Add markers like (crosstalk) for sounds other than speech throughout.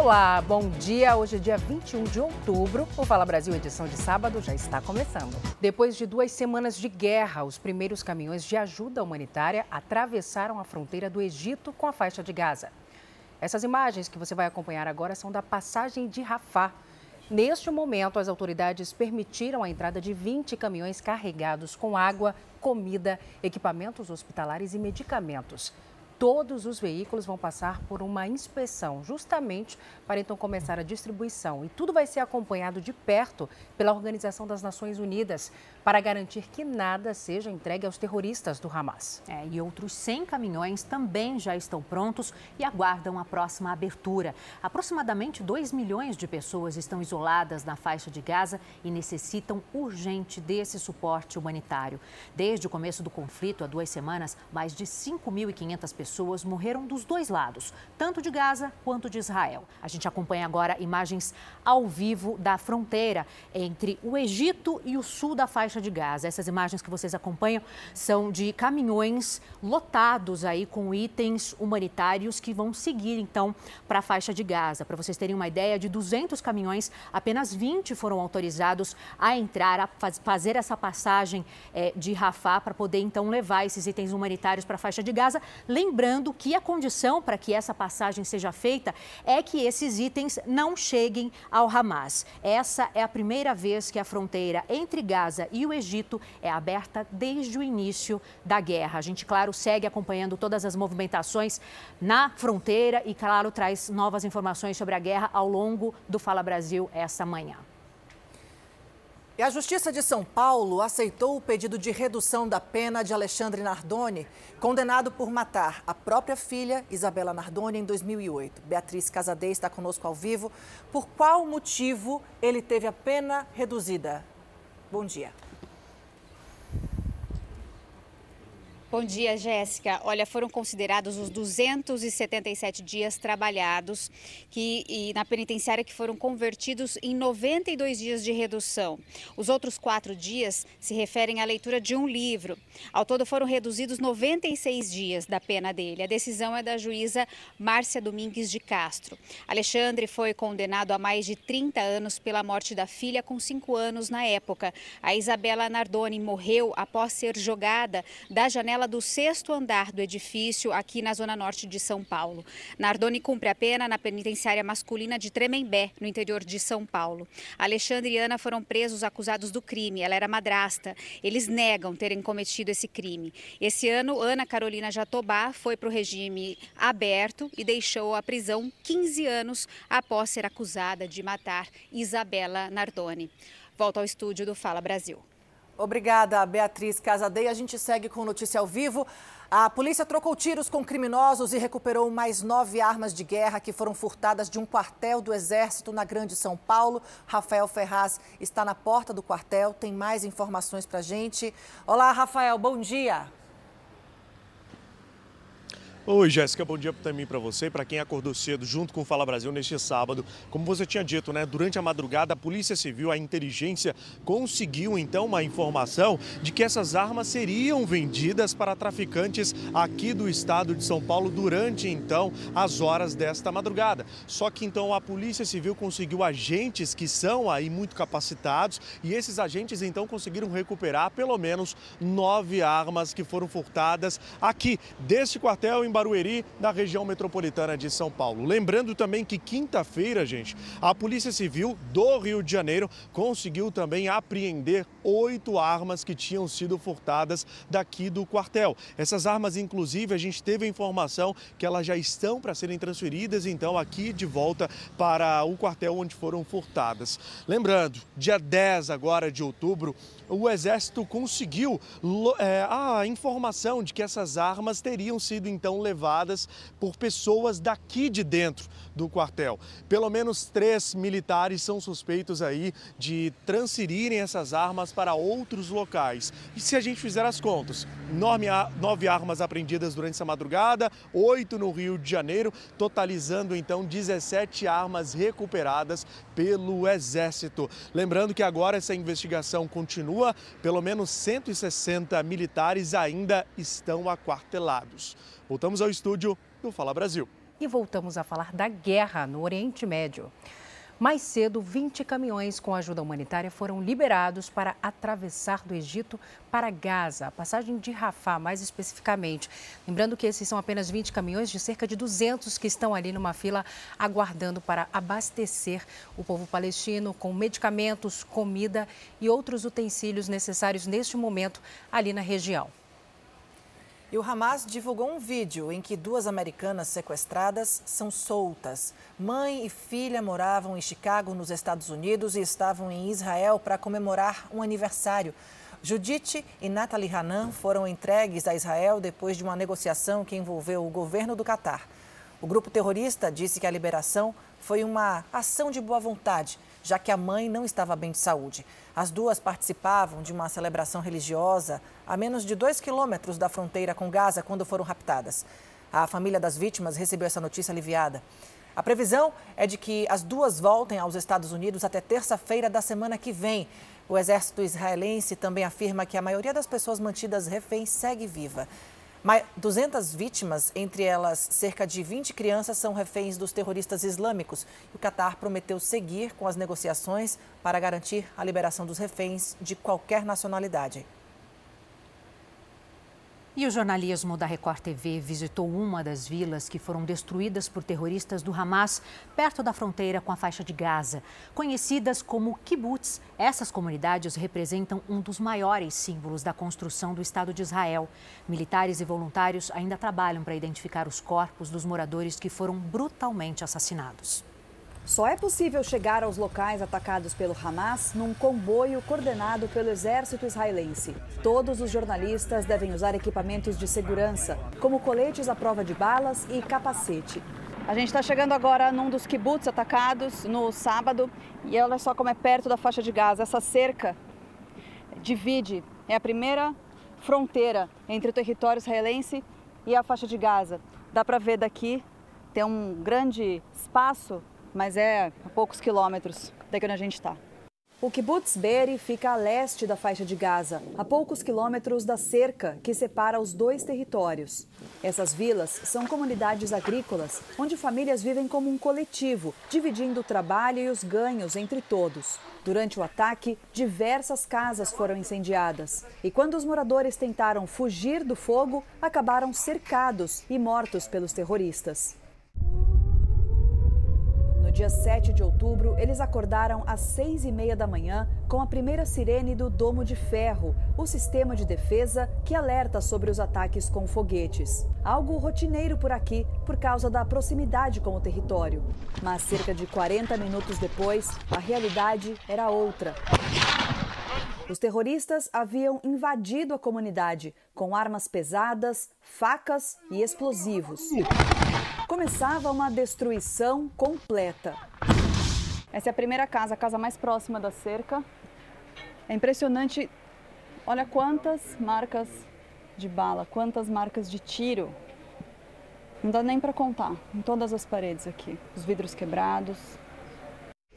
Olá, bom dia. Hoje é dia 21 de outubro. O Fala Brasil, edição de sábado, já está começando. Depois de duas semanas de guerra, os primeiros caminhões de ajuda humanitária atravessaram a fronteira do Egito com a faixa de Gaza. Essas imagens que você vai acompanhar agora são da passagem de Rafah. Neste momento, as autoridades permitiram a entrada de 20 caminhões carregados com água, comida, equipamentos hospitalares e medicamentos todos os veículos vão passar por uma inspeção, justamente para então começar a distribuição. E tudo vai ser acompanhado de perto pela Organização das Nações Unidas para garantir que nada seja entregue aos terroristas do Hamas. É, e outros 100 caminhões também já estão prontos e aguardam a próxima abertura. Aproximadamente 2 milhões de pessoas estão isoladas na faixa de Gaza e necessitam urgente desse suporte humanitário. Desde o começo do conflito, há duas semanas, mais de 5.500 pessoas pessoas morreram dos dois lados, tanto de Gaza quanto de Israel. A gente acompanha agora imagens ao vivo da fronteira entre o Egito e o sul da faixa de Gaza. Essas imagens que vocês acompanham são de caminhões lotados aí com itens humanitários que vão seguir então para a faixa de Gaza. Para vocês terem uma ideia, de 200 caminhões, apenas 20 foram autorizados a entrar, a fazer essa passagem é, de Rafah para poder então levar esses itens humanitários para a faixa de Gaza. Lembrando Lembrando que a condição para que essa passagem seja feita é que esses itens não cheguem ao Hamas. Essa é a primeira vez que a fronteira entre Gaza e o Egito é aberta desde o início da guerra. A gente, claro, segue acompanhando todas as movimentações na fronteira e, claro, traz novas informações sobre a guerra ao longo do Fala Brasil esta manhã. E a Justiça de São Paulo aceitou o pedido de redução da pena de Alexandre Nardoni, condenado por matar a própria filha, Isabela Nardoni, em 2008. Beatriz Casadei está conosco ao vivo. Por qual motivo ele teve a pena reduzida? Bom dia. Bom dia, Jéssica. Olha, foram considerados os 277 dias trabalhados que, e na penitenciária que foram convertidos em 92 dias de redução. Os outros quatro dias se referem à leitura de um livro. Ao todo foram reduzidos 96 dias da pena dele. A decisão é da juíza Márcia Domingues de Castro. Alexandre foi condenado a mais de 30 anos pela morte da filha com 5 anos na época. A Isabela Nardoni morreu após ser jogada da janela janela do sexto andar do edifício, aqui na zona norte de São Paulo. Nardoni cumpre a pena na penitenciária masculina de Tremembé, no interior de São Paulo. Alexandre e Ana foram presos acusados do crime. Ela era madrasta. Eles negam terem cometido esse crime. Esse ano, Ana Carolina Jatobá foi para o regime aberto e deixou a prisão 15 anos após ser acusada de matar Isabela Nardoni. Volta ao estúdio do Fala Brasil. Obrigada, Beatriz Casadei. A gente segue com notícia ao vivo. A polícia trocou tiros com criminosos e recuperou mais nove armas de guerra que foram furtadas de um quartel do Exército na Grande São Paulo. Rafael Ferraz está na porta do quartel, tem mais informações para gente. Olá, Rafael, bom dia. Oi, Jéssica, bom dia também para você e para quem acordou cedo junto com o Fala Brasil neste sábado. Como você tinha dito, né, durante a madrugada, a Polícia Civil, a inteligência, conseguiu então uma informação de que essas armas seriam vendidas para traficantes aqui do estado de São Paulo durante então as horas desta madrugada. Só que então a Polícia Civil conseguiu agentes que são aí muito capacitados e esses agentes então conseguiram recuperar pelo menos nove armas que foram furtadas aqui deste quartel em em Barueri, na região metropolitana de São Paulo. Lembrando também que quinta-feira, gente, a Polícia Civil do Rio de Janeiro conseguiu também apreender oito armas que tinham sido furtadas daqui do quartel. Essas armas, inclusive, a gente teve a informação que elas já estão para serem transferidas, então, aqui de volta para o quartel onde foram furtadas. Lembrando, dia 10 agora de outubro, o Exército conseguiu é, a informação de que essas armas teriam sido então levadas por pessoas daqui de dentro do quartel. Pelo menos três militares são suspeitos aí de transferirem essas armas para outros locais. E se a gente fizer as contas, nove armas apreendidas durante essa madrugada, oito no Rio de Janeiro, totalizando então 17 armas recuperadas pelo Exército. Lembrando que agora essa investigação continua, pelo menos 160 militares ainda estão aquartelados. Voltamos ao estúdio do Fala Brasil. E voltamos a falar da guerra no Oriente Médio. Mais cedo, 20 caminhões com ajuda humanitária foram liberados para atravessar do Egito para Gaza, a passagem de Rafah, mais especificamente. Lembrando que esses são apenas 20 caminhões de cerca de 200 que estão ali numa fila aguardando para abastecer o povo palestino com medicamentos, comida e outros utensílios necessários neste momento ali na região. E o Hamas divulgou um vídeo em que duas americanas sequestradas são soltas. Mãe e filha moravam em Chicago, nos Estados Unidos, e estavam em Israel para comemorar um aniversário. Judite e Natalie Hanan foram entregues a Israel depois de uma negociação que envolveu o governo do Catar. O grupo terrorista disse que a liberação foi uma ação de boa vontade, já que a mãe não estava bem de saúde. As duas participavam de uma celebração religiosa a menos de dois quilômetros da fronteira com Gaza quando foram raptadas. A família das vítimas recebeu essa notícia aliviada. A previsão é de que as duas voltem aos Estados Unidos até terça-feira da semana que vem. O exército israelense também afirma que a maioria das pessoas mantidas reféns segue viva. 200 vítimas, entre elas cerca de 20 crianças, são reféns dos terroristas islâmicos. O Catar prometeu seguir com as negociações para garantir a liberação dos reféns de qualquer nacionalidade. E o jornalismo da Record TV visitou uma das vilas que foram destruídas por terroristas do Hamas, perto da fronteira com a faixa de Gaza. Conhecidas como kibbutz, essas comunidades representam um dos maiores símbolos da construção do Estado de Israel. Militares e voluntários ainda trabalham para identificar os corpos dos moradores que foram brutalmente assassinados. Só é possível chegar aos locais atacados pelo Hamas num comboio coordenado pelo exército israelense. Todos os jornalistas devem usar equipamentos de segurança, como coletes à prova de balas e capacete. A gente está chegando agora num dos kibbutz atacados no sábado e olha só como é perto da faixa de Gaza. Essa cerca divide, é a primeira fronteira entre o território israelense e a faixa de Gaza. Dá para ver daqui, tem um grande espaço mas é a poucos quilômetros daqui onde a gente está. O kibbutz Be'eri fica a leste da faixa de Gaza, a poucos quilômetros da cerca que separa os dois territórios. Essas vilas são comunidades agrícolas, onde famílias vivem como um coletivo, dividindo o trabalho e os ganhos entre todos. Durante o ataque, diversas casas foram incendiadas. E quando os moradores tentaram fugir do fogo, acabaram cercados e mortos pelos terroristas. No dia 7 de outubro, eles acordaram às seis e meia da manhã com a primeira sirene do Domo de Ferro, o sistema de defesa que alerta sobre os ataques com foguetes. Algo rotineiro por aqui por causa da proximidade com o território. Mas cerca de 40 minutos depois, a realidade era outra. Os terroristas haviam invadido a comunidade com armas pesadas, facas e explosivos começava uma destruição completa. Essa é a primeira casa, a casa mais próxima da cerca. É impressionante, olha quantas marcas de bala, quantas marcas de tiro. Não dá nem para contar, em todas as paredes aqui, os vidros quebrados.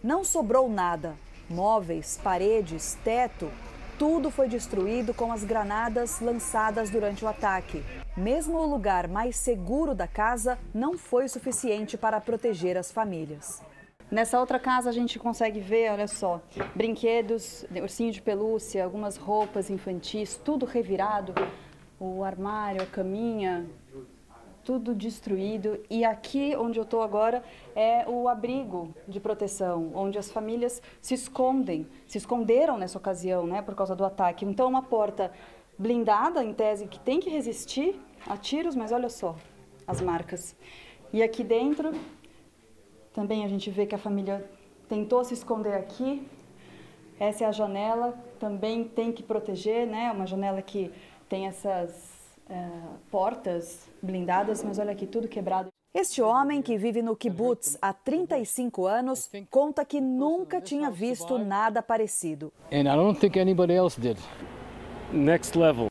Não sobrou nada. Móveis, paredes, teto, tudo foi destruído com as granadas lançadas durante o ataque. Mesmo o lugar mais seguro da casa não foi suficiente para proteger as famílias. Nessa outra casa a gente consegue ver, olha só, brinquedos, ursinho de pelúcia, algumas roupas infantis, tudo revirado, o armário, a caminha, tudo destruído. E aqui onde eu estou agora é o abrigo de proteção, onde as famílias se escondem, se esconderam nessa ocasião, né, por causa do ataque. Então, uma porta blindada, em tese, que tem que resistir a tiros, mas olha só as marcas. E aqui dentro também a gente vê que a família tentou se esconder aqui. Essa é a janela, também tem que proteger, né? Uma janela que tem essas uh, portas blindadas, mas olha aqui, tudo quebrado. Este homem, que vive no kibbutz há 35 anos, conta que nunca tinha visto nada parecido.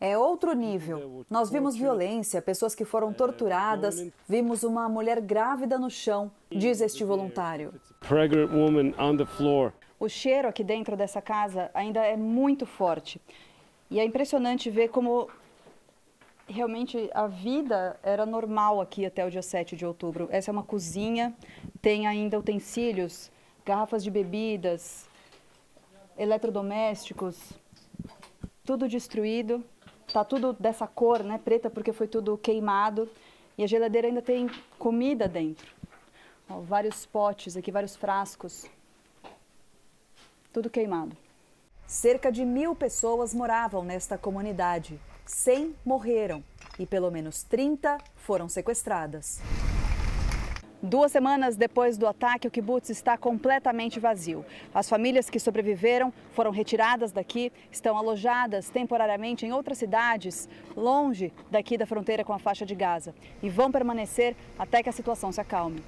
É outro nível. Nós vimos violência, pessoas que foram torturadas, vimos uma mulher grávida no chão, diz este voluntário. O cheiro aqui dentro dessa casa ainda é muito forte. E é impressionante ver como realmente a vida era normal aqui até o dia 7 de outubro. Essa é uma cozinha, tem ainda utensílios, garrafas de bebidas, eletrodomésticos, tudo destruído. Tá tudo dessa cor, né, preta, porque foi tudo queimado. E a geladeira ainda tem comida dentro. Ó, vários potes aqui, vários frascos. Tudo queimado. Cerca de mil pessoas moravam nesta comunidade. 100 morreram e pelo menos 30 foram sequestradas. Duas semanas depois do ataque, o kibbutz está completamente vazio. As famílias que sobreviveram foram retiradas daqui, estão alojadas temporariamente em outras cidades, longe daqui da fronteira com a faixa de Gaza, e vão permanecer até que a situação se acalme.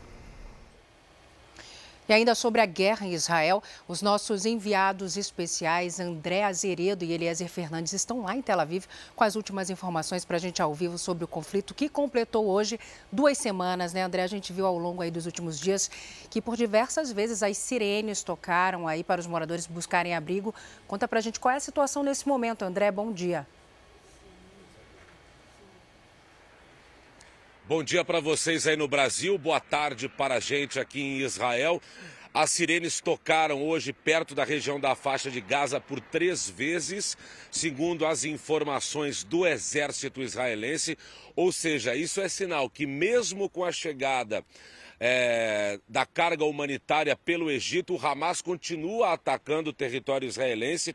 E ainda sobre a guerra em Israel, os nossos enviados especiais André Azeredo e Eliezer Fernandes estão lá em Tel Aviv com as últimas informações para a gente ao vivo sobre o conflito que completou hoje duas semanas, né, André? A gente viu ao longo aí dos últimos dias que por diversas vezes as sirenes tocaram aí para os moradores buscarem abrigo. Conta para a gente qual é a situação nesse momento, André. Bom dia. Bom dia para vocês aí no Brasil, boa tarde para a gente aqui em Israel. As sirenes tocaram hoje perto da região da faixa de Gaza por três vezes, segundo as informações do exército israelense. Ou seja, isso é sinal que, mesmo com a chegada é, da carga humanitária pelo Egito, o Hamas continua atacando o território israelense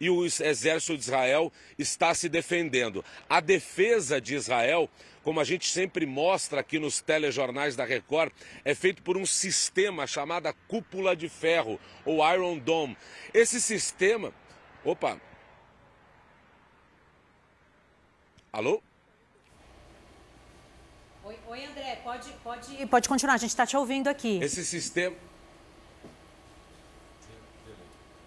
e o exército de Israel está se defendendo. A defesa de Israel como a gente sempre mostra aqui nos telejornais da Record, é feito por um sistema chamado cúpula de ferro, ou Iron Dome. Esse sistema. Opa! Alô? Oi, oi André, pode, pode, pode continuar, a gente está te ouvindo aqui. Esse sistema.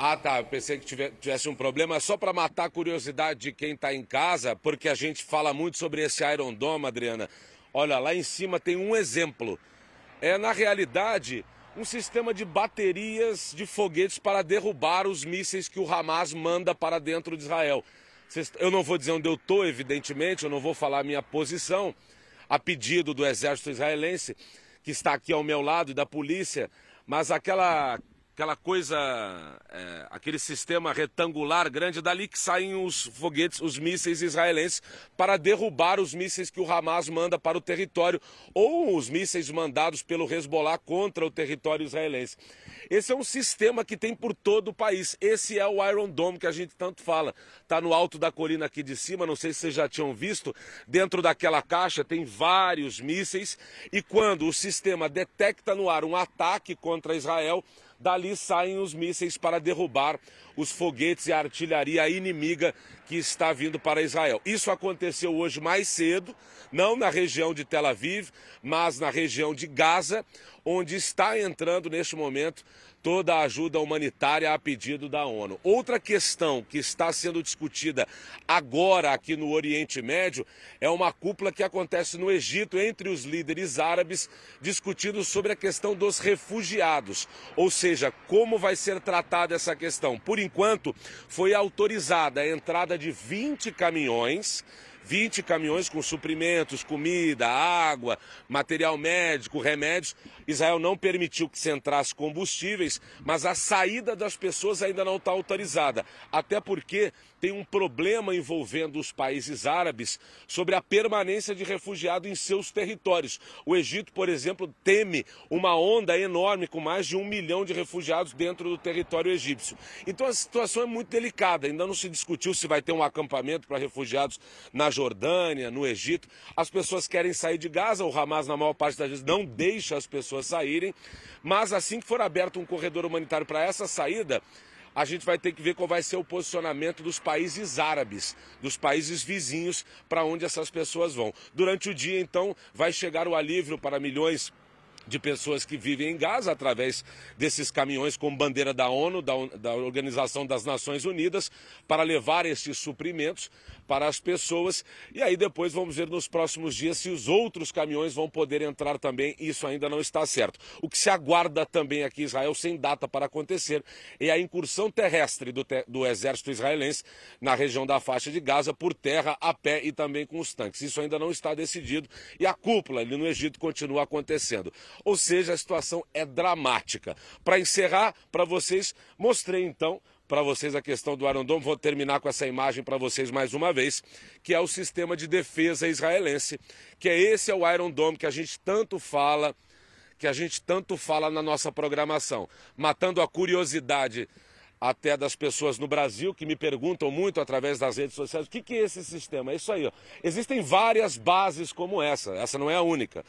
Ah, tá. Eu pensei que tivesse um problema. Só para matar a curiosidade de quem está em casa, porque a gente fala muito sobre esse Iron Dome, Adriana. Olha, lá em cima tem um exemplo. É, na realidade, um sistema de baterias de foguetes para derrubar os mísseis que o Hamas manda para dentro de Israel. Eu não vou dizer onde eu estou, evidentemente, eu não vou falar a minha posição, a pedido do exército israelense, que está aqui ao meu lado, e da polícia, mas aquela aquela coisa, é, aquele sistema retangular grande, dali que saem os foguetes, os mísseis israelenses, para derrubar os mísseis que o Hamas manda para o território, ou os mísseis mandados pelo Hezbollah contra o território israelense. Esse é um sistema que tem por todo o país. Esse é o Iron Dome que a gente tanto fala. Está no alto da colina aqui de cima, não sei se vocês já tinham visto. Dentro daquela caixa tem vários mísseis, e quando o sistema detecta no ar um ataque contra Israel, Dali saem os mísseis para derrubar os foguetes e a artilharia inimiga que está vindo para Israel. Isso aconteceu hoje mais cedo, não na região de Tel Aviv, mas na região de Gaza, onde está entrando neste momento toda a ajuda humanitária a pedido da ONU. Outra questão que está sendo discutida agora aqui no Oriente Médio é uma cúpula que acontece no Egito entre os líderes árabes discutindo sobre a questão dos refugiados, ou seja, como vai ser tratada essa questão. Por enquanto, foi autorizada a entrada de 20 caminhões 20 caminhões com suprimentos, comida, água, material médico, remédios. Israel não permitiu que se entrasse combustíveis, mas a saída das pessoas ainda não está autorizada. Até porque tem um problema envolvendo os países árabes sobre a permanência de refugiado em seus territórios. O Egito, por exemplo, teme uma onda enorme com mais de um milhão de refugiados dentro do território egípcio. Então a situação é muito delicada. Ainda não se discutiu se vai ter um acampamento para refugiados na Jordânia, no Egito. As pessoas querem sair de Gaza, o Hamas, na maior parte das vezes, não deixa as pessoas saírem. Mas assim que for aberto um corredor humanitário para essa saída, a gente vai ter que ver qual vai ser o posicionamento dos países árabes, dos países vizinhos, para onde essas pessoas vão. Durante o dia, então, vai chegar o alívio para milhões de pessoas que vivem em Gaza através desses caminhões com bandeira da ONU, da, da Organização das Nações Unidas, para levar esses suprimentos para as pessoas. E aí depois vamos ver nos próximos dias se os outros caminhões vão poder entrar também. Isso ainda não está certo. O que se aguarda também aqui em Israel, sem data para acontecer, é a incursão terrestre do, te do exército israelense na região da faixa de Gaza por terra, a pé e também com os tanques. Isso ainda não está decidido e a cúpula ali no Egito continua acontecendo. Ou seja, a situação é dramática. Para encerrar, para vocês, mostrei então para vocês a questão do Iron Dome. Vou terminar com essa imagem para vocês mais uma vez, que é o sistema de defesa israelense, que é esse é o Iron Dome que a gente tanto fala, que a gente tanto fala na nossa programação, matando a curiosidade até das pessoas no Brasil que me perguntam muito através das redes sociais o que, que é esse sistema. É isso aí. Ó. Existem várias bases como essa. Essa não é a única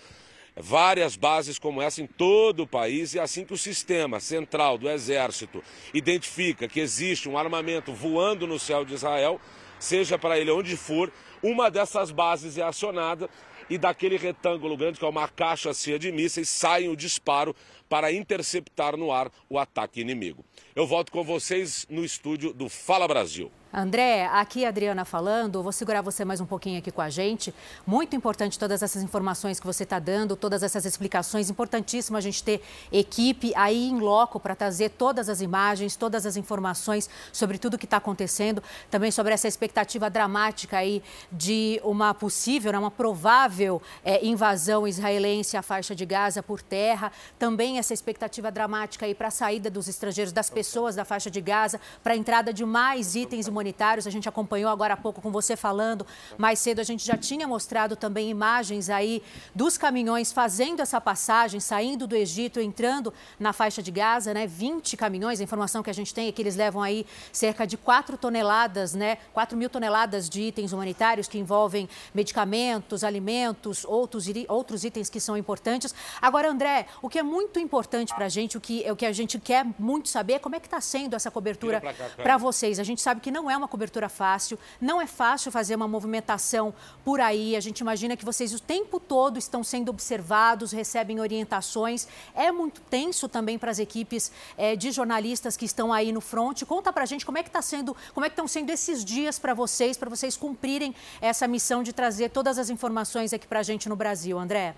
várias bases como essa em todo o país, e é assim que o sistema central do Exército identifica que existe um armamento voando no céu de Israel, seja para ele onde for, uma dessas bases é acionada e daquele retângulo grande, que é uma caixa cheia de mísseis, sai o disparo para interceptar no ar o ataque inimigo. Eu volto com vocês no estúdio do Fala Brasil. André, aqui a Adriana falando, vou segurar você mais um pouquinho aqui com a gente. Muito importante todas essas informações que você está dando, todas essas explicações. Importantíssimo a gente ter equipe aí em loco para trazer todas as imagens, todas as informações sobre tudo que está acontecendo. Também sobre essa expectativa dramática aí de uma possível, né, uma provável é, invasão israelense à faixa de Gaza por terra. Também essa expectativa dramática aí para a saída dos estrangeiros, das pessoas da faixa de Gaza, para a entrada de mais itens humanitários. A gente acompanhou agora há pouco com você falando. Mais cedo a gente já tinha mostrado também imagens aí dos caminhões fazendo essa passagem, saindo do Egito, entrando na faixa de Gaza, né? 20 caminhões. A informação que a gente tem é que eles levam aí cerca de 4 toneladas, né? 4 mil toneladas de itens humanitários que envolvem medicamentos, alimentos, outros, outros itens que são importantes. Agora, André, o que é muito importante para a gente, o que, o que a gente quer muito saber é como é que está sendo essa cobertura para vocês. A gente sabe que não é uma cobertura fácil, não é fácil fazer uma movimentação por aí. A gente imagina que vocês o tempo todo estão sendo observados, recebem orientações. É muito tenso também para as equipes é, de jornalistas que estão aí no front. Conta para a gente como é que está sendo, como é que estão sendo esses dias para vocês, para vocês cumprirem essa missão de trazer todas as informações aqui para a gente no Brasil, André.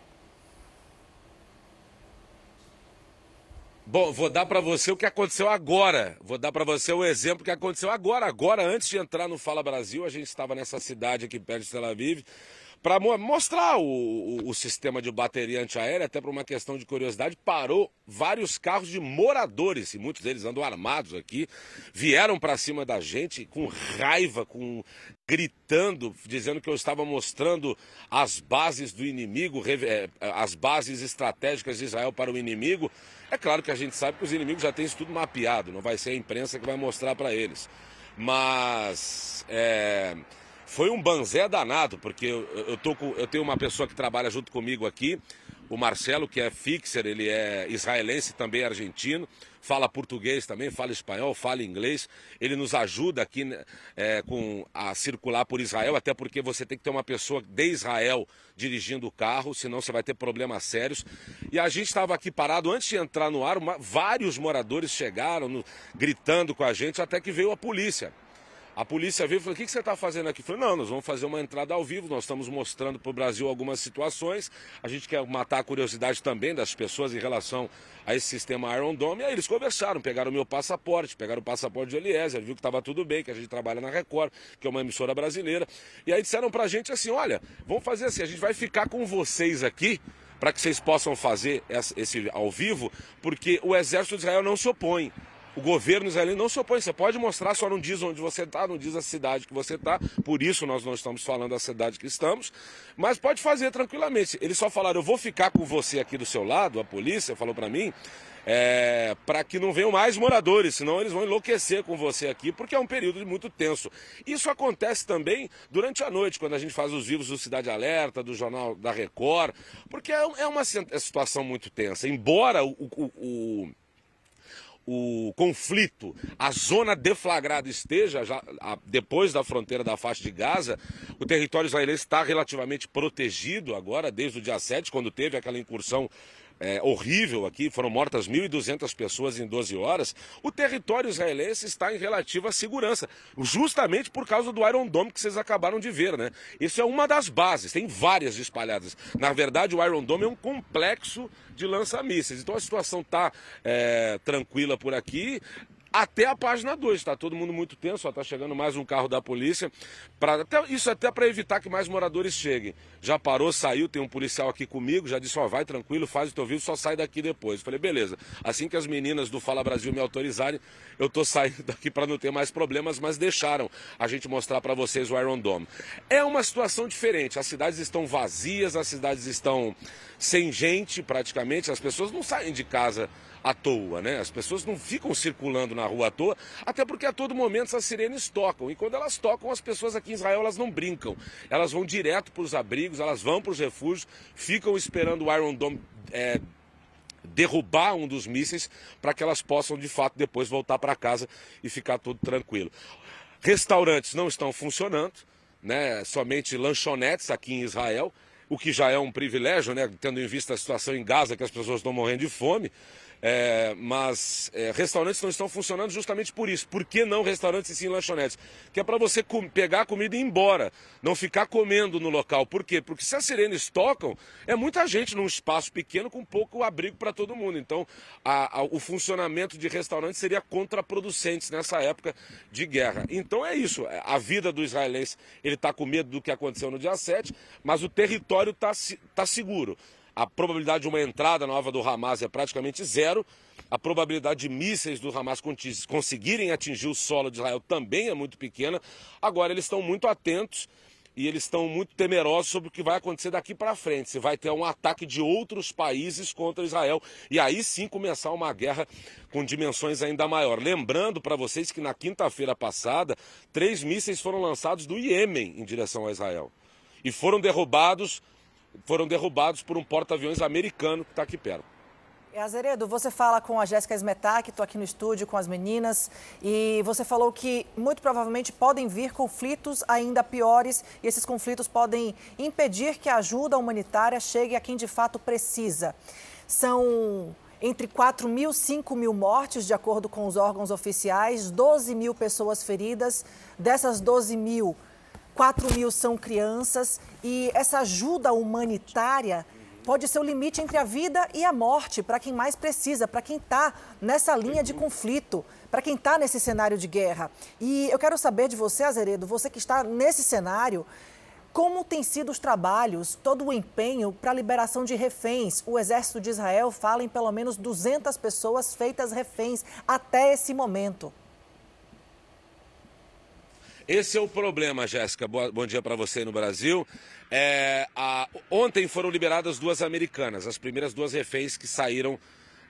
Bom, vou dar para você o que aconteceu agora. Vou dar para você o exemplo que aconteceu agora. Agora, antes de entrar no Fala Brasil, a gente estava nessa cidade aqui perto de Tel Aviv para mostrar o, o, o, sistema de bateria antiaérea, até por uma questão de curiosidade, parou vários carros de moradores, e muitos deles andam armados aqui, vieram para cima da gente com raiva, com gritando, dizendo que eu estava mostrando as bases do inimigo, eh, as bases estratégicas de Israel para o inimigo. É claro que a gente sabe que os inimigos já têm isso tudo mapeado, não vai ser a imprensa que vai mostrar para eles. Mas é, foi um banzé danado, porque eu, eu, tô com, eu tenho uma pessoa que trabalha junto comigo aqui, o Marcelo, que é fixer, ele é israelense, também argentino, fala português também, fala espanhol, fala inglês. Ele nos ajuda aqui né, é, com, a circular por Israel, até porque você tem que ter uma pessoa de Israel dirigindo o carro, senão você vai ter problemas sérios. E a gente estava aqui parado antes de entrar no ar, uma, vários moradores chegaram no, gritando com a gente, até que veio a polícia. A polícia veio e falou: O que, você está fazendo aqui? Eu falei: Não, nós vamos fazer uma entrada ao vivo. Nós estamos mostrando para o Brasil algumas situações. A gente quer matar a curiosidade também das pessoas em relação a esse sistema Iron Dome. E aí eles conversaram, pegaram o meu passaporte, pegaram o passaporte de Eliezer, viu que estava tudo bem, que a gente trabalha na Record, que é uma emissora brasileira. E aí disseram para a gente assim: Olha, vamos fazer assim, a gente vai ficar com vocês aqui para que vocês possam fazer esse ao vivo, porque o exército de Israel não se opõe o governo israelense não se opõe. Você pode mostrar, só não diz onde você está, não diz a cidade que você está. Por isso nós não estamos falando da cidade que estamos. Mas pode fazer tranquilamente. Eles só falaram: eu vou ficar com você aqui do seu lado, a polícia falou para mim. É, para que não venham mais moradores, senão eles vão enlouquecer com você aqui, porque é um período muito tenso. Isso acontece também durante a noite, quando a gente faz os vivos do Cidade Alerta, do Jornal da Record, porque é, é uma situação muito tensa. Embora o, o, o o conflito, a zona deflagrada esteja já, a, depois da fronteira da faixa de Gaza, o território israelense está relativamente protegido agora, desde o dia 7, quando teve aquela incursão é, horrível aqui, foram mortas 1.200 pessoas em 12 horas, o território israelense está em relativa segurança, justamente por causa do Iron Dome que vocês acabaram de ver, né? Isso é uma das bases, tem várias espalhadas. Na verdade, o Iron Dome é um complexo de lança-mísseis. Então a situação está é, tranquila por aqui até a página 2. Está todo mundo muito tenso, está chegando mais um carro da polícia. Pra, até, isso até para evitar que mais moradores cheguem. Já parou, saiu, tem um policial aqui comigo, já disse, ó, vai tranquilo, faz o teu vídeo, só sai daqui depois. falei, beleza. Assim que as meninas do Fala Brasil me autorizarem, eu tô saindo (laughs) daqui para não ter mais problemas, mas deixaram a gente mostrar para vocês o Iron Dome. É uma situação diferente, as cidades estão vazias, as cidades estão sem gente praticamente, as pessoas não saem de casa à toa, né? As pessoas não ficam circulando na rua à toa, até porque a todo momento essas sirenes tocam. E quando elas tocam, as pessoas aqui em Israel elas não brincam. Elas vão direto para os abrigos, elas vão para os refúgios, ficam esperando o Iron Dome é, derrubar um dos mísseis para que elas possam de fato depois voltar para casa e ficar tudo tranquilo. Restaurantes não estão funcionando, né? Somente lanchonetes aqui em Israel, o que já é um privilégio, né? Tendo em vista a situação em Gaza que as pessoas estão morrendo de fome. É, mas é, restaurantes não estão funcionando justamente por isso. Por que não restaurantes e sim lanchonetes? Que é para você pegar a comida e ir embora, não ficar comendo no local. Por quê? Porque se as sirenes tocam, é muita gente num espaço pequeno com pouco abrigo para todo mundo. Então, a, a, o funcionamento de restaurantes seria contraproducente nessa época de guerra. Então é isso. A vida do israelense, ele está com medo do que aconteceu no dia 7, mas o território está tá seguro. A probabilidade de uma entrada nova do Hamas é praticamente zero. A probabilidade de mísseis do Hamas conseguirem atingir o solo de Israel também é muito pequena. Agora, eles estão muito atentos e eles estão muito temerosos sobre o que vai acontecer daqui para frente. Se vai ter um ataque de outros países contra Israel e aí sim começar uma guerra com dimensões ainda maior. Lembrando para vocês que na quinta-feira passada, três mísseis foram lançados do Iêmen em direção a Israel e foram derrubados foram derrubados por um porta-aviões americano que está aqui perto. E Azeredo, você fala com a Jéssica Smetak, estou aqui no estúdio com as meninas, e você falou que muito provavelmente podem vir conflitos ainda piores e esses conflitos podem impedir que a ajuda humanitária chegue a quem de fato precisa. São entre 4 mil e 5 mil mortes, de acordo com os órgãos oficiais, 12 mil pessoas feridas. Dessas 12 mil, 4 mil são crianças e essa ajuda humanitária pode ser o limite entre a vida e a morte para quem mais precisa, para quem está nessa linha de conflito, para quem está nesse cenário de guerra. E eu quero saber de você, Azeredo, você que está nesse cenário, como têm sido os trabalhos, todo o empenho para a liberação de reféns? O exército de Israel fala em pelo menos 200 pessoas feitas reféns até esse momento. Esse é o problema, Jéssica. Bom dia para você no Brasil. É, a, ontem foram liberadas duas americanas, as primeiras duas reféns que saíram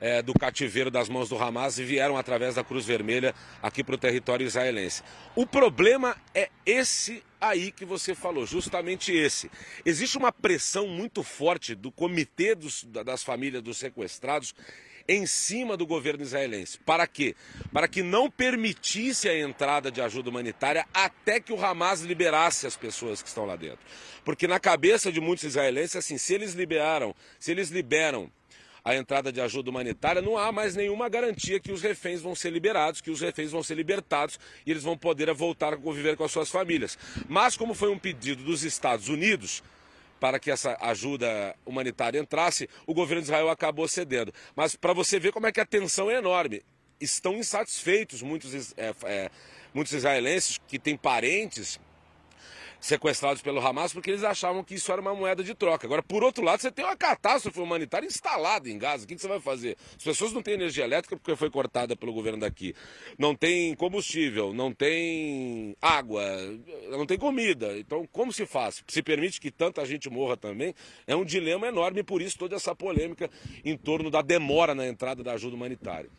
é, do cativeiro das mãos do Hamas e vieram através da Cruz Vermelha aqui para o território israelense. O problema é esse aí que você falou, justamente esse. Existe uma pressão muito forte do comitê dos, das famílias dos sequestrados em cima do governo israelense. Para quê? Para que não permitisse a entrada de ajuda humanitária até que o Hamas liberasse as pessoas que estão lá dentro. Porque na cabeça de muitos israelenses, assim, se eles liberaram, se eles liberam a entrada de ajuda humanitária, não há mais nenhuma garantia que os reféns vão ser liberados, que os reféns vão ser libertados e eles vão poder voltar a conviver com as suas famílias. Mas, como foi um pedido dos Estados Unidos, para que essa ajuda humanitária entrasse, o governo de Israel acabou cedendo. Mas para você ver como é que a tensão é enorme. Estão insatisfeitos muitos, é, é, muitos israelenses que têm parentes sequestrados pelo Hamas porque eles achavam que isso era uma moeda de troca. Agora, por outro lado, você tem uma catástrofe humanitária instalada em Gaza. O que, você vai fazer? As pessoas não têm energia elétrica porque foi cortada pelo governo daqui. Não tem combustível, não tem água, não tem comida. Então, como se faz? Se permite que tanta gente morra também, é um dilema enorme e por isso toda essa polêmica em torno da demora na entrada da ajuda humanitária.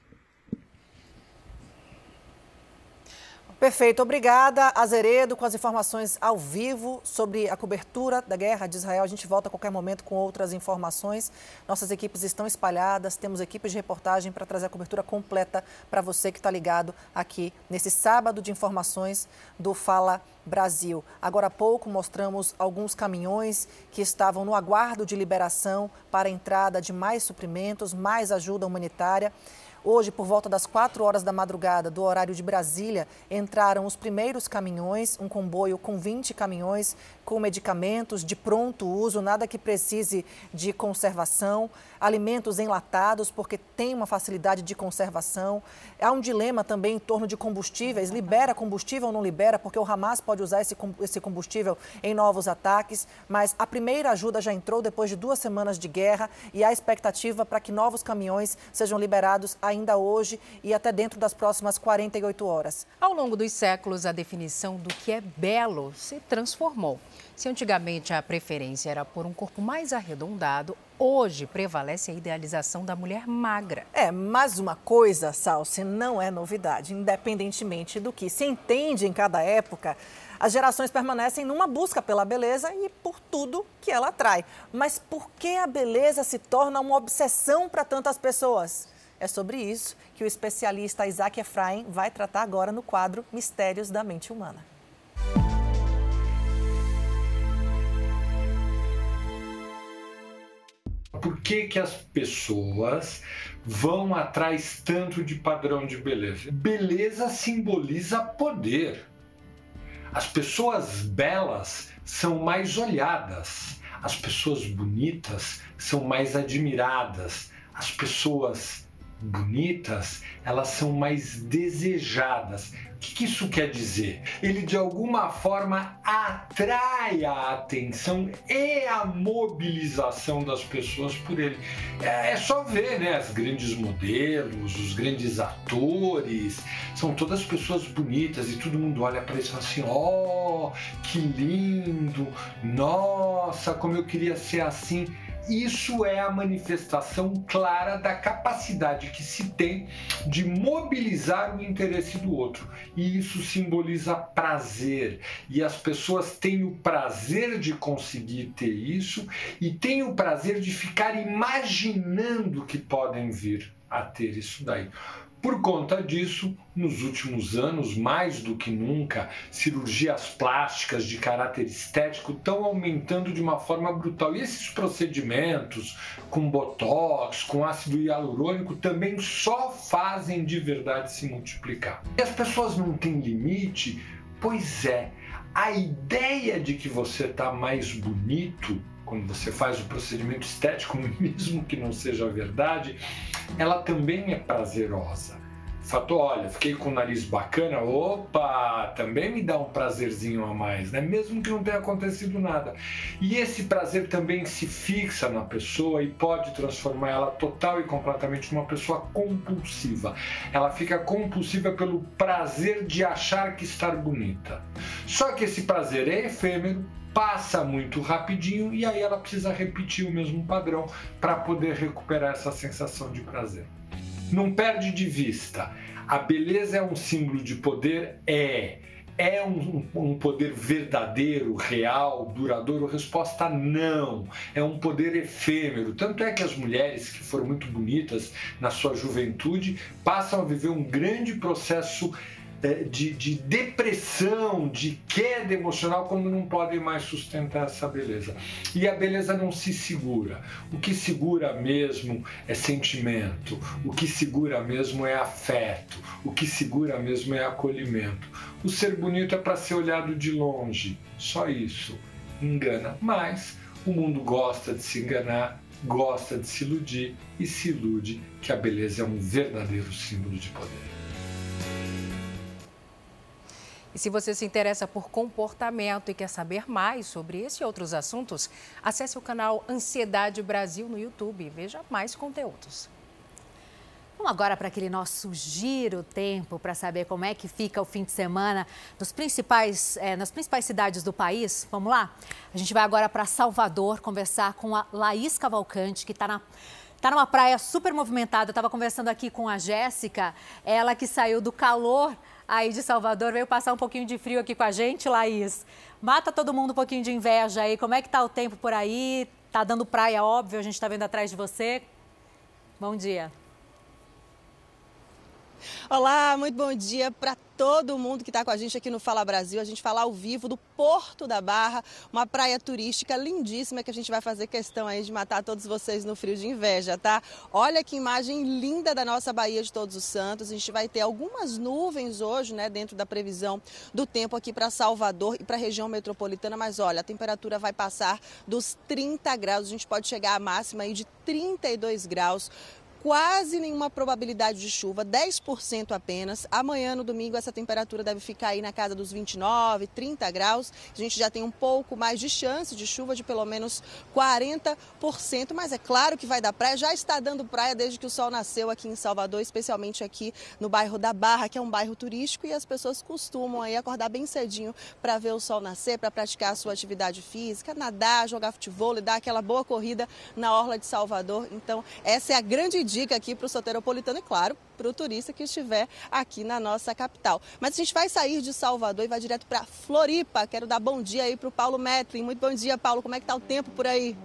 Perfeito, obrigada, Azeredo, com as informações ao vivo sobre a cobertura da guerra de Israel. A gente volta a qualquer momento com outras informações. Nossas equipes estão espalhadas, temos equipes de reportagem para trazer a cobertura completa para você que está ligado aqui nesse sábado de informações do Fala Brasil. Agora há pouco mostramos alguns caminhões que estavam no aguardo de liberação para a entrada de mais suprimentos, mais ajuda humanitária. Hoje, por volta das 4 horas da madrugada, do horário de Brasília, entraram os primeiros caminhões, um comboio com 20 caminhões com medicamentos de pronto uso, nada que precise de conservação, alimentos enlatados, porque tem uma facilidade de conservação. Há um dilema também em torno de combustíveis: libera combustível ou não libera, porque o Hamas pode usar esse combustível em novos ataques. Mas a primeira ajuda já entrou depois de duas semanas de guerra e há expectativa para que novos caminhões sejam liberados ainda hoje e até dentro das próximas 48 horas. Ao longo dos séculos, a definição do que é belo se transformou. Se antigamente a preferência era por um corpo mais arredondado, hoje prevalece a idealização da mulher magra. É, mas uma coisa, Salsi, não é novidade. Independentemente do que se entende em cada época, as gerações permanecem numa busca pela beleza e por tudo que ela atrai. Mas por que a beleza se torna uma obsessão para tantas pessoas? É sobre isso que o especialista Isaac Efraim vai tratar agora no quadro Mistérios da Mente Humana. Por que, que as pessoas vão atrás tanto de padrão de beleza? Beleza simboliza poder. As pessoas belas são mais olhadas, as pessoas bonitas são mais admiradas, as pessoas bonitas elas são mais desejadas que, que isso quer dizer? Ele de alguma forma atrai a atenção e a mobilização das pessoas por ele. É, é só ver, né? As grandes modelos, os grandes atores, são todas pessoas bonitas e todo mundo olha para isso e fala assim: ó, oh, que lindo, nossa, como eu queria ser assim. Isso é a manifestação clara da capacidade que se tem de mobilizar o interesse do outro. E isso simboliza prazer. E as pessoas têm o prazer de conseguir ter isso e têm o prazer de ficar imaginando que podem vir a ter isso daí. Por conta disso, nos últimos anos, mais do que nunca, cirurgias plásticas de caráter estético estão aumentando de uma forma brutal. E esses procedimentos com botox, com ácido hialurônico, também só fazem de verdade se multiplicar. E as pessoas não têm limite? Pois é, a ideia de que você está mais bonito quando você faz o procedimento estético, (laughs) mesmo que não seja verdade, ela também é prazerosa. Fato, olha, fiquei com o nariz bacana, opa, também me dá um prazerzinho a mais, né? Mesmo que não tenha acontecido nada. E esse prazer também se fixa na pessoa e pode transformar ela total e completamente numa pessoa compulsiva. Ela fica compulsiva pelo prazer de achar que estar bonita. Só que esse prazer é efêmero, passa muito rapidinho e aí ela precisa repetir o mesmo padrão para poder recuperar essa sensação de prazer. Não perde de vista. A beleza é um símbolo de poder? É. É um, um, poder verdadeiro, real, duradouro? Resposta não. É um poder efêmero. Tanto é que as mulheres que foram muito bonitas na sua juventude passam a viver um grande processo de, de, depressão, de queda emocional, quando não podem mais sustentar essa beleza. E a beleza não se segura. O que segura mesmo é sentimento, o que segura mesmo é afeto, o que segura mesmo é acolhimento. O ser bonito é para ser olhado de longe, só isso. Engana, mas o mundo gosta de se enganar, gosta de se iludir e se ilude que a beleza é um verdadeiro símbolo de poder. E se você se interessa por comportamento e quer saber mais sobre esse e outros assuntos, acesse o canal Ansiedade Brasil no YouTube e veja mais conteúdos. Vamos agora para aquele nosso giro tempo para saber como é que fica o fim de semana nos principais, é, nas principais cidades do país. Vamos lá? A gente vai agora para Salvador conversar com a Laís Cavalcante, que está na Está numa praia super movimentada. Eu estava conversando aqui com a Jéssica, ela que saiu do calor aí de Salvador, veio passar um pouquinho de frio aqui com a gente, Laís. Mata todo mundo um pouquinho de inveja aí. Como é que tá o tempo por aí? Tá dando praia, óbvio, a gente tá vendo atrás de você. Bom dia. Olá, muito bom dia para todo mundo que está com a gente aqui no Fala Brasil. A gente fala ao vivo do Porto da Barra, uma praia turística lindíssima que a gente vai fazer questão aí de matar todos vocês no frio de inveja, tá? Olha que imagem linda da nossa Baía de Todos os Santos. A gente vai ter algumas nuvens hoje, né, dentro da previsão do tempo aqui para Salvador e para a região metropolitana, mas olha, a temperatura vai passar dos 30 graus, a gente pode chegar à máxima aí de 32 graus quase nenhuma probabilidade de chuva, 10% apenas. Amanhã, no domingo, essa temperatura deve ficar aí na casa dos 29, 30 graus. A gente já tem um pouco mais de chance de chuva, de pelo menos 40%, mas é claro que vai dar praia. Já está dando praia desde que o sol nasceu aqui em Salvador, especialmente aqui no bairro da Barra, que é um bairro turístico, e as pessoas costumam aí acordar bem cedinho para ver o sol nascer, para praticar a sua atividade física, nadar, jogar futebol, dar aquela boa corrida na orla de Salvador. Então, essa é a grande dica aqui para o soteropolitano e, claro, para o turista que estiver aqui na nossa capital. Mas a gente vai sair de Salvador e vai direto para Floripa. Quero dar bom dia aí para o Paulo Metlin. Muito bom dia, Paulo. Como é que está o tempo por aí?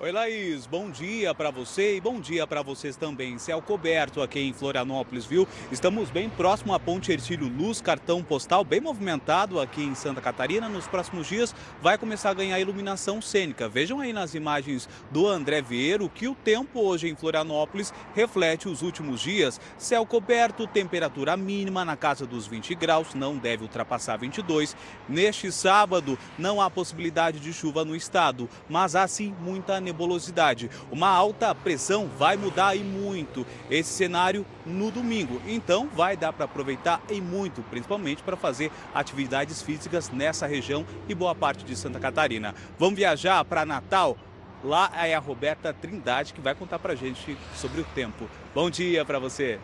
Oi, Laís, bom dia para você e bom dia para vocês também. Céu coberto aqui em Florianópolis, viu? Estamos bem próximo à Ponte Ercílio Luz, cartão postal bem movimentado aqui em Santa Catarina. Nos próximos dias vai começar a ganhar iluminação cênica. Vejam aí nas imagens do André Vieiro que o tempo hoje em Florianópolis reflete os últimos dias. Céu coberto, temperatura mínima na casa dos 20 graus, não deve ultrapassar 22. Neste sábado não há possibilidade de chuva no estado, mas há sim muita nebulosidade. Uma alta pressão vai mudar e muito esse cenário no domingo. Então vai dar para aproveitar e muito, principalmente para fazer atividades físicas nessa região e boa parte de Santa Catarina. Vamos viajar para Natal? Lá é a Roberta Trindade que vai contar para gente sobre o tempo. Bom dia para você.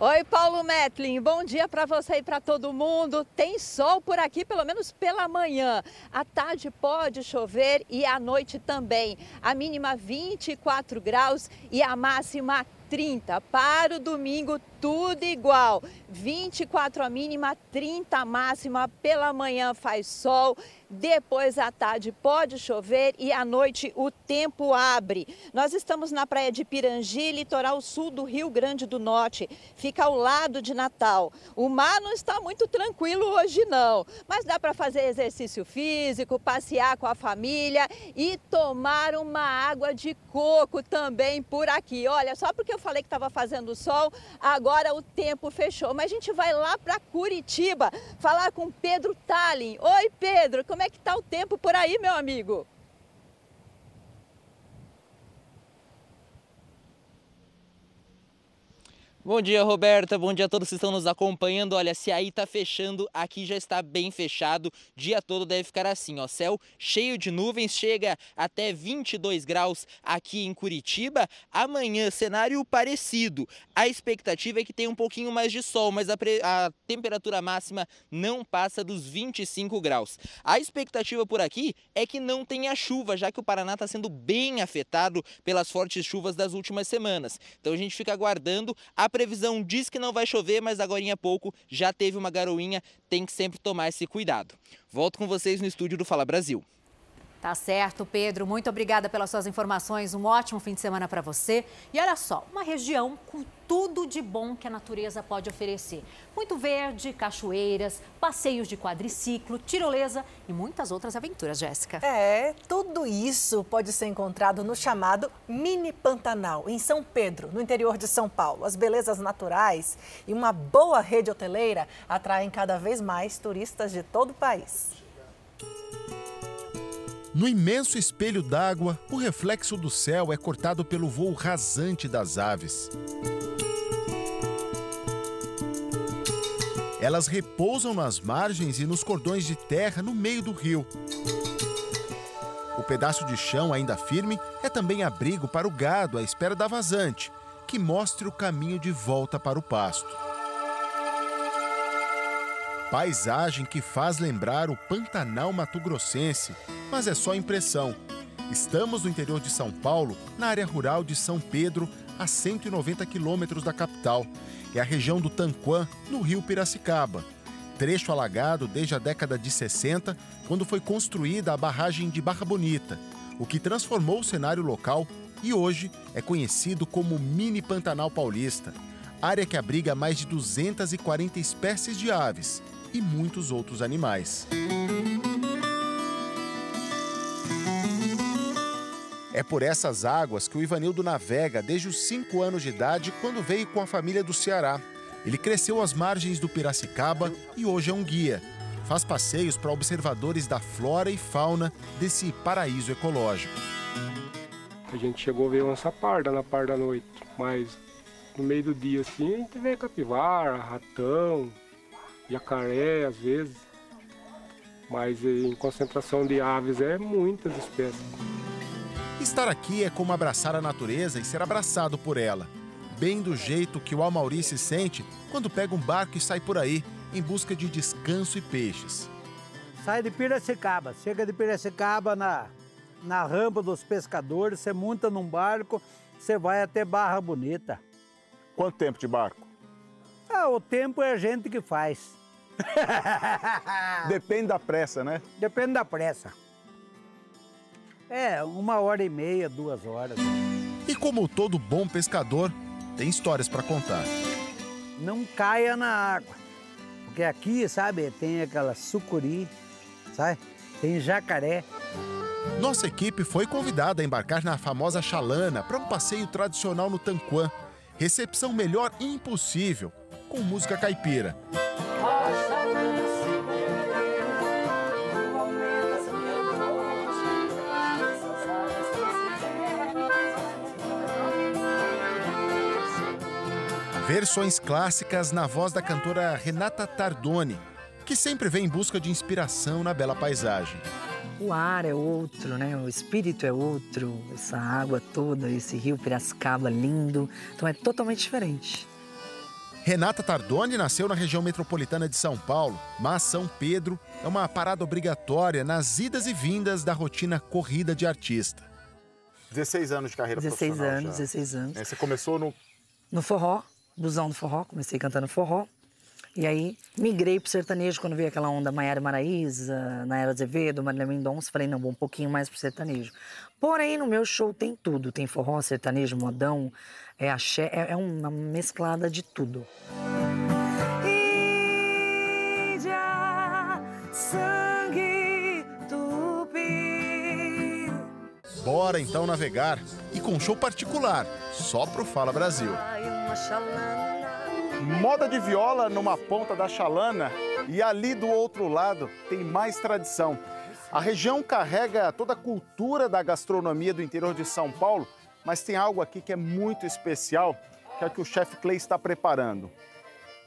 Oi, Paulo Metlin, bom dia para você e para todo mundo. Tem sol por aqui, pelo menos pela manhã. À tarde pode chover e à noite também. A mínima 24 graus e a máxima 30. Para o domingo, tudo igual. 24 a mínima, 30 a máxima. Pela manhã faz sol depois à tarde pode chover e à noite o tempo abre. Nós estamos na praia de Pirangi, litoral sul do Rio Grande do Norte. Fica ao lado de Natal. O mar não está muito tranquilo hoje não, mas dá para fazer exercício físico, passear com a família e tomar uma água de coco também por aqui. Olha, só porque eu falei que estava fazendo sol, agora o tempo fechou. Mas a gente vai lá para Curitiba falar com Pedro Tallin. Oi, Pedro, como é que está o tempo por aí, meu amigo? Bom dia, Roberta. Bom dia a todos que estão nos acompanhando. Olha, se aí tá fechando, aqui já está bem fechado. Dia todo deve ficar assim, ó. Céu cheio de nuvens, chega até 22 graus aqui em Curitiba. Amanhã, cenário parecido. A expectativa é que tenha um pouquinho mais de sol, mas a, a temperatura máxima não passa dos 25 graus. A expectativa por aqui é que não tenha chuva, já que o Paraná está sendo bem afetado pelas fortes chuvas das últimas semanas. Então a gente fica aguardando a previsão diz que não vai chover, mas agora em pouco já teve uma garoinha, tem que sempre tomar esse cuidado. Volto com vocês no estúdio do Fala Brasil. Tá certo, Pedro. Muito obrigada pelas suas informações. Um ótimo fim de semana para você. E olha só, uma região com tudo de bom que a natureza pode oferecer. Muito verde, cachoeiras, passeios de quadriciclo, tirolesa e muitas outras aventuras, Jéssica. É, tudo isso pode ser encontrado no chamado Mini Pantanal, em São Pedro, no interior de São Paulo. As belezas naturais e uma boa rede hoteleira atraem cada vez mais turistas de todo o país. No imenso espelho d'água, o reflexo do céu é cortado pelo voo rasante das aves. Elas repousam nas margens e nos cordões de terra no meio do rio. O pedaço de chão ainda firme é também abrigo para o gado à espera da vazante, que mostre o caminho de volta para o pasto. Paisagem que faz lembrar o Pantanal Mato Grossense, mas é só impressão. Estamos no interior de São Paulo, na área rural de São Pedro, a 190 quilômetros da capital. É a região do Tanquã, no rio Piracicaba. Trecho alagado desde a década de 60, quando foi construída a barragem de Barra Bonita, o que transformou o cenário local e hoje é conhecido como Mini Pantanal Paulista, área que abriga mais de 240 espécies de aves e muitos outros animais. É por essas águas que o Ivanildo navega desde os 5 anos de idade, quando veio com a família do Ceará. Ele cresceu às margens do Piracicaba e hoje é um guia. Faz passeios para observadores da flora e fauna desse paraíso ecológico. A gente chegou a ver uma parda na par da noite, mas no meio do dia assim a gente vê capivara, ratão, jacaré às vezes. Mas em concentração de aves é muitas espécies. Estar aqui é como abraçar a natureza e ser abraçado por ela. Bem do jeito que o Almauri se sente quando pega um barco e sai por aí em busca de descanso e peixes. Sai de Piracicaba, chega de Piracicaba na, na rampa dos pescadores, você monta num barco, você vai até Barra Bonita. Quanto tempo de barco? Ah, o tempo é a gente que faz. (laughs) Depende da pressa, né? Depende da pressa. É, uma hora e meia, duas horas. E como todo bom pescador, tem histórias para contar. Não caia na água. Porque aqui, sabe, tem aquela sucuri, sabe? Tem jacaré. Nossa equipe foi convidada a embarcar na famosa Chalana para um passeio tradicional no Tanquã. Recepção melhor impossível, com música caipira. Versões clássicas na voz da cantora Renata Tardoni, que sempre vem em busca de inspiração na bela paisagem. O ar é outro, né? O espírito é outro, essa água toda, esse rio Piracicaba lindo, então é totalmente diferente. Renata Tardoni nasceu na região metropolitana de São Paulo, mas São Pedro é uma parada obrigatória nas idas e vindas da rotina corrida de artista. 16 anos de carreira 16 profissional anos, já. 16 anos. É, você começou no... No forró, busão do forró, comecei cantando forró. E aí migrei pro sertanejo quando veio aquela onda Maiara Maraíza, Nayara Azevedo, Marília Mendonça. Falei, não, vou um pouquinho mais pro sertanejo. Porém, no meu show tem tudo. Tem forró, sertanejo, modão, é axé, é, é uma mesclada de tudo. Índia, sangue tupi. Bora então navegar e com show particular, só pro Fala Brasil. Moda de viola numa ponta da Chalana e ali do outro lado tem mais tradição. A região carrega toda a cultura da gastronomia do interior de São Paulo, mas tem algo aqui que é muito especial, que é o que o chefe Clay está preparando.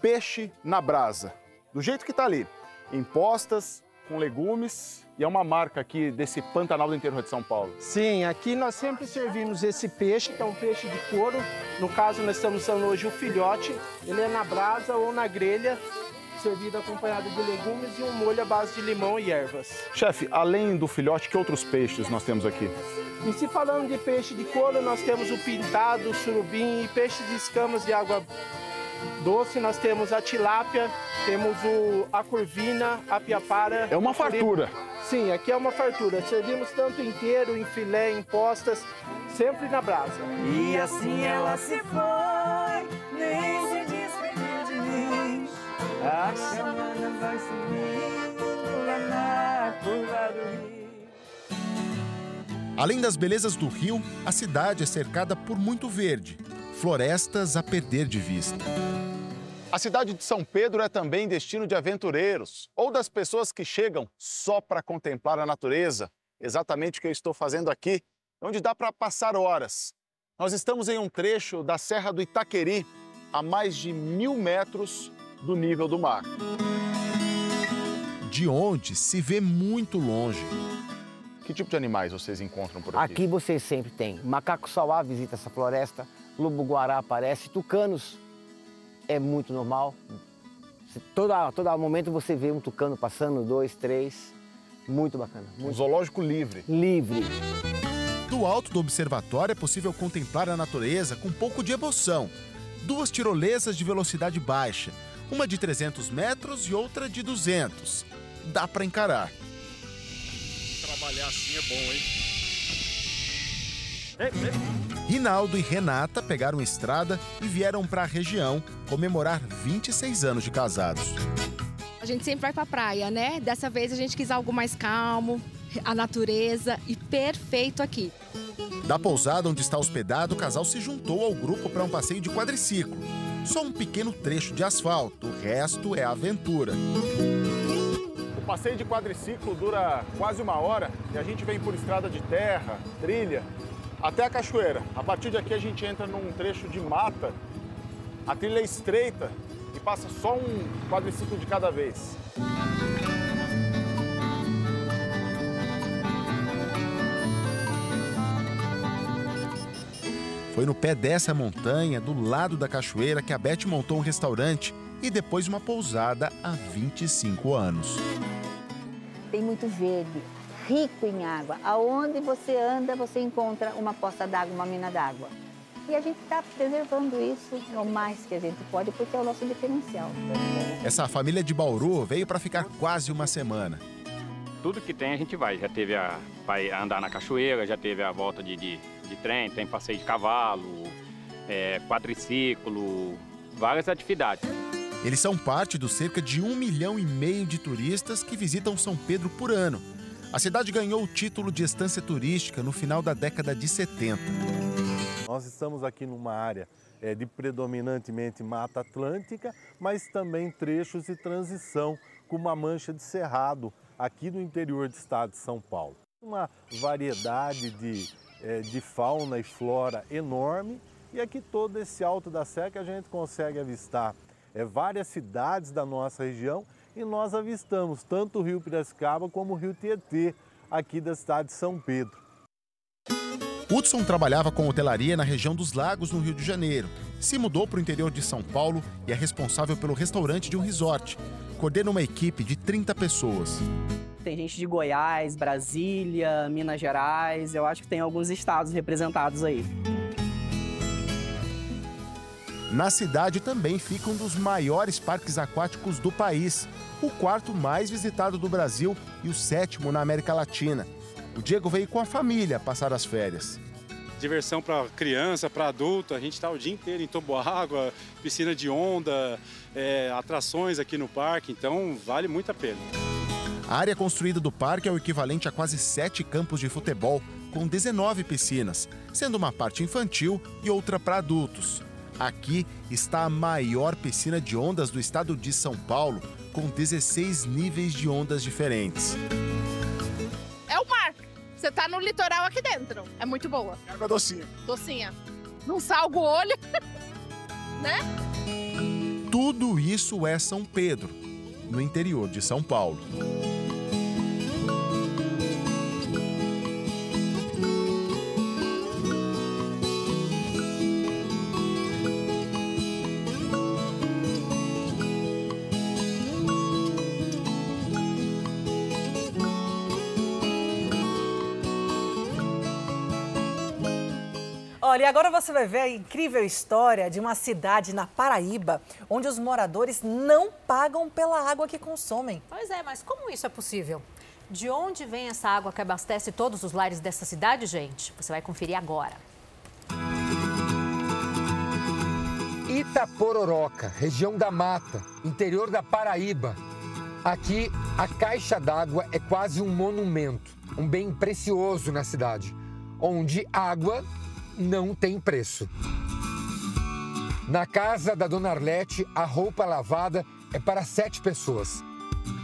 Peixe na brasa, do jeito que está ali, em postas, com legumes, e é uma marca aqui desse Pantanal do interior de São Paulo. Sim, aqui nós sempre servimos esse peixe, que é um peixe de couro. No caso, nós estamos usando hoje o filhote. Ele é na brasa ou na grelha, servido acompanhado de legumes e um molho à base de limão e ervas. Chefe, além do filhote, que outros peixes nós temos aqui? E se falando de peixe de couro, nós temos o pintado, o surubim e peixes de escamas de água doce. Nós temos a tilápia, temos o, a curvina, a piapara. É uma fartura. Sim, aqui é uma fartura. Servimos tanto inteiro, em filé, em postas, sempre na brasa. E assim ela se foi, nem se despediu de mim. A semana vai sumindo lá na curva do rio. Além das belezas do rio, a cidade é cercada por muito verde, florestas a perder de vista. A cidade de São Pedro é também destino de aventureiros ou das pessoas que chegam só para contemplar a natureza. Exatamente o que eu estou fazendo aqui, onde dá para passar horas. Nós estamos em um trecho da Serra do Itaqueri, a mais de mil metros do nível do mar. De onde se vê muito longe. Que tipo de animais vocês encontram por aqui? Aqui vocês sempre têm macaco sauá visita essa floresta, lobo-guará aparece, tucanos é muito normal. Toda, todo momento você vê um tucano passando, dois, três. Muito bacana. Muito... Um zoológico livre. Livre. Do alto do observatório é possível contemplar a natureza com um pouco de emoção. Duas tirolesas de velocidade baixa, uma de 300 metros e outra de 200. Dá para encarar. Trabalhar assim é bom, hein? Rinaldo e Renata pegaram estrada e vieram para a região comemorar 26 anos de casados. A gente sempre vai pra praia, né? Dessa vez a gente quis algo mais calmo, a natureza e perfeito aqui. Da pousada onde está hospedado, o casal se juntou ao grupo para um passeio de quadriciclo. Só um pequeno trecho de asfalto, o resto é aventura. O passeio de quadriciclo dura quase uma hora e a gente vem por estrada de terra, trilha, até a cachoeira. A partir daqui a gente entra num trecho de mata. A trilha é estreita e passa só um quadriciclo de cada vez. Foi no pé dessa montanha, do lado da cachoeira, que a Beth montou um restaurante e depois uma pousada há 25 anos. Tem muito verde, rico em água. Aonde você anda, você encontra uma poça d'água, uma mina d'água. E a gente está preservando isso o mais que a gente pode, porque é o nosso diferencial. Essa família de Bauru veio para ficar quase uma semana. Tudo que tem a gente vai. Já teve a vai andar na cachoeira, já teve a volta de, de, de trem, tem passeio de cavalo, é, quadriciclo, várias atividades. Eles são parte dos cerca de um milhão e meio de turistas que visitam São Pedro por ano. A cidade ganhou o título de estância turística no final da década de 70. Nós estamos aqui numa área é, de predominantemente mata atlântica, mas também trechos de transição com uma mancha de cerrado aqui no interior do estado de São Paulo. Uma variedade de, é, de fauna e flora enorme e aqui todo esse alto da serra que a gente consegue avistar é, várias cidades da nossa região e nós avistamos tanto o rio Piracicaba como o rio Tietê aqui da cidade de São Pedro. Hudson trabalhava com hotelaria na região dos Lagos, no Rio de Janeiro. Se mudou para o interior de São Paulo e é responsável pelo restaurante de um resort. Coordena uma equipe de 30 pessoas. Tem gente de Goiás, Brasília, Minas Gerais. Eu acho que tem alguns estados representados aí. Na cidade também fica um dos maiores parques aquáticos do país, o quarto mais visitado do Brasil e o sétimo na América Latina. O Diego veio com a família passar as férias. Diversão para criança, para adulto, a gente está o dia inteiro em toboágua, piscina de onda, é, atrações aqui no parque, então vale muito a pena. A área construída do parque é o equivalente a quase sete campos de futebol, com 19 piscinas, sendo uma parte infantil e outra para adultos. Aqui está a maior piscina de ondas do estado de São Paulo, com 16 níveis de ondas diferentes. É o mar. Você tá no litoral aqui dentro. É muito boa. Água docinha. Docinha. Não salga o olho, (laughs) né? Tudo isso é São Pedro, no interior de São Paulo. Olha, e agora você vai ver a incrível história de uma cidade na Paraíba, onde os moradores não pagam pela água que consomem. Pois é, mas como isso é possível? De onde vem essa água que abastece todos os lares dessa cidade, gente? Você vai conferir agora. Itapororoca, região da Mata, interior da Paraíba. Aqui, a caixa d'água é quase um monumento, um bem precioso na cidade, onde água não tem preço. Na casa da Dona Arlete, a roupa lavada é para sete pessoas.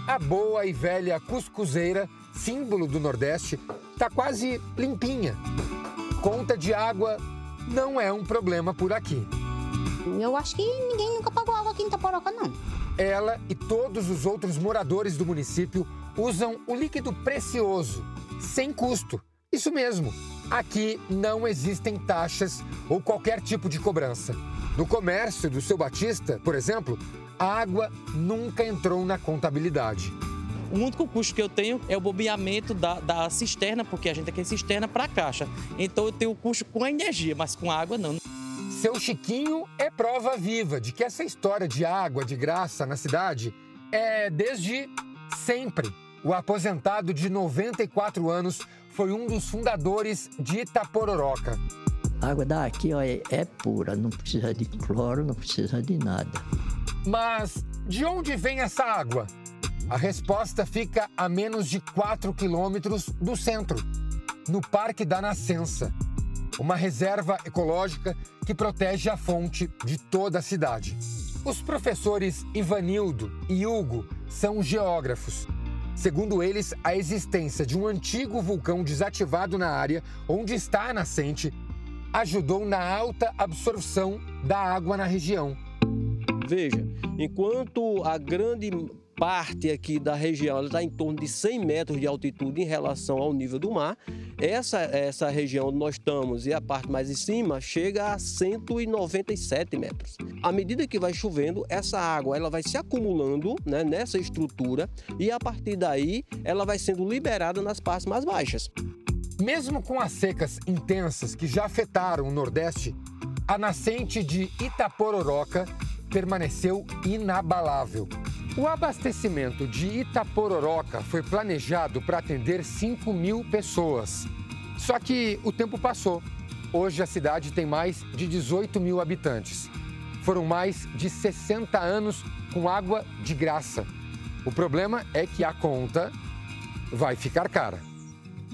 A boa e velha cuscuzeira, símbolo do Nordeste, está quase limpinha. Conta de água não é um problema por aqui. Eu acho que ninguém nunca pagou água aqui em Itaporoca, não. Ela e todos os outros moradores do município usam o líquido precioso, sem custo. Isso mesmo. Aqui não existem taxas ou qualquer tipo de cobrança. No comércio do seu Batista, por exemplo, a água nunca entrou na contabilidade. O único custo que eu tenho é o bobeamento da, da cisterna, porque a gente tem cisterna para a caixa. Então eu tenho o custo com a energia, mas com a água não. Seu Chiquinho é prova viva de que essa história de água de graça na cidade é desde sempre. O aposentado de 94 anos foi um dos fundadores de Itapororoca. A água daqui ó, é, é pura, não precisa de cloro, não precisa de nada. Mas de onde vem essa água? A resposta fica a menos de 4 quilômetros do centro, no Parque da Nascença, uma reserva ecológica que protege a fonte de toda a cidade. Os professores Ivanildo e Hugo são geógrafos. Segundo eles, a existência de um antigo vulcão desativado na área onde está a nascente ajudou na alta absorção da água na região. Veja, enquanto a grande parte aqui da região está em torno de 100 metros de altitude em relação ao nível do mar, essa, essa região onde nós estamos e a parte mais em cima chega a 197 metros. À medida que vai chovendo, essa água ela vai se acumulando né, nessa estrutura e a partir daí ela vai sendo liberada nas partes mais baixas. Mesmo com as secas intensas que já afetaram o Nordeste, a nascente de Itapororoca permaneceu inabalável. O abastecimento de Itapororoca foi planejado para atender 5 mil pessoas. Só que o tempo passou. Hoje a cidade tem mais de 18 mil habitantes. Foram mais de 60 anos com água de graça. O problema é que a conta vai ficar cara.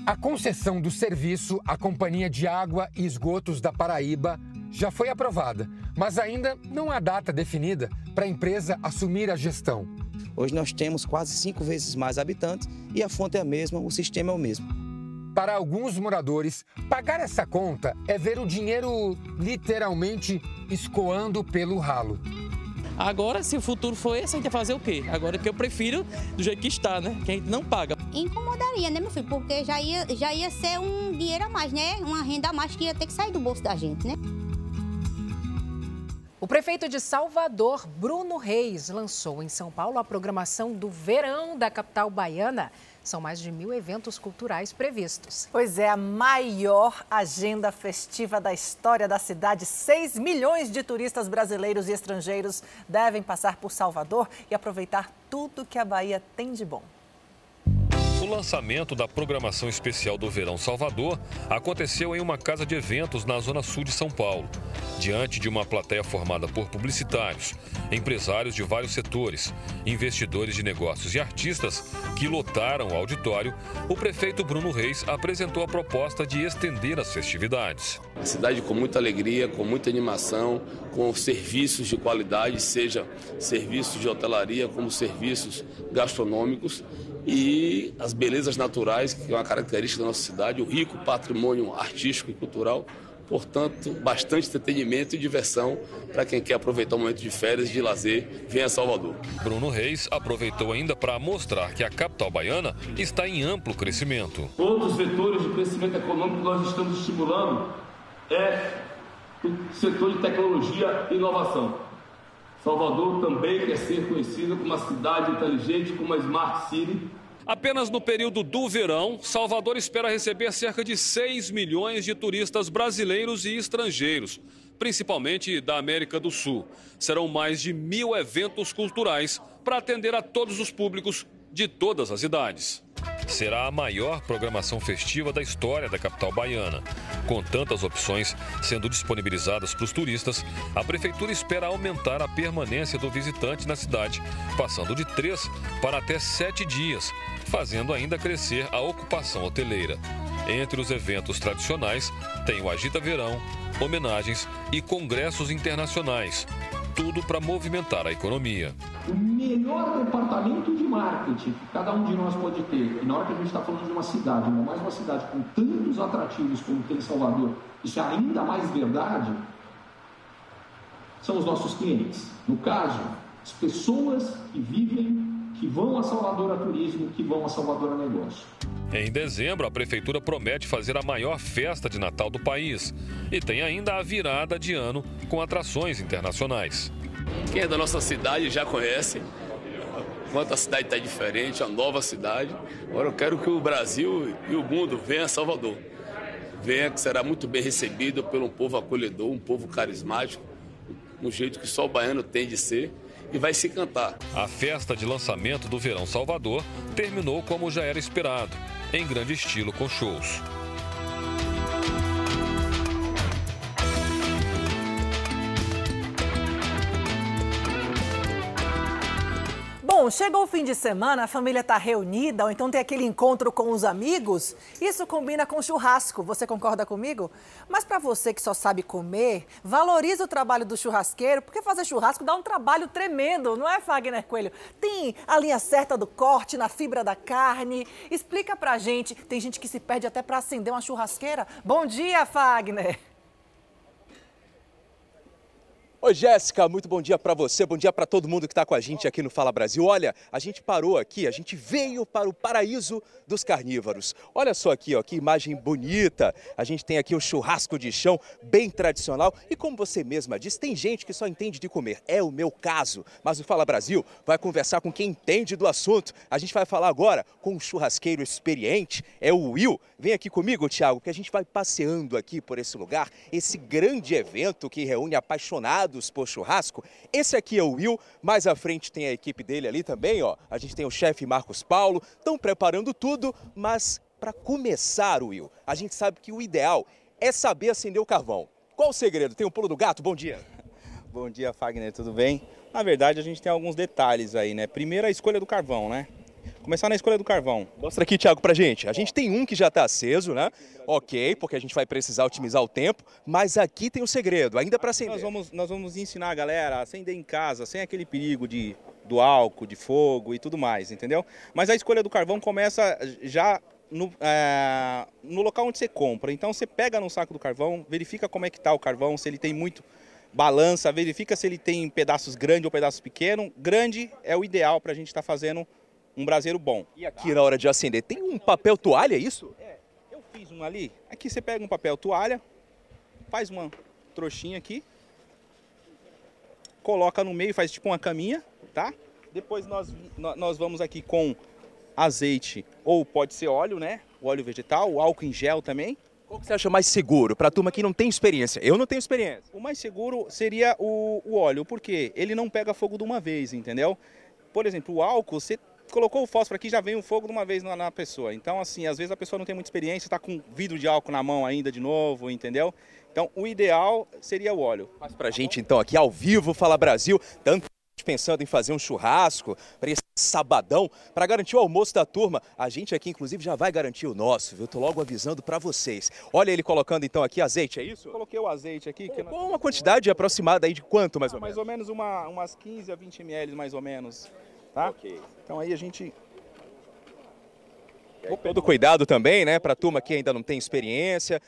A concessão do serviço à Companhia de Água e Esgotos da Paraíba já foi aprovada, mas ainda não há data definida para a empresa assumir a gestão. Hoje nós temos quase cinco vezes mais habitantes e a fonte é a mesma, o sistema é o mesmo. Para alguns moradores, pagar essa conta é ver o dinheiro literalmente escoando pelo ralo. Agora, se o futuro for esse, a gente vai fazer o quê? Agora que eu prefiro do jeito que está, né? Que a gente não paga. Incomodaria, né, meu filho? Porque já ia, já ia ser um dinheiro a mais, né? Uma renda a mais que ia ter que sair do bolso da gente, né? O prefeito de Salvador, Bruno Reis, lançou em São Paulo a programação do verão da capital baiana. São mais de mil eventos culturais previstos. Pois é, a maior agenda festiva da história da cidade. 6 milhões de turistas brasileiros e estrangeiros devem passar por Salvador e aproveitar tudo que a Bahia tem de bom. O lançamento da programação especial do Verão Salvador aconteceu em uma casa de eventos na zona sul de São Paulo, diante de uma plateia formada por publicitários, empresários de vários setores, investidores de negócios e artistas que lotaram o auditório. O prefeito Bruno Reis apresentou a proposta de estender as festividades. A cidade com muita alegria, com muita animação, com serviços de qualidade, seja serviços de hotelaria como serviços gastronômicos e as belezas naturais, que é uma característica da nossa cidade, o rico patrimônio artístico e cultural. Portanto, bastante entretenimento e diversão para quem quer aproveitar o momento de férias de lazer, venha a Salvador. Bruno Reis aproveitou ainda para mostrar que a capital baiana está em amplo crescimento. Outros vetores de crescimento econômico que nós estamos estimulando é o setor de tecnologia e inovação. Salvador também quer ser conhecida como uma cidade inteligente, como uma Smart City. Apenas no período do verão, Salvador espera receber cerca de 6 milhões de turistas brasileiros e estrangeiros, principalmente da América do Sul. Serão mais de mil eventos culturais para atender a todos os públicos de todas as idades. Será a maior programação festiva da história da capital baiana. Com tantas opções sendo disponibilizadas para os turistas, a prefeitura espera aumentar a permanência do visitante na cidade, passando de três para até sete dias, fazendo ainda crescer a ocupação hoteleira. Entre os eventos tradicionais, tem o Agita Verão, homenagens e congressos internacionais. Tudo para movimentar a economia. O melhor departamento de marketing que cada um de nós pode ter, e na hora que a gente está falando de uma cidade, ainda mais uma cidade com tantos atrativos como tem Salvador, isso é ainda mais verdade, são os nossos clientes. No caso, as pessoas que vivem, que vão a Salvador a turismo, que vão a Salvador a negócio. Em dezembro, a prefeitura promete fazer a maior festa de Natal do país. E tem ainda a virada de ano com atrações internacionais. Quem é da nossa cidade já conhece. Enquanto a cidade está diferente, a nova cidade. Agora eu quero que o Brasil e o mundo venham a Salvador. Venha que será muito bem recebido um povo acolhedor, um povo carismático, um jeito que só o baiano tem de ser e vai se cantar. A festa de lançamento do Verão Salvador terminou como já era esperado, em grande estilo com shows. Bom, chegou o fim de semana, a família está reunida, ou então tem aquele encontro com os amigos. Isso combina com churrasco, você concorda comigo? Mas para você que só sabe comer, valorize o trabalho do churrasqueiro, porque fazer churrasco dá um trabalho tremendo, não é, Fagner Coelho? Tem a linha certa do corte na fibra da carne. Explica pra gente, tem gente que se perde até para acender uma churrasqueira. Bom dia, Fagner! Oi, Jéssica, muito bom dia para você, bom dia para todo mundo que está com a gente aqui no Fala Brasil. Olha, a gente parou aqui, a gente veio para o paraíso dos carnívoros. Olha só aqui, ó, que imagem bonita. A gente tem aqui o churrasco de chão, bem tradicional. E como você mesma disse, tem gente que só entende de comer. É o meu caso. Mas o Fala Brasil vai conversar com quem entende do assunto. A gente vai falar agora com um churrasqueiro experiente, é o Will. Vem aqui comigo, Thiago, que a gente vai passeando aqui por esse lugar, esse grande evento que reúne apaixonados por churrasco. Esse aqui é o Will, mais à frente tem a equipe dele ali também, ó. A gente tem o chefe Marcos Paulo, estão preparando tudo, mas para começar, Will, a gente sabe que o ideal é saber acender o carvão. Qual o segredo? Tem um pulo do gato? Bom dia. Bom dia, Fagner, tudo bem? Na verdade, a gente tem alguns detalhes aí, né? Primeiro, a escolha do carvão, né? Começar na escolha do carvão. Mostra aqui, Thiago, pra gente. A gente tem um que já está aceso, né? Ok, porque a gente vai precisar otimizar o tempo, mas aqui tem um segredo, ainda para acender. Nós vamos, nós vamos ensinar a galera a acender em casa, sem aquele perigo de, do álcool, de fogo e tudo mais, entendeu? Mas a escolha do carvão começa já no, é, no local onde você compra. Então você pega no saco do carvão, verifica como é que está o carvão, se ele tem muito balança, verifica se ele tem pedaços grandes ou pedaços pequenos. Grande é o ideal para a gente estar tá fazendo um braseiro bom. E aqui na hora de acender, tem um papel toalha, é isso? É, eu fiz um ali. Aqui você pega um papel toalha, faz uma trouxinha aqui, coloca no meio, faz tipo uma caminha, tá? Depois nós, nós vamos aqui com azeite ou pode ser óleo, né? O óleo vegetal, o álcool em gel também. Qual que você acha mais seguro para a turma que não tem experiência? Eu não tenho experiência. O mais seguro seria o, o óleo, porque ele não pega fogo de uma vez, entendeu? Por exemplo, o álcool, você colocou o fósforo aqui, já vem o fogo de uma vez na, na pessoa. Então, assim, às vezes a pessoa não tem muita experiência, está com vidro de álcool na mão ainda de novo, entendeu? Então, o ideal seria o óleo. Faz pra gente, então, aqui ao vivo, Fala Brasil, tanto pensando em fazer um churrasco para esse sabadão, para garantir o almoço da turma. A gente aqui, inclusive, já vai garantir o nosso, viu? Tô logo avisando para vocês. Olha ele colocando, então, aqui azeite, é isso? Coloquei o azeite aqui. Que Qual uma quantidade aproximada aí de quanto, mais ou menos? Mais ou menos uma, umas 15 a 20 ml, mais ou menos, tá? Ok. Então aí a gente Todo cuidado também, né, para turma que ainda não tem experiência.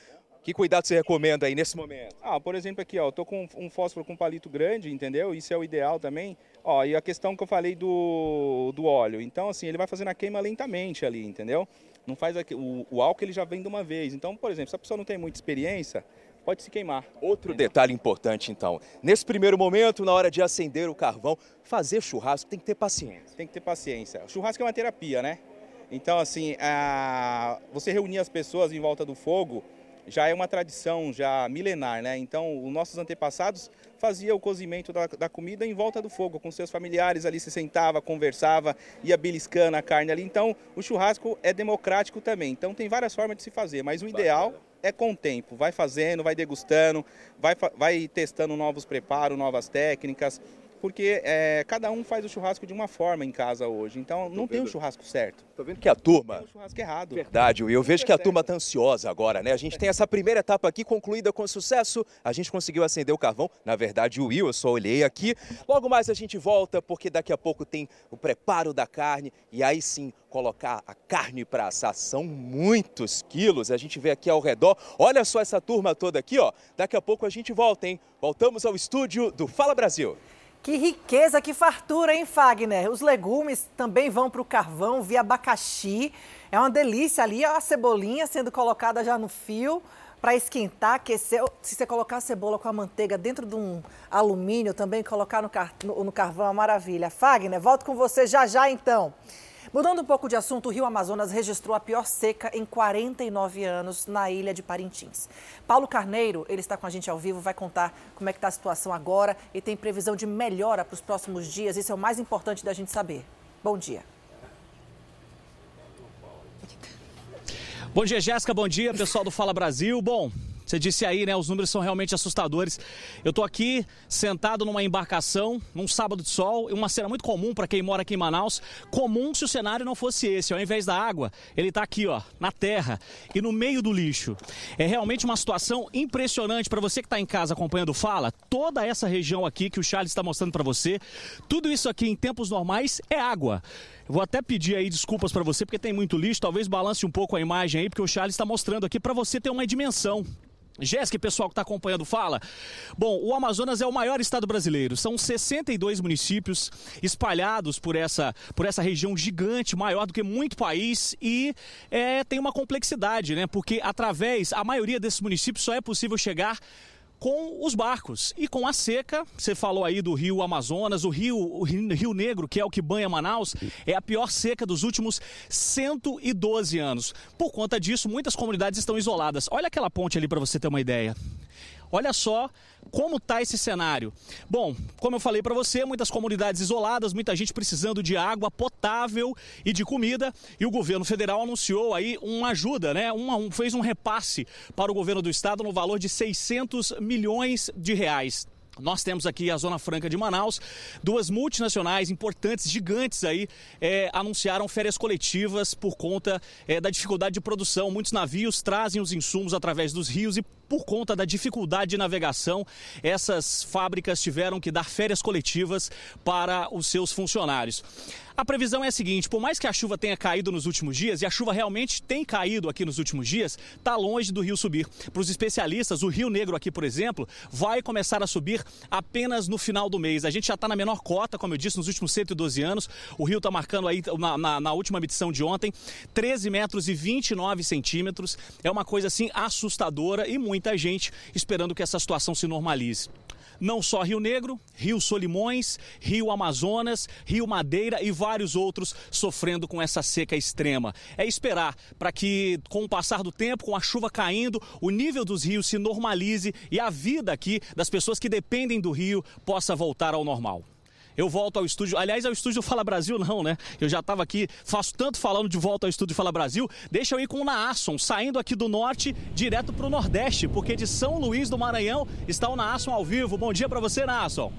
Que cuidado você recomenda aí nesse momento? Ah, por exemplo aqui, ó, eu tô com um fósforo com palito grande, entendeu? Isso é o ideal também. Ó, e a questão que eu falei do, do óleo. Então, assim, ele vai fazendo a queima lentamente ali, entendeu? Não faz aqui, o, o álcool ele já vem de uma vez. Então, por exemplo, se a pessoa não tem muita experiência, pode se queimar. Outro detalhe importante, então. Nesse primeiro momento, na hora de acender o carvão, fazer churrasco tem que ter paciência. Tem que ter paciência. O churrasco é uma terapia, né? Então, assim, a... você reunir as pessoas em volta do fogo já é uma tradição já milenar, né? Então, os nossos antepassados faziam o cozimento da, da, comida em volta do fogo, com seus familiares ali, se sentava, conversava, ia beliscando a carne ali. Então, o churrasco é democrático também. Então, tem várias formas de se fazer, mas o ideal é com o tempo. Vai fazendo, vai degustando, vai, vai testando novos preparos, novas técnicas porque é, cada um faz o churrasco de uma forma em casa hoje. Então não tem um churrasco certo. Tô vendo que a turma. Tem um churrasco errado. Verdade, e eu vejo que a turma está ansiosa agora, né? A gente tem essa primeira etapa aqui concluída com sucesso. A gente conseguiu acender o carvão. Na verdade, o Will, eu só olhei aqui. Logo mais a gente volta, porque daqui a pouco tem o preparo da carne. E aí sim, colocar a carne para assar. São muitos quilos. A gente vê aqui ao redor. Olha só essa turma toda aqui, ó. Daqui a pouco a gente volta, hein? Voltamos ao estúdio do Fala Brasil. Que riqueza, que fartura, hein, Fagner? Os legumes também vão para o carvão via abacaxi. É uma delícia ali, a cebolinha sendo colocada já no fio para esquentar, aquecer. Se você colocar a cebola com a manteiga dentro de um alumínio, também colocar no, car no, carvão, é maravilha. Fagner, volto com você já já então. Mudando um pouco de assunto, o Rio Amazonas registrou a pior seca em 49 anos na ilha de Parintins. Paulo Carneiro, ele está com a gente ao vivo, vai contar como é que está a situação agora e tem previsão de melhora para os próximos dias. Isso é o mais importante da gente saber. Bom dia. Bom dia, Jéssica. Bom dia, pessoal do Fala Brasil. Bom, você disse aí, né? Os números são realmente assustadores. Eu estou aqui sentado numa embarcação, num sábado de sol, uma cena muito comum para quem mora aqui em Manaus. Comum se o cenário não fosse esse. Ao invés da água, ele está aqui, ó, na terra e no meio do lixo. É realmente uma situação impressionante para você que está em casa acompanhando Fala. Toda essa região aqui que o Charles está mostrando para você, tudo isso aqui em tempos normais é água. Vou até pedir aí desculpas para você porque tem muito lixo. Talvez balance um pouco a imagem aí, porque o Charles está mostrando aqui para você ter uma dimensão. Jéssica, pessoal que está acompanhando, fala. Bom, o Amazonas é o maior estado brasileiro. São 62 municípios espalhados por essa, por essa região gigante, maior do que muito país, e é, tem uma complexidade, né? Porque através, a maioria desses municípios só é possível chegar com os barcos. E com a seca, você falou aí do rio Amazonas, o rio, o rio Negro, que é o que banha Manaus, é a pior seca dos últimos 112 anos. Por conta disso, muitas comunidades estão isoladas. Olha aquela ponte ali para você ter uma ideia. Olha só como está esse cenário. Bom, como eu falei para você, muitas comunidades isoladas, muita gente precisando de água potável e de comida, e o governo federal anunciou aí uma ajuda, né? Um, fez um repasse para o governo do estado no valor de 600 milhões de reais. Nós temos aqui a Zona Franca de Manaus, duas multinacionais importantes, gigantes aí, é, anunciaram férias coletivas por conta é, da dificuldade de produção. Muitos navios trazem os insumos através dos rios e por conta da dificuldade de navegação, essas fábricas tiveram que dar férias coletivas para os seus funcionários. A previsão é a seguinte: por mais que a chuva tenha caído nos últimos dias, e a chuva realmente tem caído aqui nos últimos dias, está longe do rio subir. Para os especialistas, o Rio Negro aqui, por exemplo, vai começar a subir apenas no final do mês. A gente já está na menor cota, como eu disse, nos últimos 112 anos. O rio está marcando aí, na, na, na última medição de ontem, 13 metros e 29 centímetros. É uma coisa assim assustadora e muita gente esperando que essa situação se normalize não só Rio Negro, Rio Solimões, Rio Amazonas, Rio Madeira e vários outros sofrendo com essa seca extrema. É esperar para que, com o passar do tempo, com a chuva caindo, o nível dos rios se normalize e a vida aqui das pessoas que dependem do rio possa voltar ao normal eu volto ao estúdio. Aliás, ao estúdio Fala Brasil, não, né? Eu já estava aqui, faço tanto falando de volta ao estúdio Fala Brasil. Deixa eu ir com o Naasson, saindo aqui do norte, direto para o nordeste, porque de São Luís do Maranhão está o Naasson ao vivo. Bom dia para você, Naasson.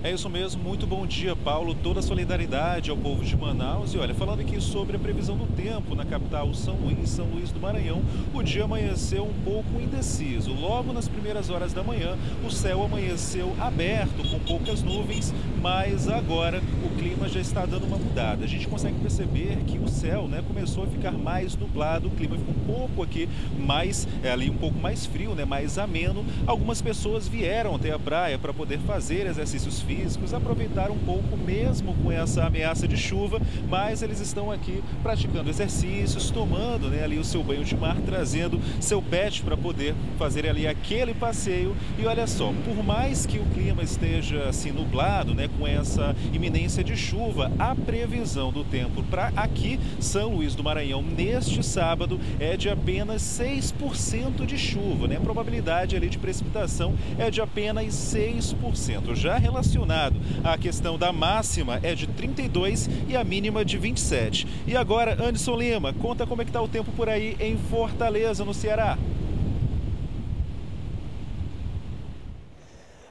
É isso mesmo, muito bom dia, Paulo. Toda a solidariedade ao povo de Manaus. E olha, falando aqui sobre a previsão do tempo na capital São Luís, São Luís do Maranhão, o dia amanheceu um pouco indeciso. Logo nas primeiras horas da manhã, o céu amanheceu aberto, com poucas nuvens, mas agora o clima já está dando uma mudada. A gente consegue perceber que o céu né, começou a ficar mais nublado, o clima ficou um pouco aqui mais, é, ali um pouco mais frio, né, mais ameno. Algumas pessoas vieram até a praia para poder fazer exercícios físicos, aproveitar um pouco mesmo com essa ameaça de chuva, mas eles estão aqui praticando exercícios, tomando né, ali o seu banho de mar, trazendo seu pet para poder fazer ali aquele passeio. E olha só, por mais que o clima esteja assim nublado, né, com essa iminência de chuva, a previsão do tempo para aqui, São Luís do Maranhão, neste sábado, é de apenas 6% de chuva, né? A probabilidade ali de precipitação é de apenas 6%. Já relacionado relacionado. A questão da máxima é de 32 e a mínima de 27. E agora, Anderson Lima, conta como é que está o tempo por aí em Fortaleza, no Ceará.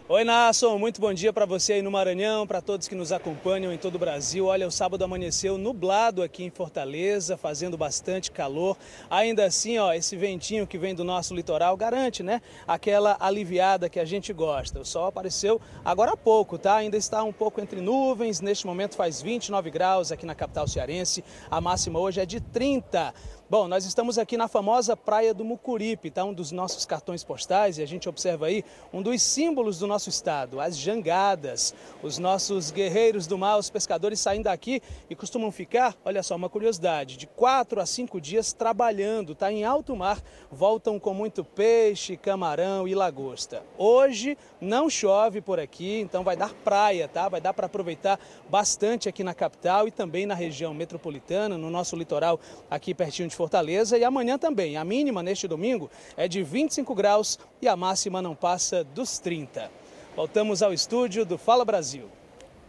Oi, Nasson, muito bom dia para você aí no Maranhão, para todos que nos acompanham em todo o Brasil. Olha, o sábado amanheceu nublado aqui em Fortaleza, fazendo bastante calor. Ainda assim, ó, esse ventinho que vem do nosso litoral garante, né, aquela aliviada que a gente gosta. O sol apareceu agora há pouco, tá? Ainda está um pouco entre nuvens. Neste momento faz 29 graus aqui na capital cearense. A máxima hoje é de 30. Bom, nós estamos aqui na famosa Praia do Mucuripe, tá? Um dos nossos cartões postais e a gente observa aí um dos símbolos do nosso estado, as jangadas. Os nossos guerreiros do mar, os pescadores saem daqui e costumam ficar, olha só, uma curiosidade, de quatro a cinco dias trabalhando, tá? Em alto mar, voltam com muito peixe, camarão e lagosta. Hoje não chove por aqui, então vai dar praia, tá? Vai dar para aproveitar bastante aqui na capital e também na região metropolitana, no nosso litoral aqui pertinho de Fortaleza. E amanhã também. A mínima neste domingo é de 25 graus e a máxima não passa dos 30. Voltamos ao estúdio do Fala Brasil.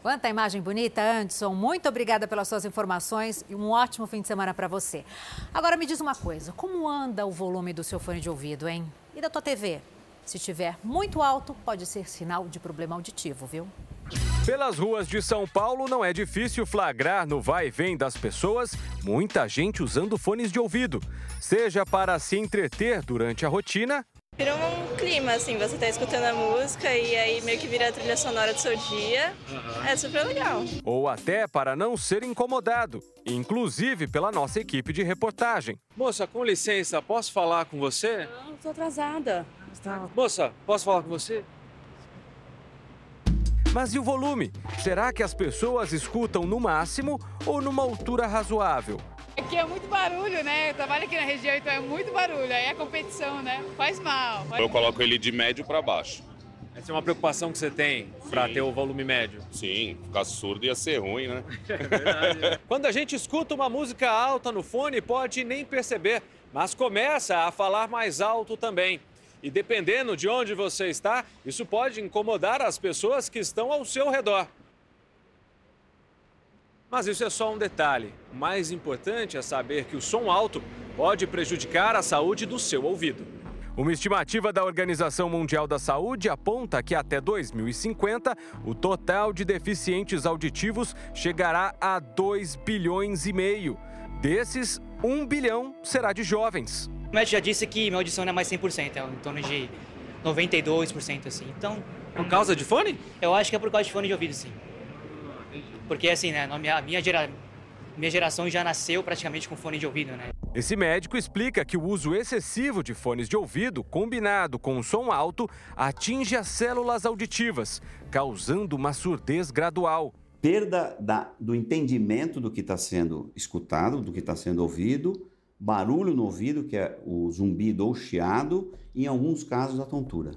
Quanta imagem bonita, Anderson. Muito obrigada pelas suas informações e um ótimo fim de semana para você. Agora me diz uma coisa: como anda o volume do seu fone de ouvido, hein? E da tua TV? Se estiver muito alto, pode ser sinal de problema auditivo, viu? Pelas ruas de São Paulo, não é difícil flagrar no vai e vem das pessoas muita gente usando fones de ouvido, seja para se entreter durante a rotina. Vira um clima, assim, você tá escutando a música e aí meio que vira a trilha sonora do seu dia. É super legal. Ou até para não ser incomodado, inclusive pela nossa equipe de reportagem. Moça, com licença, posso falar com você? Não, tô atrasada. Moça, posso falar com você? Mas e o volume? Será que as pessoas escutam no máximo ou numa altura razoável? Aqui é muito barulho, né? Eu trabalho aqui na região, então é muito barulho. Aí a competição, né? Faz mal. Faz Eu coloco ele de médio para baixo. Essa é uma preocupação que você tem para ter o volume médio. Sim, ficar surdo ia ser ruim, né? (laughs) Quando a gente escuta uma música alta no fone, pode nem perceber, mas começa a falar mais alto também. E dependendo de onde você está, isso pode incomodar as pessoas que estão ao seu redor. Mas isso é só um detalhe. O mais importante é saber que o som alto pode prejudicar a saúde do seu ouvido. Uma estimativa da Organização Mundial da Saúde aponta que até 2050 o total de deficientes auditivos chegará a 2 bilhões e meio. Desses, 1 bilhão será de jovens. O médico já disse que minha audição não é mais 100%, é em torno de 92%, assim. Então... Por causa de fone? Eu acho que é por causa de fone de ouvido, sim. Porque, assim, né, a minha, minha, gera, minha geração já nasceu praticamente com fone de ouvido, né? Esse médico explica que o uso excessivo de fones de ouvido, combinado com um som alto, atinge as células auditivas, causando uma surdez gradual. Perda da, do entendimento do que está sendo escutado, do que está sendo ouvido, barulho no ouvido, que é o zumbido ou chiado, e em alguns casos a tontura.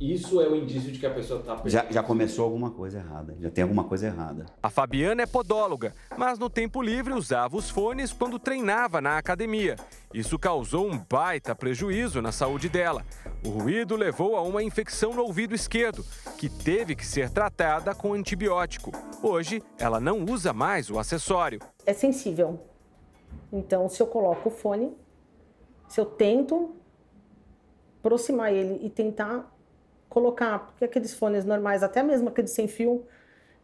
Isso é o indício de que a pessoa está já, já começou alguma coisa errada, já tem alguma coisa errada. A Fabiana é podóloga, mas no tempo livre usava os fones quando treinava na academia. Isso causou um baita prejuízo na saúde dela. O ruído levou a uma infecção no ouvido esquerdo, que teve que ser tratada com antibiótico. Hoje, ela não usa mais o acessório. É sensível. Então, se eu coloco o fone, se eu tento aproximar ele e tentar colocar, porque aqueles fones normais, até mesmo aqueles sem fio,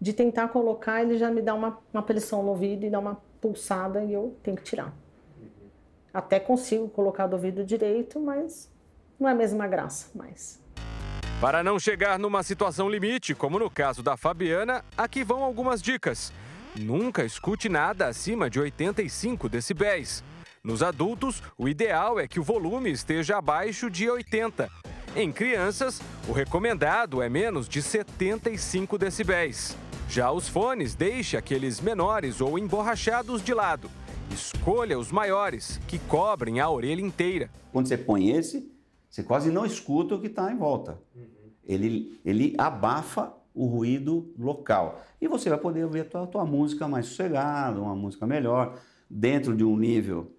de tentar colocar, ele já me dá uma, uma pressão no ouvido e dá uma pulsada e eu tenho que tirar. Até consigo colocar do ouvido direito, mas não é a mesma graça, mas... Para não chegar numa situação limite, como no caso da Fabiana, aqui vão algumas dicas. Nunca escute nada acima de 85 decibéis. Nos adultos, o ideal é que o volume esteja abaixo de 80. Em crianças, o recomendado é menos de 75 decibéis. Já os fones, deixe aqueles menores ou emborrachados de lado. Escolha os maiores, que cobrem a orelha inteira. Quando você põe esse, você quase não escuta o que está em volta. Ele, ele abafa o ruído local. E você vai poder ouvir a tua, tua música mais sossegada, uma música melhor, dentro de um nível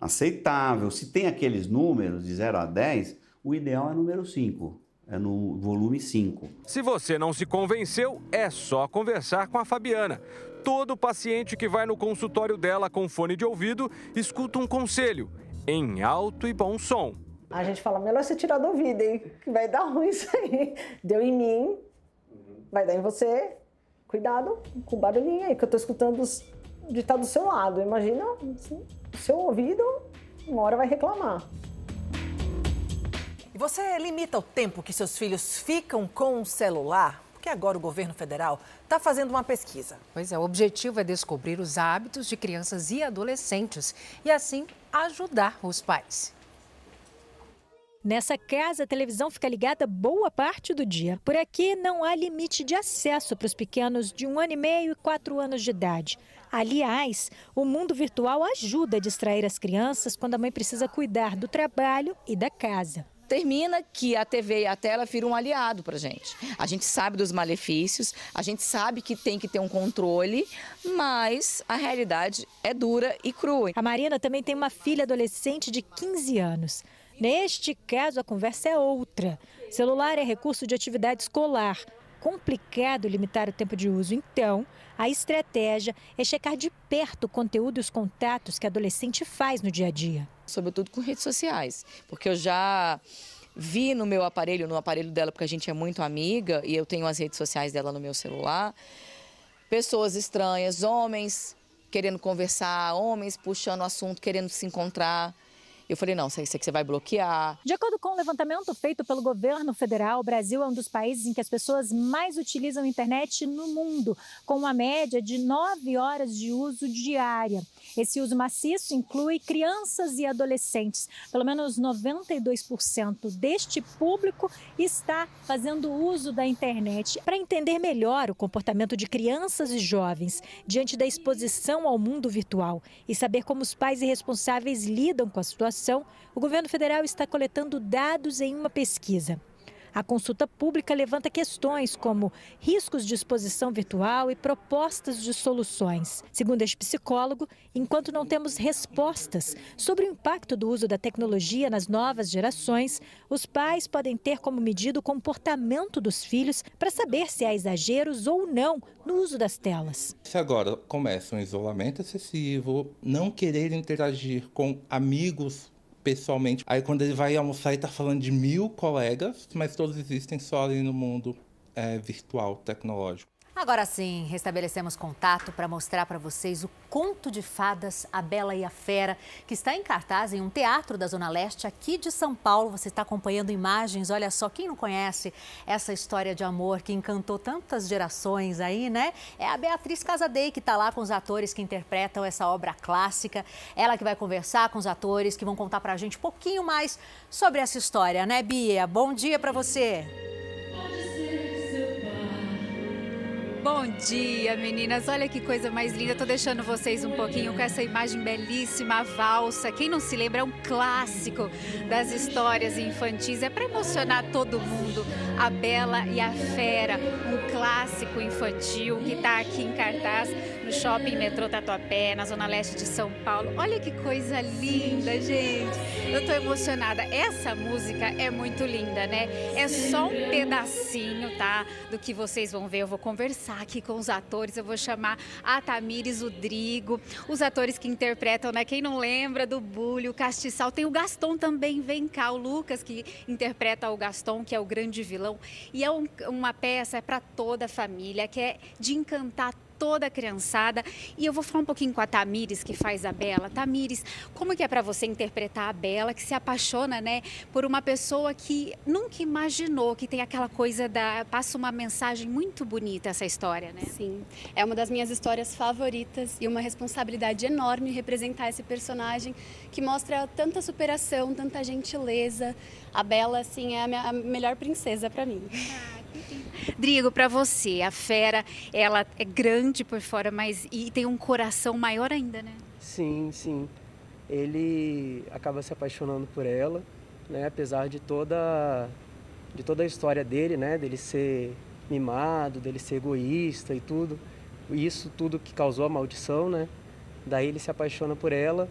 aceitável. Se tem aqueles números de 0 a 10, o ideal é número 5, é no volume 5. Se você não se convenceu, é só conversar com a Fabiana. Todo paciente que vai no consultório dela com fone de ouvido escuta um conselho, em alto e bom som. A gente fala, melhor você tirar do ouvido, hein? Que vai dar ruim isso aí. Deu em mim, vai dar em você. Cuidado com o barulhinho aí, que eu tô escutando de estar do seu lado. Imagina, seu ouvido, uma hora vai reclamar. E você limita o tempo que seus filhos ficam com o celular? porque agora o governo federal está fazendo uma pesquisa. Pois é, o objetivo é descobrir os hábitos de crianças e adolescentes e, assim, ajudar os pais. Nessa casa, a televisão fica ligada boa parte do dia. Por aqui, não há limite de acesso para os pequenos de um ano e meio e quatro anos de idade. Aliás, o mundo virtual ajuda a distrair as crianças quando a mãe precisa cuidar do trabalho e da casa termina que a TV e a tela viram um aliado para gente. A gente sabe dos malefícios, a gente sabe que tem que ter um controle, mas a realidade é dura e crua. A Marina também tem uma filha adolescente de 15 anos. Neste caso, a conversa é outra. Celular é recurso de atividade escolar. Complicado limitar o tempo de uso. Então, a estratégia é checar de perto o conteúdo e os contatos que a adolescente faz no dia a dia. Sobretudo com redes sociais, porque eu já vi no meu aparelho, no aparelho dela, porque a gente é muito amiga e eu tenho as redes sociais dela no meu celular, pessoas estranhas, homens querendo conversar, homens puxando o assunto, querendo se encontrar. Eu falei, não, isso aqui você vai bloquear. De acordo com o um levantamento feito pelo governo federal, o Brasil é um dos países em que as pessoas mais utilizam a internet no mundo, com uma média de nove horas de uso diária. Esse uso maciço inclui crianças e adolescentes. Pelo menos 92% deste público está fazendo uso da internet. Para entender melhor o comportamento de crianças e jovens diante da exposição ao mundo virtual e saber como os pais e responsáveis lidam com a situação, o governo federal está coletando dados em uma pesquisa. A consulta pública levanta questões como riscos de exposição virtual e propostas de soluções. Segundo este psicólogo, enquanto não temos respostas sobre o impacto do uso da tecnologia nas novas gerações, os pais podem ter como medida o comportamento dos filhos para saber se há exageros ou não no uso das telas. Se agora começa um isolamento excessivo, não querer interagir com amigos pessoalmente. Aí quando ele vai almoçar, ele tá falando de mil colegas, mas todos existem só ali no mundo é, virtual, tecnológico. Agora sim, restabelecemos contato para mostrar para vocês o conto de fadas A Bela e a Fera, que está em cartaz em um teatro da Zona Leste aqui de São Paulo. Você está acompanhando imagens, olha só, quem não conhece essa história de amor que encantou tantas gerações aí, né? É a Beatriz Casadei que está lá com os atores que interpretam essa obra clássica. Ela que vai conversar com os atores que vão contar para a gente um pouquinho mais sobre essa história, né, Bia? Bom dia para você. Bom dia, meninas. Olha que coisa mais linda. Tô deixando vocês um pouquinho com essa imagem belíssima, a valsa. Quem não se lembra, é um clássico das histórias infantis. É para emocionar todo mundo. A Bela e a Fera, um clássico infantil que está aqui em cartaz Shopping Metrô Tatuapé, na Zona Leste de São Paulo. Olha que coisa linda, gente. Eu tô emocionada. Essa música é muito linda, né? É só um pedacinho, tá? Do que vocês vão ver. Eu vou conversar aqui com os atores. Eu vou chamar a Tamires, o Drigo, os atores que interpretam, né? Quem não lembra do Bulho, o Castiçal. Tem o Gaston também, vem cá, o Lucas, que interpreta o Gaston, que é o grande vilão. E é um, uma peça para toda a família, que é de encantar toda a criançada. E eu vou falar um pouquinho com a Tamires, que faz a Bela. Tamires, como que é para você interpretar a Bela, que se apaixona, né, por uma pessoa que nunca imaginou, que tem aquela coisa da... passa uma mensagem muito bonita essa história, né? Sim, é uma das minhas histórias favoritas e uma responsabilidade enorme representar esse personagem que mostra tanta superação, tanta gentileza. A Bela, assim, é a, minha, a melhor princesa para mim. Ah, Drigo, para você, a fera, ela é grande por fora, mas e tem um coração maior ainda, né? Sim, sim. Ele acaba se apaixonando por ela, né? Apesar de toda de toda a história dele, né? Dele ser mimado, dele ser egoísta e tudo. Isso tudo que causou a maldição, né? Daí ele se apaixona por ela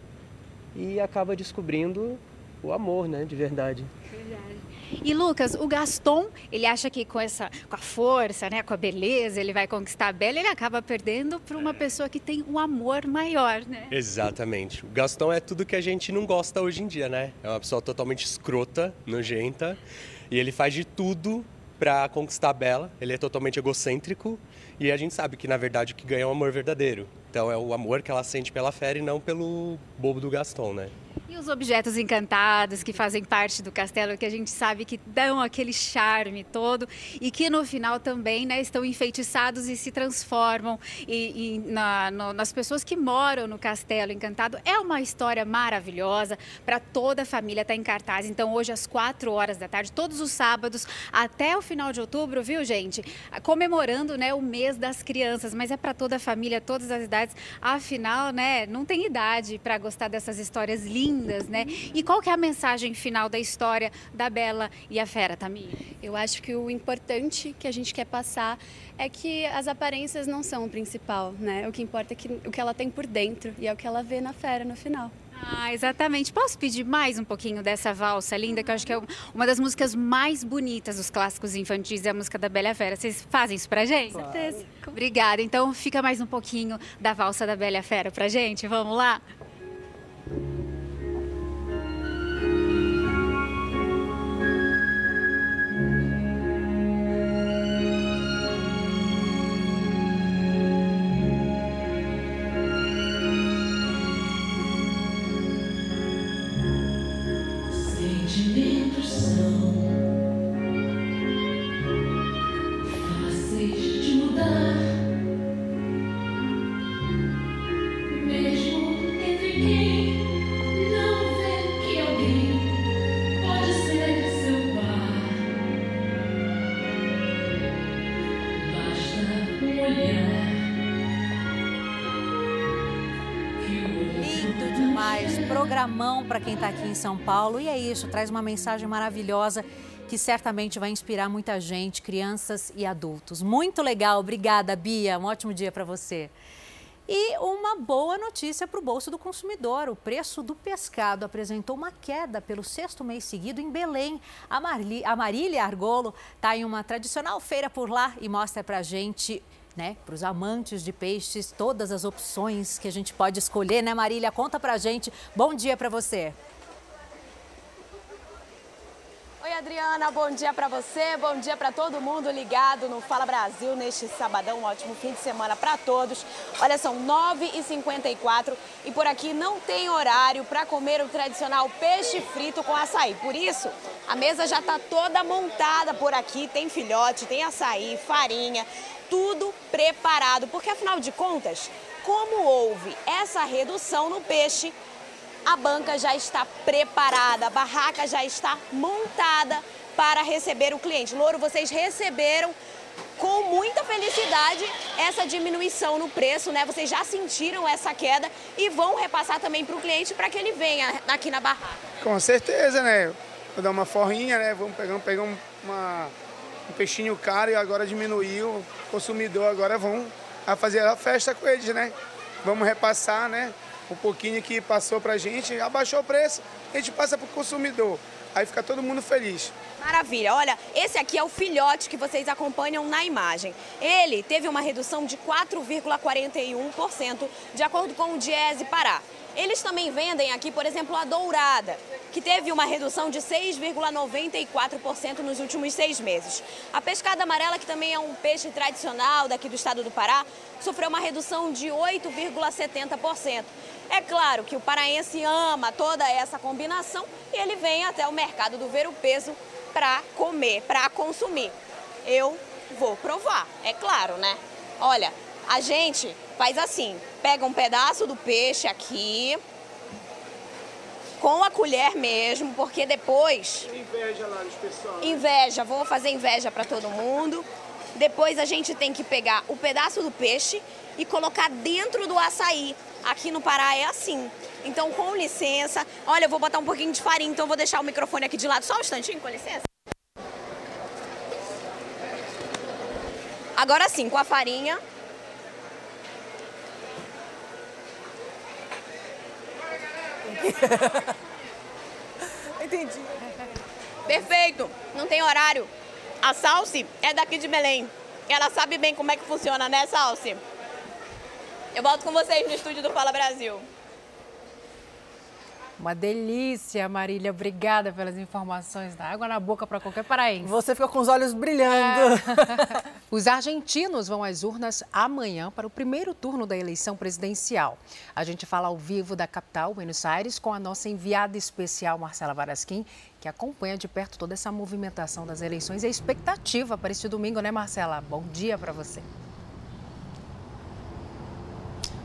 e acaba descobrindo o amor, né? De verdade. Verdade. E Lucas, o Gaston, ele acha que com essa, com a força, né, com a beleza, ele vai conquistar a Bela, ele acaba perdendo para uma pessoa que tem um amor maior, né? Exatamente. O Gaston é tudo que a gente não gosta hoje em dia, né? É uma pessoa totalmente escrota, nojenta, e ele faz de tudo para conquistar a Bela. Ele é totalmente egocêntrico e a gente sabe que na verdade o que ganha é o amor verdadeiro. Então é o amor que ela sente pela fera e não pelo bobo do Gaston, né? E os objetos encantados que fazem parte do castelo, que a gente sabe que dão aquele charme todo e que no final também né, estão enfeitiçados e se transformam e, e na, no, nas pessoas que moram no castelo encantado. É uma história maravilhosa para toda a família, está em cartaz. Então, hoje, às quatro horas da tarde, todos os sábados, até o final de outubro, viu, gente? Comemorando né, o mês das crianças, mas é para toda a família, todas as idades. Afinal, né, não tem idade para gostar dessas histórias lindas lindas, né? E qual que é a mensagem final da história da Bela e a Fera, Tamir? Eu acho que o importante que a gente quer passar é que as aparências não são o principal, né? O que importa é que, o que ela tem por dentro e é o que ela vê na Fera no final. Ah, exatamente. Posso pedir mais um pouquinho dessa valsa linda, que eu acho que é uma das músicas mais bonitas dos clássicos infantis, é a música da Bela Fera. Vocês fazem isso pra gente? Com certeza. Obrigada. Então fica mais um pouquinho da valsa da Bela Fera pra gente. Vamos lá? São Paulo. E é isso, traz uma mensagem maravilhosa que certamente vai inspirar muita gente, crianças e adultos. Muito legal, obrigada, Bia. Um ótimo dia para você. E uma boa notícia para o bolso do consumidor. O preço do pescado apresentou uma queda pelo sexto mês seguido em Belém. A, Marli, a Marília Argolo está em uma tradicional feira por lá e mostra para a gente né, para os amantes de peixes, todas as opções que a gente pode escolher, né, Marília? Conta pra gente. Bom dia para você. Oi, Adriana, bom dia para você, bom dia para todo mundo ligado no Fala Brasil neste sabadão. Um ótimo fim de semana para todos. Olha, são 9h54 e por aqui não tem horário para comer o tradicional peixe frito com açaí. Por isso, a mesa já está toda montada por aqui. Tem filhote, tem açaí, farinha, tudo preparado. Porque afinal de contas, como houve essa redução no peixe, a banca já está preparada, a barraca já está montada para receber o cliente. Louro, vocês receberam com muita felicidade essa diminuição no preço, né? Vocês já sentiram essa queda e vão repassar também para o cliente para que ele venha aqui na barraca. Com certeza, né? Vou dar uma forrinha, né? Vamos pegar, pegar um, uma, um peixinho caro e agora diminuiu. O consumidor agora vão a fazer a festa com eles, né? Vamos repassar, né? Um pouquinho que passou para a gente, abaixou o preço, a gente passa para o consumidor. Aí fica todo mundo feliz. Maravilha. Olha, esse aqui é o filhote que vocês acompanham na imagem. Ele teve uma redução de 4,41%, de acordo com o Diese Pará. Eles também vendem aqui, por exemplo, a dourada, que teve uma redução de 6,94% nos últimos seis meses. A pescada amarela, que também é um peixe tradicional daqui do estado do Pará, sofreu uma redução de 8,70%. É claro que o paraense ama toda essa combinação e ele vem até o mercado do Ver o Peso para comer, para consumir. Eu vou provar, é claro, né? Olha, a gente faz assim, pega um pedaço do peixe aqui, com a colher mesmo, porque depois... Inveja lá nos pessoal. Inveja, vou fazer inveja para todo mundo. Depois a gente tem que pegar o pedaço do peixe e colocar dentro do açaí. Aqui no Pará é assim. Então, com licença. Olha, eu vou botar um pouquinho de farinha, então eu vou deixar o microfone aqui de lado só um instantinho, com licença. Agora sim, com a farinha. (laughs) Entendi. Perfeito, não tem horário. A Salsi é daqui de Belém. Ela sabe bem como é que funciona, né, Salsi? Eu volto com vocês no estúdio do Fala Brasil. Uma delícia, Marília. Obrigada pelas informações. Dá água na boca para qualquer paraense. Você ficou com os olhos brilhando. É. (laughs) Os argentinos vão às urnas amanhã para o primeiro turno da eleição presidencial. A gente fala ao vivo da capital, Buenos Aires, com a nossa enviada especial, Marcela Varasquim, que acompanha de perto toda essa movimentação das eleições e a expectativa para este domingo, né, Marcela? Bom dia para você.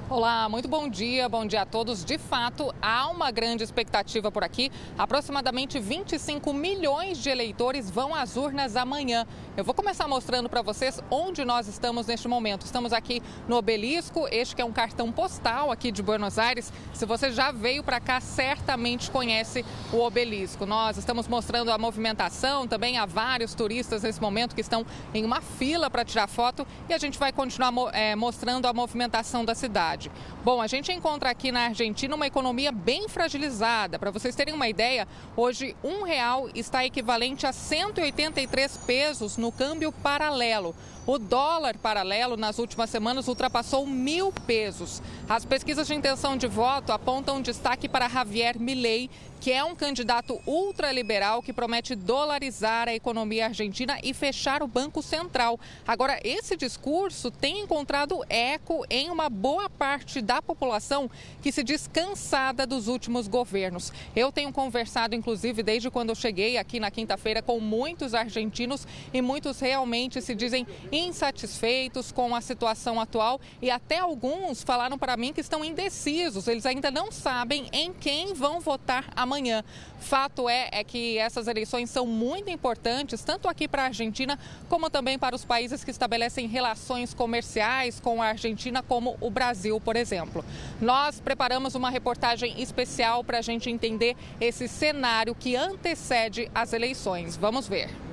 Olá, muito bom dia, bom dia a todos. De fato, há uma grande expectativa por aqui. Aproximadamente 25 milhões de eleitores vão às urnas amanhã. Eu vou começar mostrando para vocês onde nós estamos neste momento. Estamos aqui no Obelisco, este que é um cartão postal aqui de Buenos Aires. Se você já veio para cá, certamente conhece o Obelisco. Nós estamos mostrando a movimentação, também há vários turistas nesse momento que estão em uma fila para tirar foto e a gente vai continuar é, mostrando a movimentação da cidade. Bom, a gente encontra aqui na Argentina uma economia bem fragilizada. Para vocês terem uma ideia, hoje um real está equivalente a 183 pesos no câmbio paralelo. O dólar paralelo nas últimas semanas ultrapassou mil pesos. As pesquisas de intenção de voto apontam destaque para Javier Milei, que é um candidato ultraliberal que promete dolarizar a economia argentina e fechar o Banco Central. Agora, esse discurso tem encontrado eco em uma boa parte da população que se diz cansada dos últimos governos. Eu tenho conversado, inclusive, desde quando eu cheguei aqui na quinta-feira, com muitos argentinos e muitos realmente se dizem insatisfeitos com a situação atual e até alguns falaram para mim que estão indecisos. Eles ainda não sabem em quem vão votar amanhã. Fato é, é que essas eleições são muito importantes, tanto aqui para a Argentina, como também para os países que estabelecem relações comerciais com a Argentina, como o Brasil, por exemplo. Nós preparamos uma reportagem especial para a gente entender esse cenário que antecede as eleições. Vamos ver.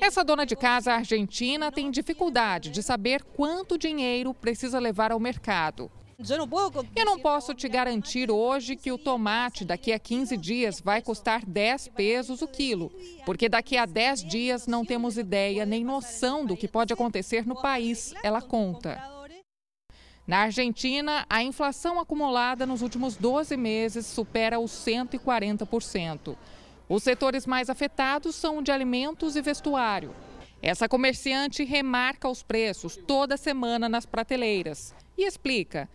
Essa dona de casa argentina tem dificuldade de saber quanto dinheiro precisa levar ao mercado. Eu não posso te garantir hoje que o tomate daqui a 15 dias vai custar 10 pesos o quilo, porque daqui a 10 dias não temos ideia nem noção do que pode acontecer no país, ela conta. Na Argentina, a inflação acumulada nos últimos 12 meses supera os 140%. Os setores mais afetados são o de alimentos e vestuário. Essa comerciante remarca os preços toda semana nas prateleiras e explica.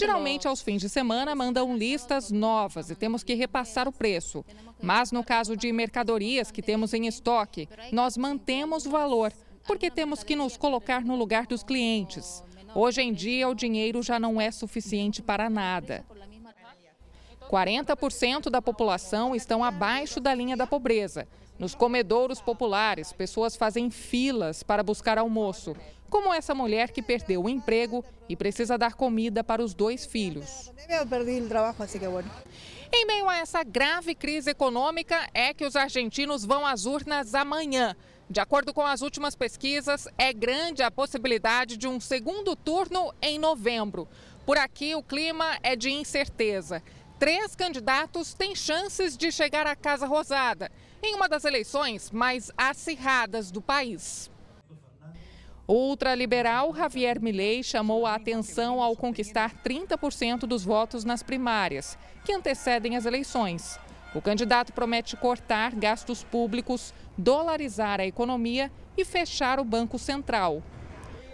Geralmente, aos fins de semana, mandam listas novas e temos que repassar o preço. Mas no caso de mercadorias que temos em estoque, nós mantemos o valor, porque temos que nos colocar no lugar dos clientes. Hoje em dia, o dinheiro já não é suficiente para nada. 40% da população estão abaixo da linha da pobreza. Nos comedouros populares, pessoas fazem filas para buscar almoço, como essa mulher que perdeu o emprego e precisa dar comida para os dois filhos. Em meio a essa grave crise econômica, é que os argentinos vão às urnas amanhã. De acordo com as últimas pesquisas, é grande a possibilidade de um segundo turno em novembro. Por aqui, o clima é de incerteza três candidatos têm chances de chegar à Casa Rosada, em uma das eleições mais acirradas do país. Ultraliberal Javier Milei chamou a atenção ao conquistar 30% dos votos nas primárias, que antecedem as eleições. O candidato promete cortar gastos públicos, dolarizar a economia e fechar o Banco Central.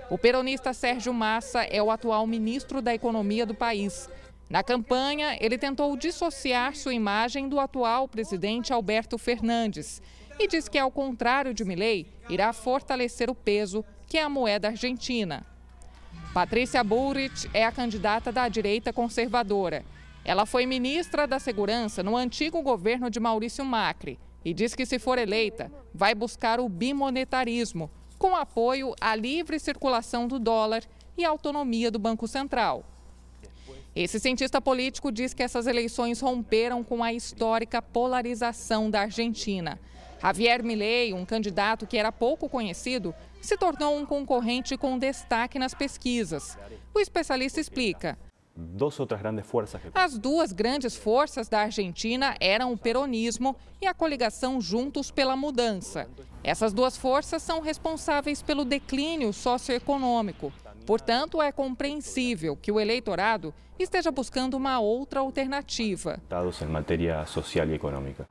O peronista Sérgio Massa é o atual ministro da Economia do país na campanha, ele tentou dissociar sua imagem do atual presidente Alberto Fernandes e diz que, ao contrário de Milei, irá fortalecer o peso, que é a moeda argentina. Patrícia Bullrich é a candidata da direita conservadora. Ela foi ministra da Segurança no antigo governo de Maurício Macri e diz que, se for eleita, vai buscar o bimonetarismo, com apoio à livre circulação do dólar e autonomia do Banco Central. Esse cientista político diz que essas eleições romperam com a histórica polarização da Argentina. Javier Milei, um candidato que era pouco conhecido, se tornou um concorrente com destaque nas pesquisas. O especialista explica. As duas grandes forças da Argentina eram o peronismo e a coligação Juntos pela Mudança. Essas duas forças são responsáveis pelo declínio socioeconômico, Portanto, é compreensível que o eleitorado esteja buscando uma outra alternativa. Em matéria social e econômica.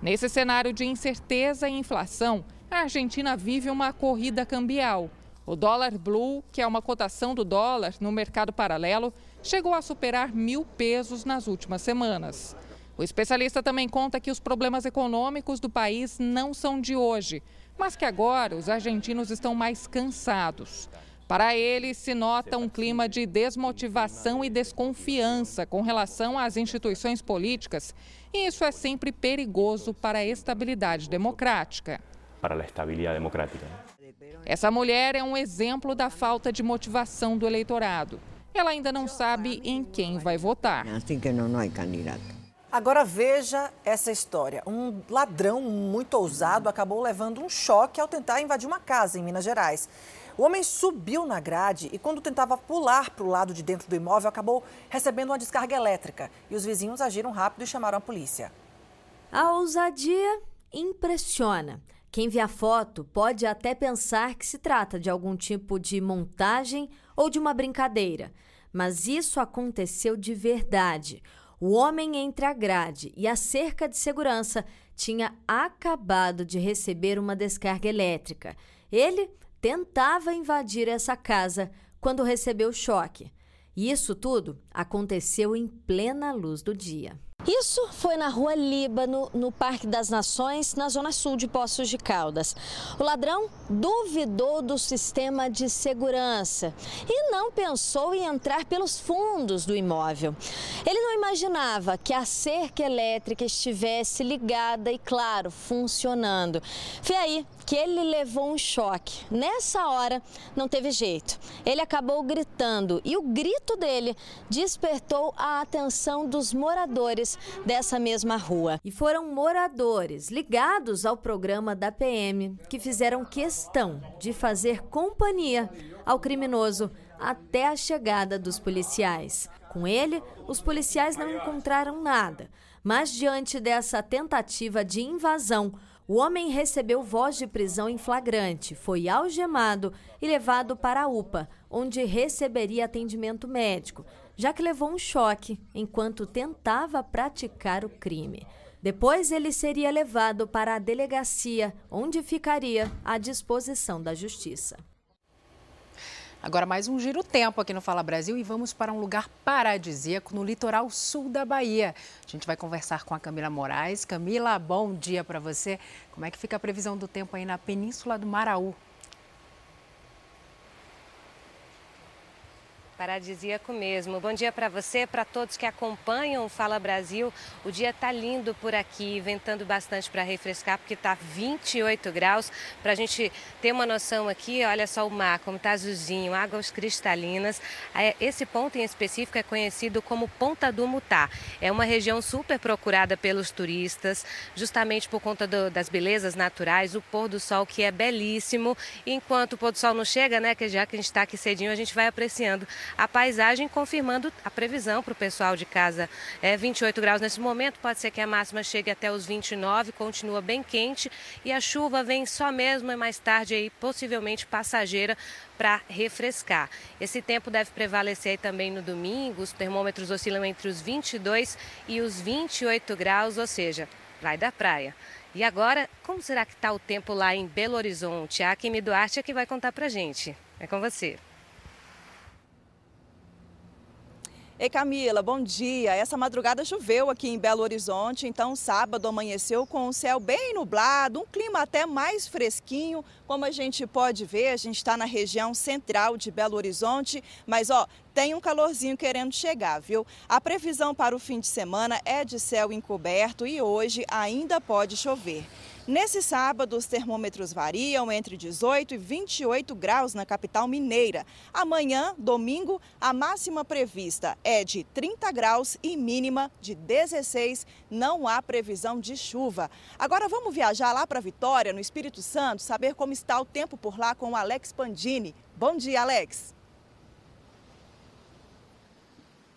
Nesse cenário de incerteza e inflação, a Argentina vive uma corrida cambial. O dólar blue, que é uma cotação do dólar no mercado paralelo, chegou a superar mil pesos nas últimas semanas. O especialista também conta que os problemas econômicos do país não são de hoje, mas que agora os argentinos estão mais cansados. Para ele, se nota um clima de desmotivação e desconfiança com relação às instituições políticas, e isso é sempre perigoso para a estabilidade democrática. Para a estabilidade democrática. Essa mulher é um exemplo da falta de motivação do eleitorado. Ela ainda não sabe em quem vai votar. Assim que não, não há candidato. Agora veja essa história. Um ladrão muito ousado acabou levando um choque ao tentar invadir uma casa em Minas Gerais. O homem subiu na grade e, quando tentava pular para o lado de dentro do imóvel, acabou recebendo uma descarga elétrica. E os vizinhos agiram rápido e chamaram a polícia. A ousadia impressiona. Quem vê a foto pode até pensar que se trata de algum tipo de montagem ou de uma brincadeira. Mas isso aconteceu de verdade. O homem entre a grade e a cerca de segurança tinha acabado de receber uma descarga elétrica. Ele tentava invadir essa casa quando recebeu choque. E isso tudo aconteceu em plena luz do dia. Isso foi na rua Líbano, no Parque das Nações, na zona sul de Poços de Caldas. O ladrão duvidou do sistema de segurança e não pensou em entrar pelos fundos do imóvel. Ele não imaginava que a cerca elétrica estivesse ligada e, claro, funcionando. Foi aí que ele levou um choque. Nessa hora, não teve jeito. Ele acabou gritando e o grito dele despertou a atenção dos moradores dessa mesma rua. E foram moradores ligados ao programa da PM que fizeram questão de fazer companhia ao criminoso até a chegada dos policiais. Com ele, os policiais não encontraram nada, mas diante dessa tentativa de invasão, o homem recebeu voz de prisão em flagrante, foi algemado e levado para a UPA, onde receberia atendimento médico, já que levou um choque enquanto tentava praticar o crime. Depois ele seria levado para a delegacia, onde ficaria à disposição da justiça. Agora mais um giro tempo aqui no Fala Brasil e vamos para um lugar paradisíaco no litoral sul da Bahia. A gente vai conversar com a Camila Moraes. Camila, bom dia para você. Como é que fica a previsão do tempo aí na Península do Maraú? Paradisíaco mesmo. Bom dia para você, para todos que acompanham o Fala Brasil. O dia tá lindo por aqui, ventando bastante para refrescar, porque tá 28 graus. Para a gente ter uma noção aqui, olha só o mar, como tá azulzinho, águas cristalinas. É, esse ponto em específico é conhecido como Ponta do Mutá. É uma região super procurada pelos turistas, justamente por conta do, das belezas naturais, o pôr do sol que é belíssimo. Enquanto o pôr do sol não chega, né, que já que a gente está aqui cedinho, a gente vai apreciando a paisagem, confirmando a previsão para o pessoal de casa. É 28 graus nesse momento, pode ser que a máxima chegue até os 29, continua bem quente e a chuva vem só mesmo mais tarde aí, possivelmente passageira para refrescar. Esse tempo deve prevalecer também no domingo, os termômetros oscilam entre os 22 e os 28 graus, ou seja, vai da praia. E agora, como será que está o tempo lá em Belo Horizonte? A Kimi Duarte é que vai contar para gente. É com você. Ei Camila, bom dia. Essa madrugada choveu aqui em Belo Horizonte, então sábado amanheceu com o céu bem nublado, um clima até mais fresquinho. Como a gente pode ver, a gente está na região central de Belo Horizonte, mas ó, tem um calorzinho querendo chegar, viu? A previsão para o fim de semana é de céu encoberto e hoje ainda pode chover. Nesse sábado, os termômetros variam entre 18 e 28 graus na capital mineira. Amanhã, domingo, a máxima prevista é de 30 graus e mínima de 16. Não há previsão de chuva. Agora vamos viajar lá para Vitória, no Espírito Santo, saber como está o tempo por lá com o Alex Pandini. Bom dia, Alex.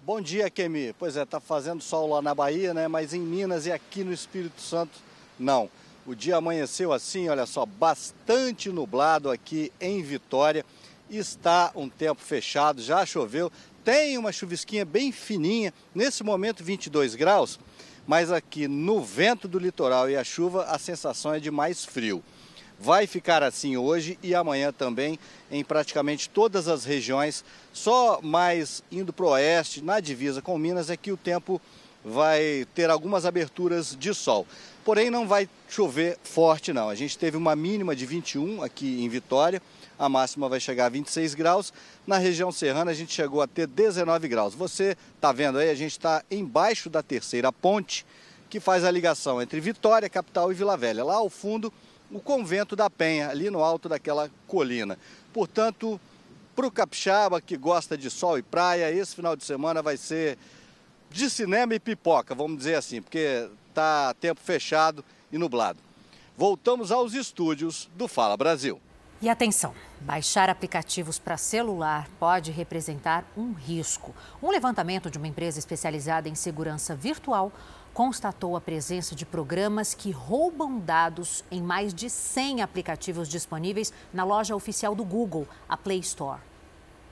Bom dia, Kemi. Pois é, tá fazendo sol lá na Bahia, né? Mas em Minas e aqui no Espírito Santo, não. O dia amanheceu assim, olha só, bastante nublado aqui em Vitória. está um tempo fechado, já choveu, tem uma chuvisquinha bem fininha, nesse momento 22 graus, mas aqui no vento do litoral e a chuva a sensação é de mais frio. Vai ficar assim hoje e amanhã também em praticamente todas as regiões, só mais indo para o oeste, na divisa com Minas, é que o tempo vai ter algumas aberturas de sol. Porém, não vai chover forte, não. A gente teve uma mínima de 21 aqui em Vitória, a máxima vai chegar a 26 graus. Na região serrana, a gente chegou a ter 19 graus. Você está vendo aí, a gente está embaixo da terceira ponte, que faz a ligação entre Vitória, capital, e Vila Velha. Lá ao fundo, o convento da Penha, ali no alto daquela colina. Portanto, para o capixaba que gosta de sol e praia, esse final de semana vai ser de cinema e pipoca, vamos dizer assim, porque está tempo fechado e nublado. Voltamos aos estúdios do Fala Brasil. E atenção, baixar aplicativos para celular pode representar um risco. Um levantamento de uma empresa especializada em segurança virtual constatou a presença de programas que roubam dados em mais de 100 aplicativos disponíveis na loja oficial do Google, a Play Store.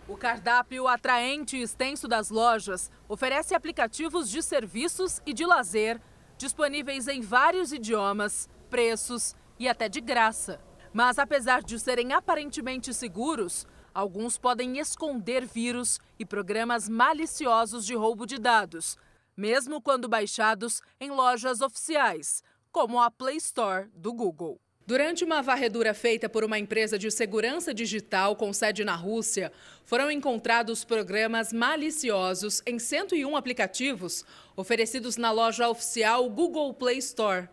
O cardápio atraente e extenso das lojas oferece aplicativos de serviços e de lazer disponíveis em vários idiomas, preços e até de graça. Mas apesar de serem aparentemente seguros, alguns podem esconder vírus e programas maliciosos de roubo de dados, mesmo quando baixados em lojas oficiais, como a Play Store do Google. Durante uma varredura feita por uma empresa de segurança digital com sede na Rússia, foram encontrados programas maliciosos em 101 aplicativos oferecidos na loja oficial Google Play Store.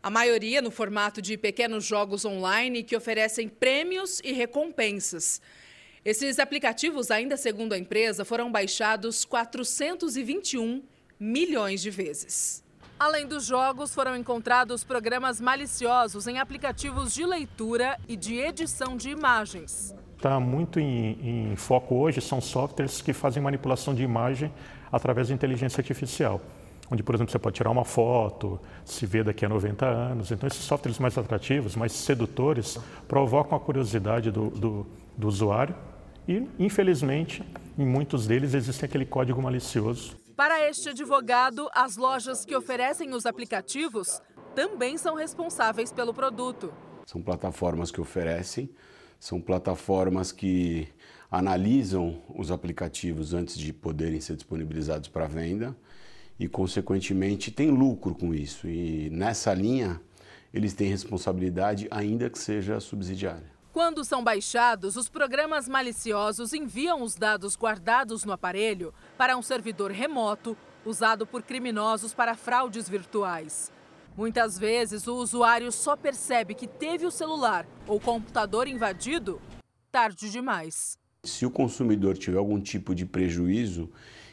A maioria no formato de pequenos jogos online que oferecem prêmios e recompensas. Esses aplicativos, ainda segundo a empresa, foram baixados 421 milhões de vezes. Além dos jogos, foram encontrados programas maliciosos em aplicativos de leitura e de edição de imagens. Está muito em, em, foco hoje são softwares que fazem manipulação de imagem através de inteligência artificial. Onde, por exemplo, você pode tirar uma foto, se vê daqui a 90 anos. Então, esses softwares mais atrativos, mais sedutores, provocam a curiosidade do, do, do usuário e, infelizmente, em muitos deles existe aquele código malicioso para este advogado, as lojas que oferecem os aplicativos também são responsáveis pelo produto. São plataformas que oferecem, são plataformas que analisam os aplicativos antes de poderem ser disponibilizados para venda e, consequentemente, tem lucro com isso. E nessa linha, eles têm responsabilidade, ainda que seja subsidiária. Quando são baixados, os programas maliciosos enviam os dados guardados no aparelho para um servidor remoto usado por criminosos para fraudes virtuais. Muitas vezes, o usuário só percebe que teve o celular ou computador invadido tarde demais. Se o consumidor tiver algum tipo de prejuízo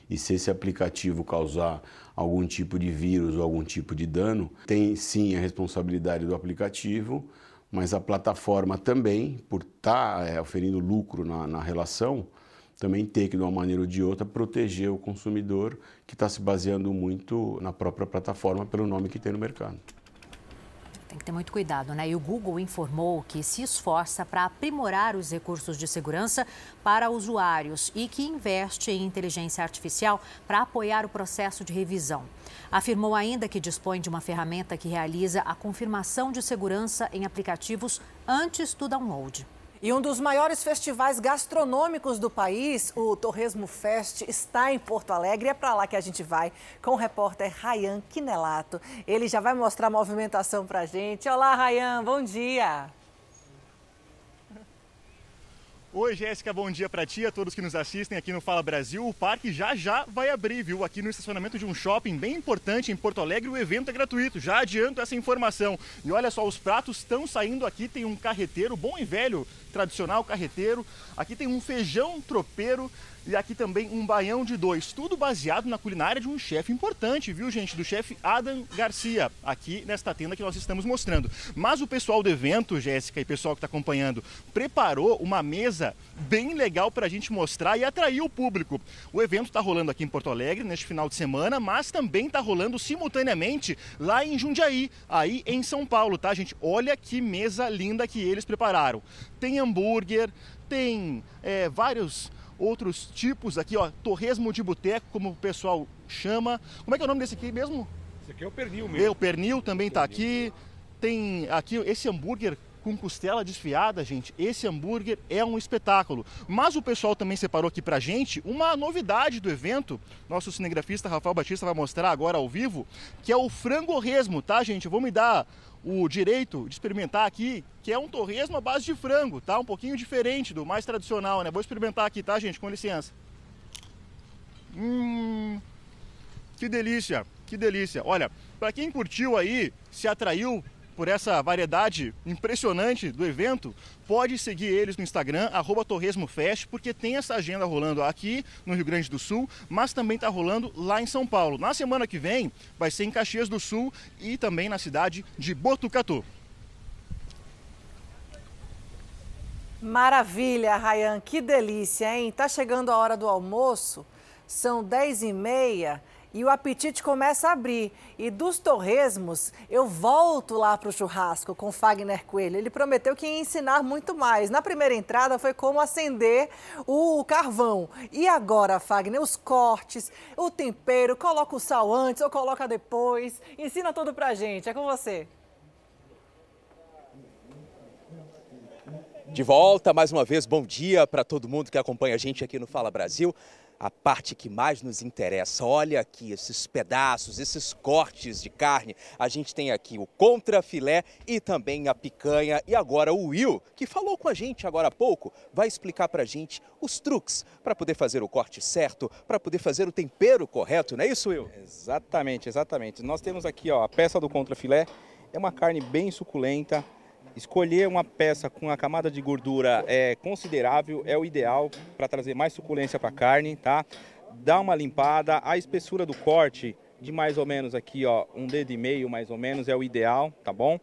e se esse aplicativo causar algum tipo de vírus ou algum tipo de dano, tem sim a responsabilidade do aplicativo mas a plataforma também, por estar tá, é, oferindo lucro na, na relação, também tem que, de uma maneira ou de outra, proteger o consumidor que está se baseando muito na própria plataforma pelo nome que tem no mercado. Tem que ter muito cuidado, né? E o Google informou que se esforça para aprimorar os recursos de segurança para usuários e que investe em inteligência artificial para apoiar o processo de revisão. Afirmou ainda que dispõe de uma ferramenta que realiza a confirmação de segurança em aplicativos antes do download. E um dos maiores festivais gastronômicos do país, o Torresmo Fest, está em Porto Alegre. É para lá que a gente vai com o repórter Rayan Quinelato. Ele já vai mostrar a movimentação para a gente. Olá, Rayan, bom dia. Oi, Jéssica, bom dia para ti, a todos que nos assistem aqui no Fala Brasil. O parque já já vai abrir, viu? Aqui no estacionamento de um shopping bem importante em Porto Alegre, o evento é gratuito. Já adianto essa informação. E olha só, os pratos estão saindo aqui. Tem um carreteiro, bom e velho, tradicional carreteiro. Aqui tem um feijão tropeiro e aqui também um baião de dois, tudo baseado na culinária de um chefe importante, viu gente? Do chefe Adam Garcia, aqui nesta tenda que nós estamos mostrando. Mas o pessoal do evento, Jéssica e pessoal que está acompanhando, preparou uma mesa bem legal para a gente mostrar e atrair o público. O evento está rolando aqui em Porto Alegre neste final de semana, mas também está rolando simultaneamente lá em Jundiaí, aí em São Paulo, tá gente? Olha que mesa linda que eles prepararam. Tem hambúrguer, tem é, vários outros tipos aqui, ó, torresmo de boteco, como o pessoal chama. Como é que é o nome desse aqui mesmo? Esse aqui é o pernil É, mesmo. o pernil também está aqui. Tem aqui esse hambúrguer com costela desfiada, gente. Esse hambúrguer é um espetáculo. Mas o pessoal também separou aqui pra gente uma novidade do evento. Nosso cinegrafista Rafael Batista vai mostrar agora ao vivo, que é o frango-resmo, tá, gente? Eu vou me dar o direito de experimentar aqui, que é um torresmo à base de frango, tá? Um pouquinho diferente do mais tradicional, né? Vou experimentar aqui, tá, gente? Com licença. Hum, que delícia, que delícia. Olha, para quem curtiu aí, se atraiu por essa variedade impressionante do evento, pode seguir eles no Instagram, arroba TorresmoFest, porque tem essa agenda rolando aqui no Rio Grande do Sul, mas também está rolando lá em São Paulo. Na semana que vem vai ser em Caxias do Sul e também na cidade de Botucatu. Maravilha, Rayan, que delícia, hein? Tá chegando a hora do almoço, são 10 e meia e o apetite começa a abrir. E dos torresmos, eu volto lá para o churrasco com Fagner Coelho. Ele prometeu que ia ensinar muito mais. Na primeira entrada foi como acender o carvão. E agora, Fagner, os cortes, o tempero, coloca o sal antes ou coloca depois. Ensina tudo pra gente, é com você. De volta, mais uma vez, bom dia para todo mundo que acompanha a gente aqui no Fala Brasil. A parte que mais nos interessa, olha aqui esses pedaços, esses cortes de carne. A gente tem aqui o contrafilé e também a picanha. E agora o Will, que falou com a gente agora há pouco, vai explicar para a gente os truques para poder fazer o corte certo, para poder fazer o tempero correto, não é isso, Will? Exatamente, exatamente. Nós temos aqui ó, a peça do contrafilé, é uma carne bem suculenta. Escolher uma peça com a camada de gordura é considerável, é o ideal para trazer mais suculência para a carne, tá? Dá uma limpada, a espessura do corte de mais ou menos aqui, ó, um dedo e meio mais ou menos é o ideal, tá bom?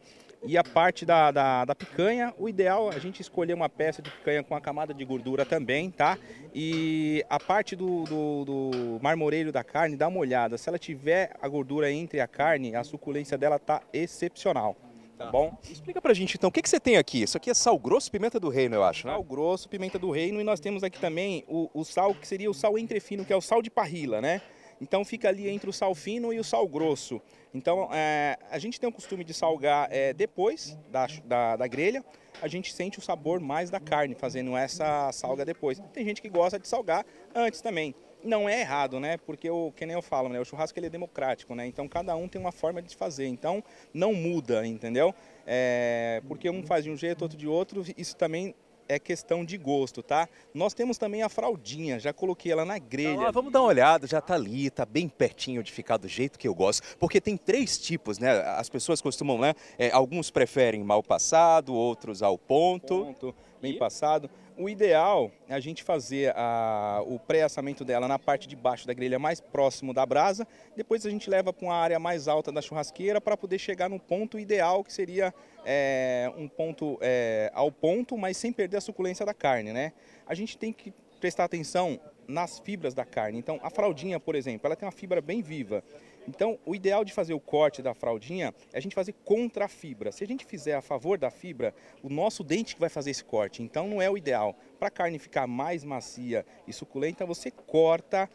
E a parte da, da, da picanha, o ideal é a gente escolher uma peça de picanha com a camada de gordura também, tá? E a parte do, do, do marmoreiro da carne, dá uma olhada. Se ela tiver a gordura entre a carne, a suculência dela tá excepcional. Tá bom? Explica pra gente então, o que, que você tem aqui? Isso aqui é sal grosso, pimenta do reino, eu acho, né? Sal grosso, pimenta do reino e nós temos aqui também o, o sal que seria o sal entrefino, que é o sal de parrila, né? Então fica ali entre o sal fino e o sal grosso. Então é, a gente tem o costume de salgar é, depois da, da, da grelha, a gente sente o sabor mais da carne fazendo essa salga depois. Tem gente que gosta de salgar antes também. Não é errado, né? Porque o que nem eu falo, né? O churrasco ele é democrático, né? Então cada um tem uma forma de fazer. Então não muda, entendeu? É, porque um faz de um jeito, outro de outro. Isso também é questão de gosto, tá? Nós temos também a fraldinha, já coloquei ela na grelha. Então, ó, vamos dar uma olhada, já tá ali, tá bem pertinho de ficar do jeito que eu gosto, porque tem três tipos, né? As pessoas costumam, né? é, alguns preferem mal passado, outros ao ponto. Ponto, bem passado. O ideal é a gente fazer a- o pré-assamento dela na parte de baixo da grelha mais próximo da brasa. Depois a gente leva para uma área mais alta da churrasqueira para poder chegar no ponto ideal, que seria é, um ponto é, ao ponto, mas sem perder a suculência da carne, né? A gente tem que prestar atenção nas fibras da carne. Então, a fraldinha, por exemplo, ela tem uma fibra bem viva. Então, o ideal de fazer o corte da fraldinha é a gente fazer contra a fibra. Se a gente fizer a favor da fibra, o nosso dente que vai fazer esse corte. Então, não é o ideal. Para a carne ficar mais macia e suculenta, você corta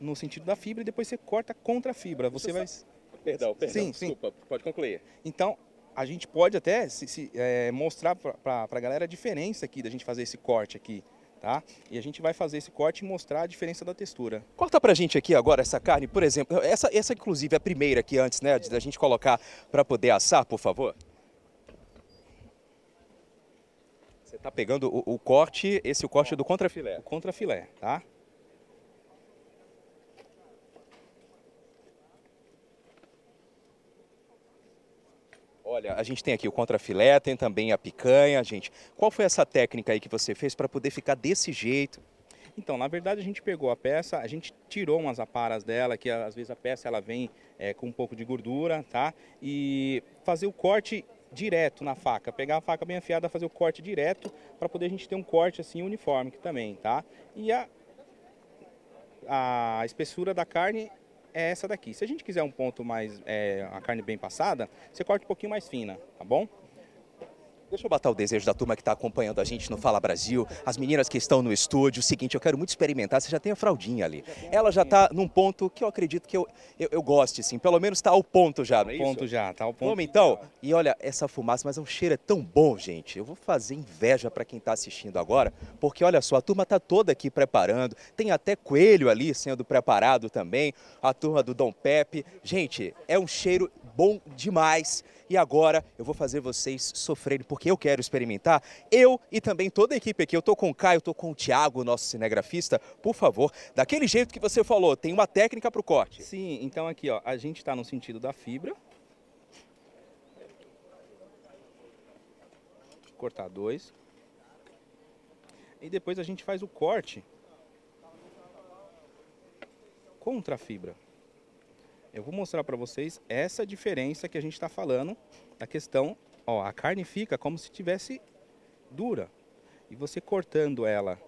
no sentido da fibra e depois você corta contra a fibra. Você vai. Perdão, perdão, Sim, sim. desculpa, pode concluir. Então, a gente pode até se, se, é, mostrar para a galera a diferença aqui da gente fazer esse corte aqui, tá? E a gente vai fazer esse corte e mostrar a diferença da textura. Corta pra gente aqui agora essa carne, por exemplo. Essa, essa inclusive, é a primeira aqui antes, né? Da gente colocar para poder assar, por favor. Você tá pegando o, o corte, esse é o corte do contrafilé. O contrafilé, tá? Olha, a gente tem aqui o contrafilé, tem também a picanha, gente. Qual foi essa técnica aí que você fez para poder ficar desse jeito? Então, na verdade, a gente pegou a peça, a gente tirou umas aparas dela, que às vezes a peça ela vem é, com um pouco de gordura, tá? E fazer o corte direto na faca, pegar a faca bem afiada, fazer o corte direto, para poder a gente ter um corte assim uniforme também, tá? E a, a espessura da carne é essa daqui. Se a gente quiser um ponto mais, é, a carne bem passada, você corta um pouquinho mais fina, tá bom? Deixa eu botar o desejo da turma que está acompanhando a gente no Fala Brasil, as meninas que estão no estúdio. O seguinte, eu quero muito experimentar. Você já tem a fraldinha ali. Ela já está num ponto que eu acredito que eu, eu, eu goste, assim. Pelo menos está ao ponto já, não é Ponto isso? já, tá ao ponto. Vamos então? E olha, essa fumaça, mas o cheiro é tão bom, gente. Eu vou fazer inveja para quem está assistindo agora, porque olha só, a turma está toda aqui preparando. Tem até coelho ali sendo preparado também. A turma do Dom Pepe. Gente, é um cheiro bom demais. E agora eu vou fazer vocês sofrerem, porque eu quero experimentar. Eu e também toda a equipe aqui. Eu tô com o Caio, tô com o Thiago, nosso cinegrafista. Por favor, daquele jeito que você falou, tem uma técnica para o corte. Sim, então aqui ó, a gente está no sentido da fibra. Cortar dois. E depois a gente faz o corte contra a fibra. Eu vou mostrar para vocês essa diferença que a gente está falando da questão, ó, a carne fica como se tivesse dura. E você cortando ela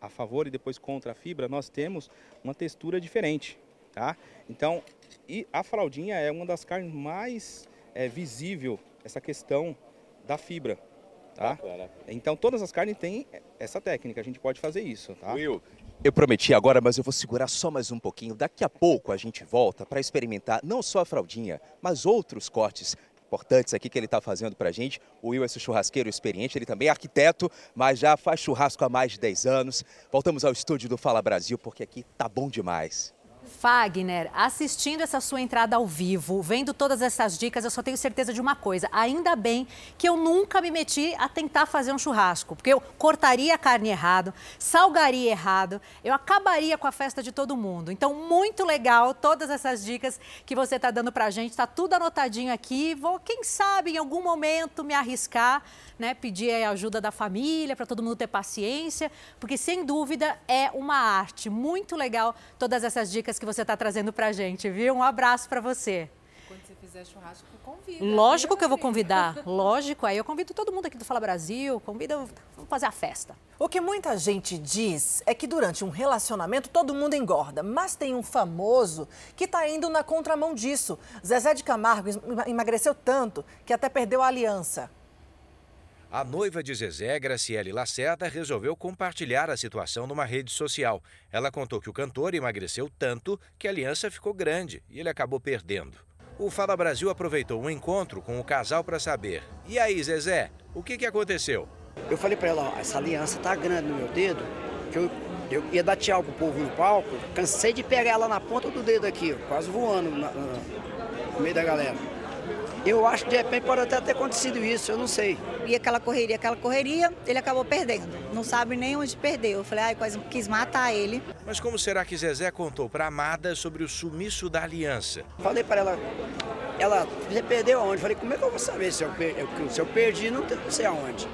a favor e depois contra a fibra, nós temos uma textura diferente, tá? Então, e a fraldinha é uma das carnes mais é, visível essa questão da fibra, tá? Bacana. Então, todas as carnes têm essa técnica, a gente pode fazer isso, tá? Will, eu prometi agora, mas eu vou segurar só mais um pouquinho. Daqui a pouco a gente volta para experimentar não só a fraldinha, mas outros cortes importantes aqui que ele está fazendo para a gente. O Will é esse churrasqueiro experiente, ele também é arquiteto, mas já faz churrasco há mais de 10 anos. Voltamos ao estúdio do Fala Brasil, porque aqui tá bom demais. Fagner, assistindo essa sua entrada ao vivo, vendo todas essas dicas, eu só tenho certeza de uma coisa. Ainda bem que eu nunca me meti a tentar fazer um churrasco, porque eu cortaria a carne errado, salgaria errado, eu acabaria com a festa de todo mundo. Então, muito legal todas essas dicas que você está dando para a gente. Está tudo anotadinho aqui. Vou, quem sabe, em algum momento me arriscar, né? Pedir a ajuda da família para todo mundo ter paciência, porque sem dúvida é uma arte. Muito legal todas essas dicas que você está trazendo para a gente, viu? Um abraço para você. Quando você fizer churrasco, convida. Lógico que eu vou convidar, (laughs) lógico. Aí eu convido todo mundo aqui do Fala Brasil, convido, vamos fazer a festa. O que muita gente diz é que durante um relacionamento todo mundo engorda, mas tem um famoso que está indo na contramão disso. Zezé de Camargo emagreceu tanto que até perdeu a aliança. A noiva de Zezé, Graciele Lacerda, resolveu compartilhar a situação numa rede social. Ela contou que o cantor emagreceu tanto que a aliança ficou grande e ele acabou perdendo. O Fala Brasil aproveitou um encontro com o casal para saber. E aí, Zezé, o que, que aconteceu? Eu falei para ela, ó, essa aliança tá grande no meu dedo, que eu, eu ia dar tchau pro povo no palco, cansei de pegar ela na ponta do dedo aqui, quase voando na, na, no meio da galera. Eu acho que de repente pode até ter acontecido isso, eu não sei. E aquela correria, aquela correria, ele acabou perdendo. Não sabe nem onde perdeu. Eu falei, ai, quase quis matar ele. Mas como será que Zezé contou para Amada sobre o sumiço da aliança? Falei para ela, ela, você perdeu aonde? Falei, como é que eu vou saber se eu, per- eu- se eu perdi, não sei aonde.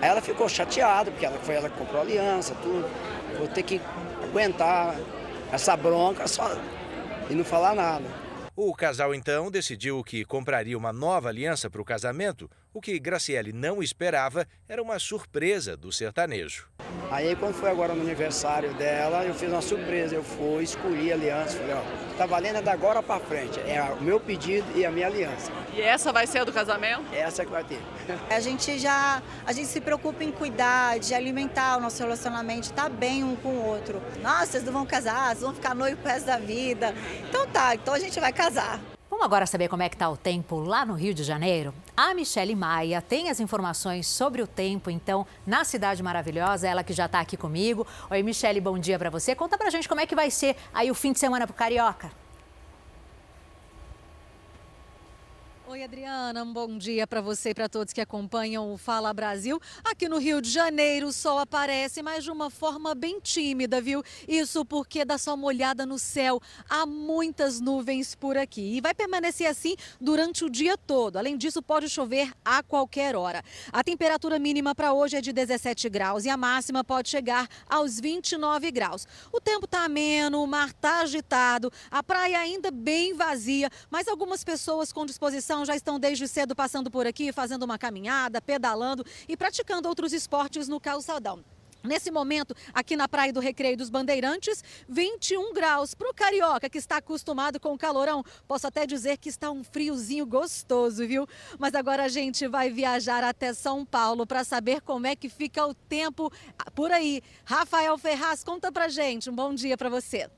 Aí ela ficou chateada, porque ela, foi ela que comprou a aliança, tudo. Vou ter que aguentar essa bronca só e não falar nada. O casal então decidiu que compraria uma nova aliança para o casamento. O que Graciele não esperava era uma surpresa do sertanejo. Aí quando foi agora no aniversário dela, eu fiz uma surpresa. Eu fui, escolhi a aliança, falei, ó, tá valendo é da agora pra frente. É o meu pedido e a minha aliança. E essa vai ser a do casamento? Essa que vai ter. (laughs) A gente já, a gente se preocupa em cuidar, de alimentar o nosso relacionamento, tá bem um com o outro. Nossa, vocês não vão casar, vocês vão ficar noivo pro resto da vida. Então tá, então a gente vai casar. Vamos agora saber como é que está o tempo lá no Rio de Janeiro? A Michele Maia tem as informações sobre o tempo, então, na Cidade Maravilhosa, ela que já está aqui comigo. Oi, Michele, bom dia para você. Conta pra gente como é que vai ser aí o fim de semana pro Carioca. Oi, Adriana, um bom dia para você e para todos que acompanham o Fala Brasil. Aqui no Rio de Janeiro, o sol aparece, mas de uma forma bem tímida, viu? Isso porque dá só uma olhada no céu. Há muitas nuvens por aqui e vai permanecer assim durante o dia todo. Além disso, pode chover a qualquer hora. A temperatura mínima para hoje é de 17 graus e a máxima pode chegar aos 29 graus. O tempo está ameno, o mar está agitado, a praia ainda bem vazia, mas algumas pessoas com disposição já estão desde cedo passando por aqui, fazendo uma caminhada, pedalando e praticando outros esportes no calçadão. Nesse momento, aqui na Praia do Recreio dos Bandeirantes, 21 graus. Para o carioca que está acostumado com o calorão, posso até dizer que está um friozinho gostoso, viu? Mas agora a gente vai viajar até São Paulo para saber como é que fica o tempo por aí. Rafael Ferraz, conta pra gente. Um bom dia para você.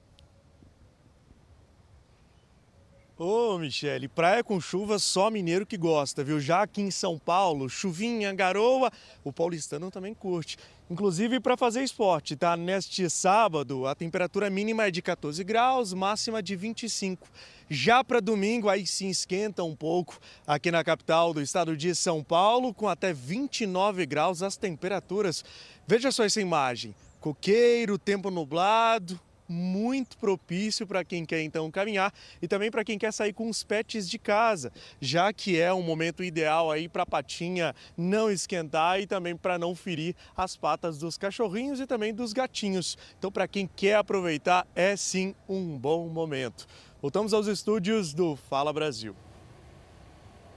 Ô, oh, Michele, praia com chuva só mineiro que gosta, viu? Já aqui em São Paulo, chuvinha, garoa, o paulistano também curte. Inclusive para fazer esporte, tá? Neste sábado, a temperatura mínima é de 14 graus, máxima de 25. Já para domingo, aí sim esquenta um pouco aqui na capital do estado de São Paulo, com até 29 graus as temperaturas. Veja só essa imagem: coqueiro, tempo nublado, muito propício para quem quer então caminhar e também para quem quer sair com os pets de casa, já que é um momento ideal aí para a patinha não esquentar e também para não ferir as patas dos cachorrinhos e também dos gatinhos. Então, para quem quer aproveitar, é sim um bom momento. Voltamos aos estúdios do Fala Brasil.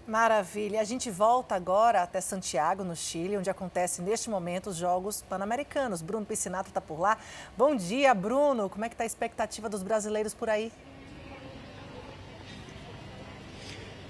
Maravilha. A gente volta agora até Santiago, no Chile, onde acontecem neste momento os Jogos Pan-Americanos. Bruno Piscinato está por lá. Bom dia, Bruno. Como é que está a expectativa dos brasileiros por aí?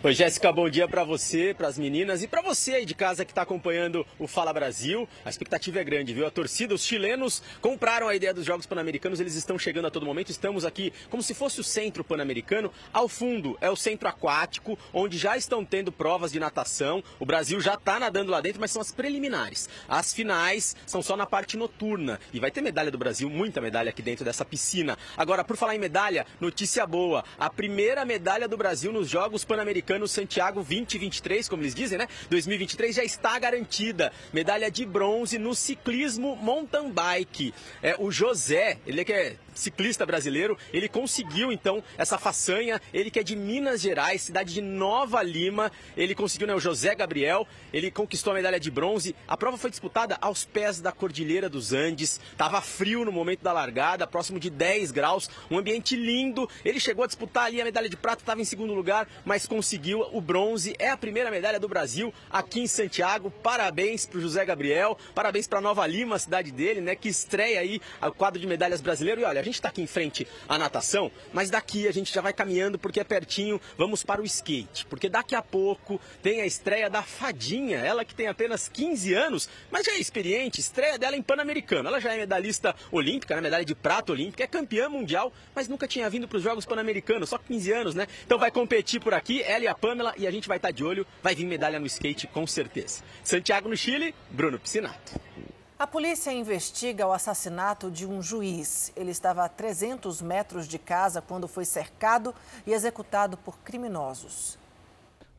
Oi, Jéssica, bom dia para você, para as meninas e para você aí de casa que está acompanhando o Fala Brasil. A expectativa é grande, viu? A torcida, os chilenos compraram a ideia dos Jogos Pan-Americanos, eles estão chegando a todo momento. Estamos aqui como se fosse o centro pan-americano. Ao fundo é o centro aquático, onde já estão tendo provas de natação. O Brasil já está nadando lá dentro, mas são as preliminares. As finais são só na parte noturna. E vai ter medalha do Brasil, muita medalha aqui dentro dessa piscina. Agora, por falar em medalha, notícia boa. A primeira medalha do Brasil nos Jogos Pan-Americanos Pan-Americano Santiago 2023, como eles dizem, né? 2023 já está garantida. Medalha de bronze no ciclismo mountain bike. É, o José, ele é que é ciclista brasileiro, ele conseguiu então essa façanha, ele que é de Minas Gerais, cidade de Nova Lima, ele conseguiu, né, o José Gabriel, ele conquistou a medalha de bronze. A prova foi disputada aos pés da Cordilheira dos Andes, estava frio no momento da largada, próximo de 10 graus, um ambiente lindo. Ele chegou a disputar ali a medalha de prata, estava em segundo lugar, mas conseguiu o bronze. É a primeira medalha do Brasil aqui em Santiago. Parabéns para o José Gabriel, parabéns para Nova Lima, a cidade dele, né, que estreia aí o quadro de medalhas brasileiro. E olha, gente está aqui em frente à natação, mas daqui a gente já vai caminhando porque é pertinho, vamos para o skate. Porque daqui a pouco tem a estreia da Fadinha, ela que tem apenas 15 anos, mas já é experiente, estreia dela em Pan-Americano. Ela já é medalhista olímpica, né, medalha de prata olímpica, é campeã mundial, mas nunca tinha vindo para os Jogos Pan-Americanos, só 15 anos, né? Então vai competir por aqui, ela e a Pamela, e a gente vai estar tá de olho, vai vir medalha no skate com certeza. Santiago no Chile, Bruno Piscinato. A polícia investiga o assassinato de um juiz. Ele estava a 300 metros de casa quando foi cercado e executado por criminosos.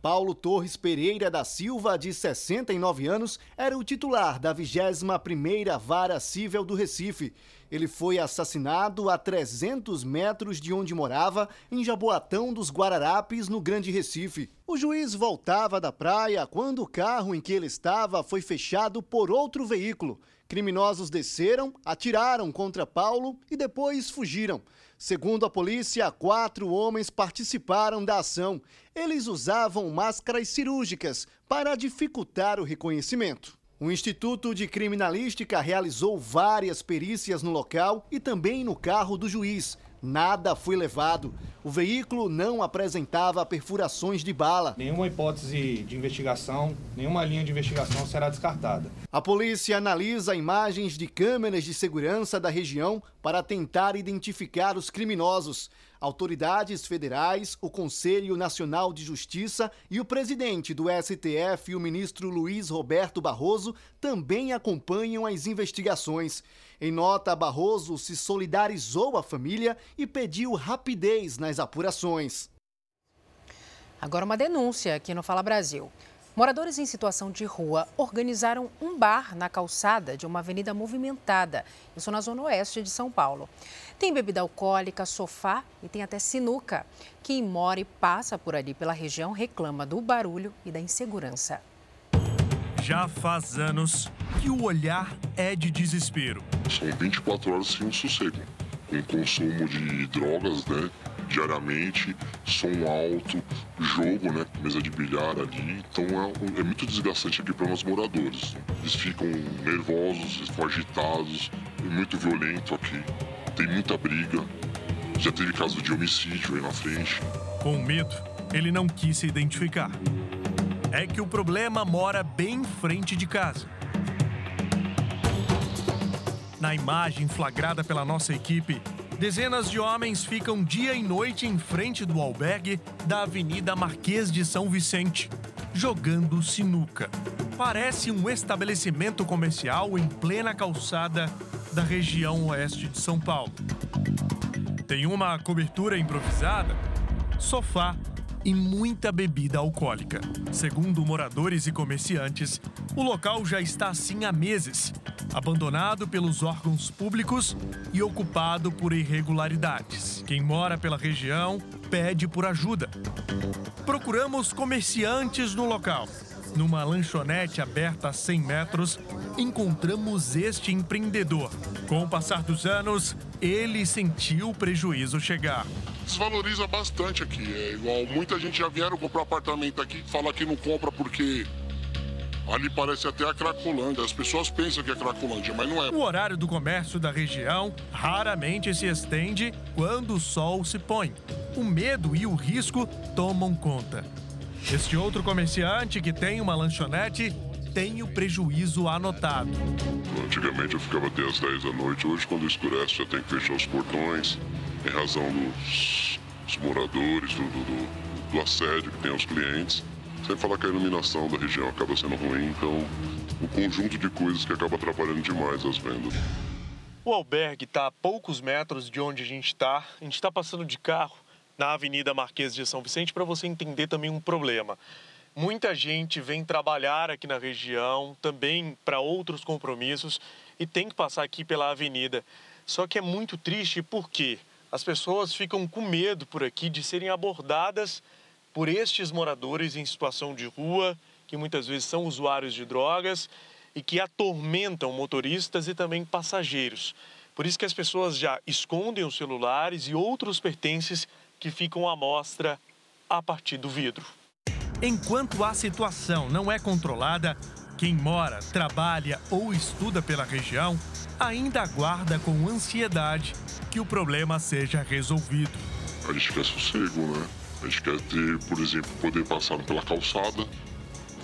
Paulo Torres Pereira da Silva, de 69 anos, era o titular da 21ª Vara Civil do Recife. Ele foi assassinado a 300 metros de onde morava, em Jaboatão dos Guararapes, no Grande Recife. O juiz voltava da praia quando o carro em que ele estava foi fechado por outro veículo. Criminosos desceram, atiraram contra Paulo e depois fugiram. Segundo a polícia, quatro homens participaram da ação. Eles usavam máscaras cirúrgicas para dificultar o reconhecimento. O Instituto de Criminalística realizou várias perícias no local e também no carro do juiz. Nada foi levado. O veículo não apresentava perfurações de bala. Nenhuma hipótese de investigação, nenhuma linha de investigação será descartada. A polícia analisa imagens de câmeras de segurança da região para tentar identificar os criminosos. Autoridades federais, o Conselho Nacional de Justiça e o presidente do STF, o ministro Luiz Roberto Barroso, também acompanham as investigações. Em nota, Barroso se solidarizou à família e pediu rapidez nas apurações. Agora uma denúncia aqui no Fala Brasil. Moradores em situação de rua organizaram um bar na calçada de uma avenida movimentada, isso na zona oeste de São Paulo. Tem bebida alcoólica, sofá e tem até sinuca. Quem mora e passa por ali pela região reclama do barulho e da insegurança. Já faz anos que o olhar é de desespero. São 24 horas sem um sossego. Com consumo de drogas, né? diariamente, som alto, jogo, né? Mesa de bilhar ali. Então é, é muito desgastante aqui para nós moradores. Eles ficam nervosos, ficam agitados, é muito violento aqui. Tem muita briga. Já teve caso de homicídio aí na frente. Com medo, ele não quis se identificar. É que o problema mora bem em frente de casa. Na imagem flagrada pela nossa equipe, dezenas de homens ficam dia e noite em frente do albergue da Avenida Marquês de São Vicente, jogando sinuca. Parece um estabelecimento comercial em plena calçada da região oeste de São Paulo. Tem uma cobertura improvisada, sofá e muita bebida alcoólica. Segundo moradores e comerciantes, o local já está assim há meses, abandonado pelos órgãos públicos e ocupado por irregularidades. Quem mora pela região pede por ajuda. Procuramos comerciantes no local. Numa lanchonete aberta a 100 metros, encontramos este empreendedor. Com o passar dos anos, ele sentiu o prejuízo chegar. Desvaloriza bastante aqui. É igual muita gente já vieram comprar apartamento aqui, fala que não compra porque Ali parece até a Cracolândia. As pessoas pensam que é Cracolândia, mas não é. O horário do comércio da região raramente se estende quando o sol se põe. O medo e o risco tomam conta. Este outro comerciante que tem uma lanchonete tem o prejuízo anotado. Antigamente eu ficava até às 10 da noite, hoje quando escurece já tem que fechar os portões, em razão dos, dos moradores, do, do, do assédio que tem aos clientes. Sem falar que a iluminação da região acaba sendo ruim, então um conjunto de coisas que acaba atrapalhando demais as vendas. O albergue está a poucos metros de onde a gente está. A gente está passando de carro na Avenida Marquês de São Vicente para você entender também um problema. Muita gente vem trabalhar aqui na região, também para outros compromissos e tem que passar aqui pela avenida. Só que é muito triste porque as pessoas ficam com medo por aqui de serem abordadas por estes moradores em situação de rua, que muitas vezes são usuários de drogas e que atormentam motoristas e também passageiros. Por isso que as pessoas já escondem os celulares e outros pertences que ficam à mostra a partir do vidro. Enquanto a situação não é controlada, quem mora, trabalha ou estuda pela região ainda aguarda com ansiedade que o problema seja resolvido. A gente quer sossego, né? A gente quer ter, por exemplo, poder passar pela calçada,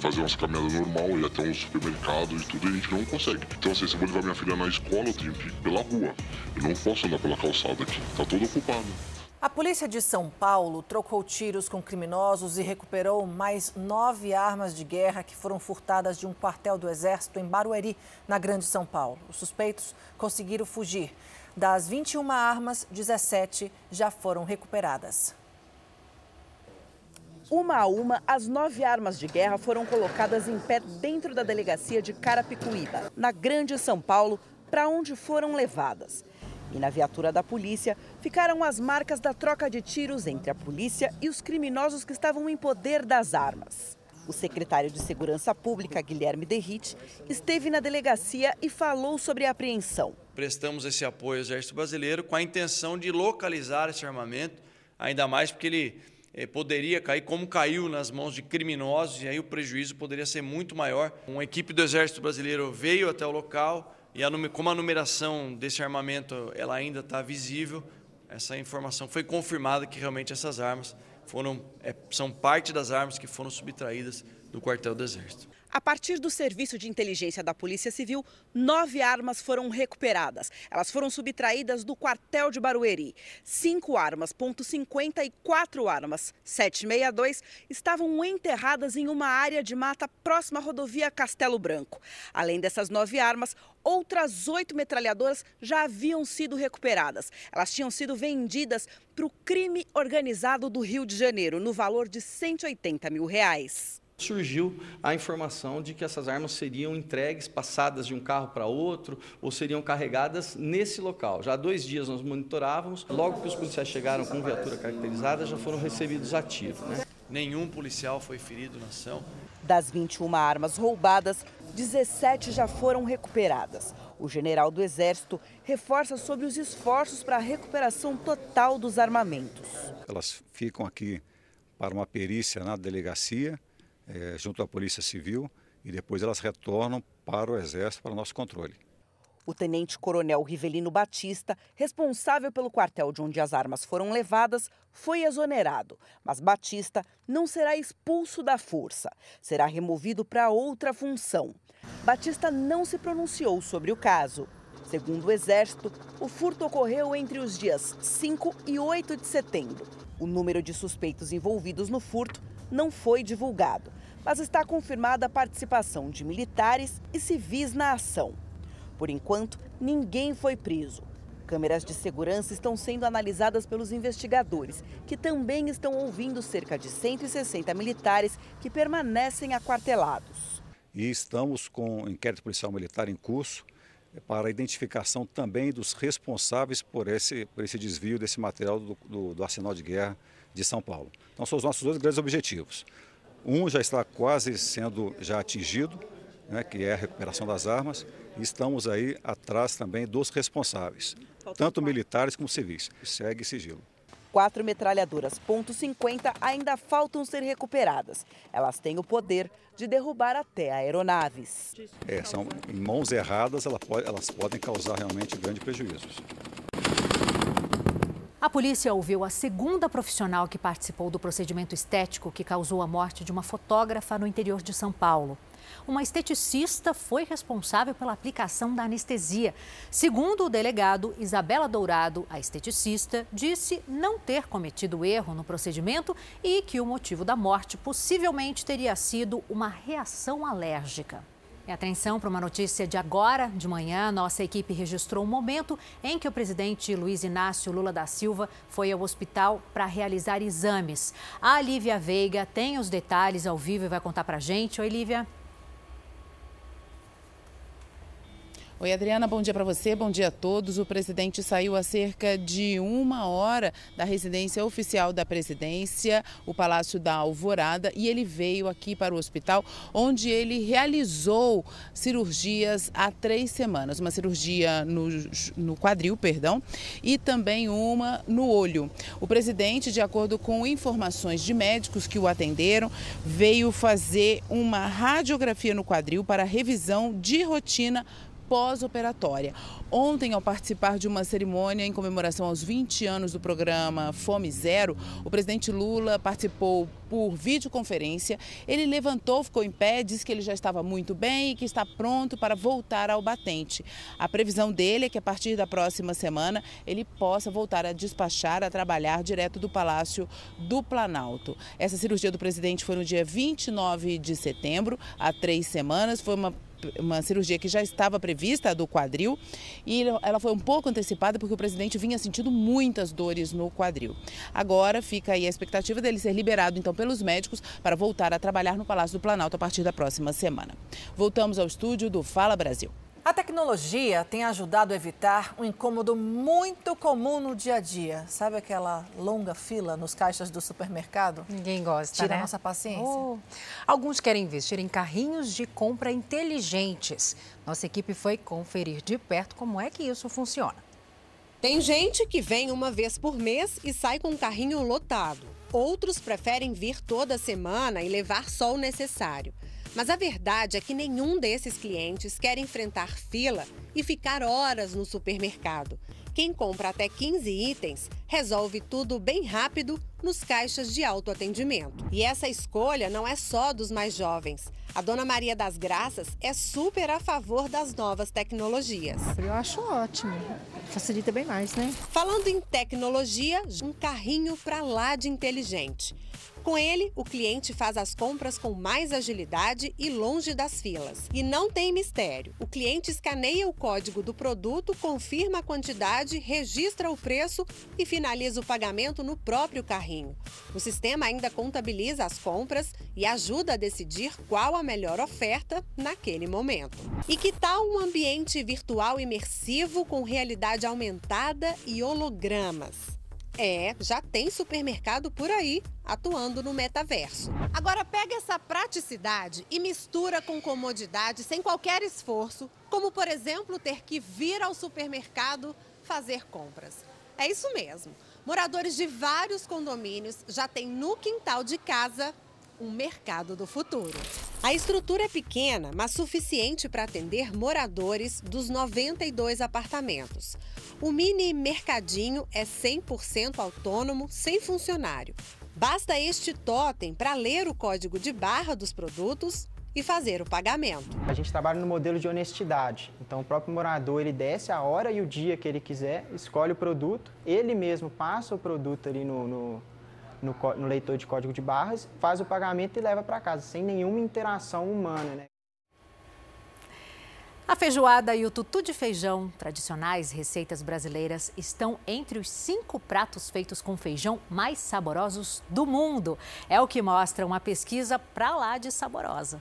fazer umas caminhadas normal, ir até um supermercado e tudo, e a gente não consegue. Então, assim, se eu vou levar minha filha na escola, eu tenho que ir pela rua. Eu não posso andar pela calçada aqui, tá todo ocupado. A polícia de São Paulo trocou tiros com criminosos e recuperou mais nove armas de guerra que foram furtadas de um quartel do Exército em Barueri, na Grande São Paulo. Os suspeitos conseguiram fugir. Das 21 armas, 17 já foram recuperadas. Uma a uma, as nove armas de guerra foram colocadas em pé dentro da delegacia de Carapicuíba, na Grande São Paulo, para onde foram levadas. E na viatura da polícia ficaram as marcas da troca de tiros entre a polícia e os criminosos que estavam em poder das armas. O secretário de Segurança Pública, Guilherme Derrite, esteve na delegacia e falou sobre a apreensão. Prestamos esse apoio ao Exército Brasileiro com a intenção de localizar esse armamento, ainda mais porque ele eh, poderia cair como caiu nas mãos de criminosos e aí o prejuízo poderia ser muito maior. Uma equipe do Exército Brasileiro veio até o local e a, como a numeração desse armamento ela ainda está visível, essa informação foi confirmada que realmente essas armas foram, é, são parte das armas que foram subtraídas do quartel do Exército. A partir do serviço de inteligência da Polícia Civil, nove armas foram recuperadas. Elas foram subtraídas do quartel de Barueri. Cinco armas, ponto .50 e quatro armas, 762, estavam enterradas em uma área de mata próxima à rodovia Castelo Branco. Além dessas nove armas, outras oito metralhadoras já haviam sido recuperadas. Elas tinham sido vendidas para o crime organizado do Rio de Janeiro, no valor de 180 mil reais surgiu a informação de que essas armas seriam entregues, passadas de um carro para outro, ou seriam carregadas nesse local. Já há dois dias nós monitorávamos, logo que os policiais chegaram com viatura caracterizada, já foram recebidos a tiro. Né? Nenhum policial foi ferido na ação. Das 21 armas roubadas, 17 já foram recuperadas. O general do Exército reforça sobre os esforços para a recuperação total dos armamentos. Elas ficam aqui para uma perícia na delegacia, é, junto à Polícia Civil, e depois elas retornam para o Exército para o nosso controle. O tenente-coronel Rivelino Batista, responsável pelo quartel de onde as armas foram levadas, foi exonerado. Mas Batista não será expulso da força, será removido para outra função. Batista não se pronunciou sobre o caso. Segundo o Exército, o furto ocorreu entre os dias 5 e 8 de setembro. O número de suspeitos envolvidos no furto não foi divulgado, mas está confirmada a participação de militares e civis na ação. Por enquanto, ninguém foi preso. Câmeras de segurança estão sendo analisadas pelos investigadores, que também estão ouvindo cerca de 160 militares que permanecem aquartelados. E estamos com o inquérito policial militar em curso para a identificação também dos responsáveis por esse, por esse desvio desse material do, do, do arsenal de guerra de São Paulo. Então são os nossos dois grandes objetivos. Um já está quase sendo já atingido, né, que é a recuperação das armas, e estamos aí atrás também dos responsáveis, tanto militares como civis. Segue sigilo. Quatro metralhadoras .50 ainda faltam ser recuperadas. Elas têm o poder de derrubar até aeronaves. É, são em mãos erradas, elas podem causar realmente grandes prejuízos. A polícia ouviu a segunda profissional que participou do procedimento estético que causou a morte de uma fotógrafa no interior de São Paulo uma esteticista foi responsável pela aplicação da anestesia. Segundo o delegado Isabela Dourado, a esteticista disse não ter cometido erro no procedimento e que o motivo da morte possivelmente teria sido uma reação alérgica. E atenção para uma notícia de agora de manhã. Nossa equipe registrou um momento em que o presidente Luiz Inácio Lula da Silva foi ao hospital para realizar exames. A Lívia Veiga tem os detalhes ao vivo e vai contar para a gente. Oi, Lívia. Oi, Adriana, bom dia para você, bom dia a todos. O presidente saiu há cerca de uma hora da residência oficial da presidência, o Palácio da Alvorada, e ele veio aqui para o hospital, onde ele realizou cirurgias há três semanas. Uma cirurgia no, no quadril, perdão, e também uma no olho. O presidente, de acordo com informações de médicos que o atenderam, veio fazer uma radiografia no quadril para revisão de rotina pós-operatória. Ontem, ao participar de uma cerimônia em comemoração aos 20 anos do programa Fome Zero, o presidente Lula participou por videoconferência. Ele levantou, ficou em pé, disse que ele já estava muito bem e que está pronto para voltar ao batente. A previsão dele é que a partir da próxima semana ele possa voltar a despachar, a trabalhar direto do Palácio do Planalto. Essa cirurgia do presidente foi no dia 29 de setembro, há três semanas. Foi uma uma cirurgia que já estava prevista, do quadril, e ela foi um pouco antecipada porque o presidente vinha sentindo muitas dores no quadril. Agora fica aí a expectativa dele ser liberado então pelos médicos para voltar a trabalhar no Palácio do Planalto a partir da próxima semana. Voltamos ao estúdio do Fala Brasil. A tecnologia tem ajudado a evitar um incômodo muito comum no dia a dia. Sabe aquela longa fila nos caixas do supermercado? Ninguém gosta, Tira né? a nossa paciência. Oh. Alguns querem investir em carrinhos de compra inteligentes. Nossa equipe foi conferir de perto como é que isso funciona. Tem gente que vem uma vez por mês e sai com o carrinho lotado. Outros preferem vir toda semana e levar só o necessário. Mas a verdade é que nenhum desses clientes quer enfrentar fila e ficar horas no supermercado. Quem compra até 15 itens resolve tudo bem rápido nos caixas de autoatendimento. E essa escolha não é só dos mais jovens. A dona Maria das Graças é super a favor das novas tecnologias. Eu acho ótimo, facilita bem mais, né? Falando em tecnologia, um carrinho para lá de inteligente. Com ele, o cliente faz as compras com mais agilidade e longe das filas. E não tem mistério. O cliente escaneia o código do produto, confirma a quantidade, registra o preço e finaliza o pagamento no próprio carrinho. O sistema ainda contabiliza as compras e ajuda a decidir qual a melhor oferta naquele momento. E que tal um ambiente virtual imersivo com realidade aumentada e hologramas? É, já tem supermercado por aí atuando no metaverso. Agora pega essa praticidade e mistura com comodidade sem qualquer esforço, como por exemplo ter que vir ao supermercado fazer compras. É isso mesmo. Moradores de vários condomínios já têm no quintal de casa um mercado do futuro. A estrutura é pequena, mas suficiente para atender moradores dos 92 apartamentos. O mini mercadinho é 100% autônomo, sem funcionário. Basta este totem para ler o código de barra dos produtos e fazer o pagamento. A gente trabalha no modelo de honestidade. Então, o próprio morador ele desce a hora e o dia que ele quiser, escolhe o produto, ele mesmo passa o produto ali no, no no, no leitor de código de barras, faz o pagamento e leva para casa, sem nenhuma interação humana. Né? A feijoada e o tutu de feijão, tradicionais receitas brasileiras, estão entre os cinco pratos feitos com feijão mais saborosos do mundo. É o que mostra uma pesquisa pra lá de saborosa.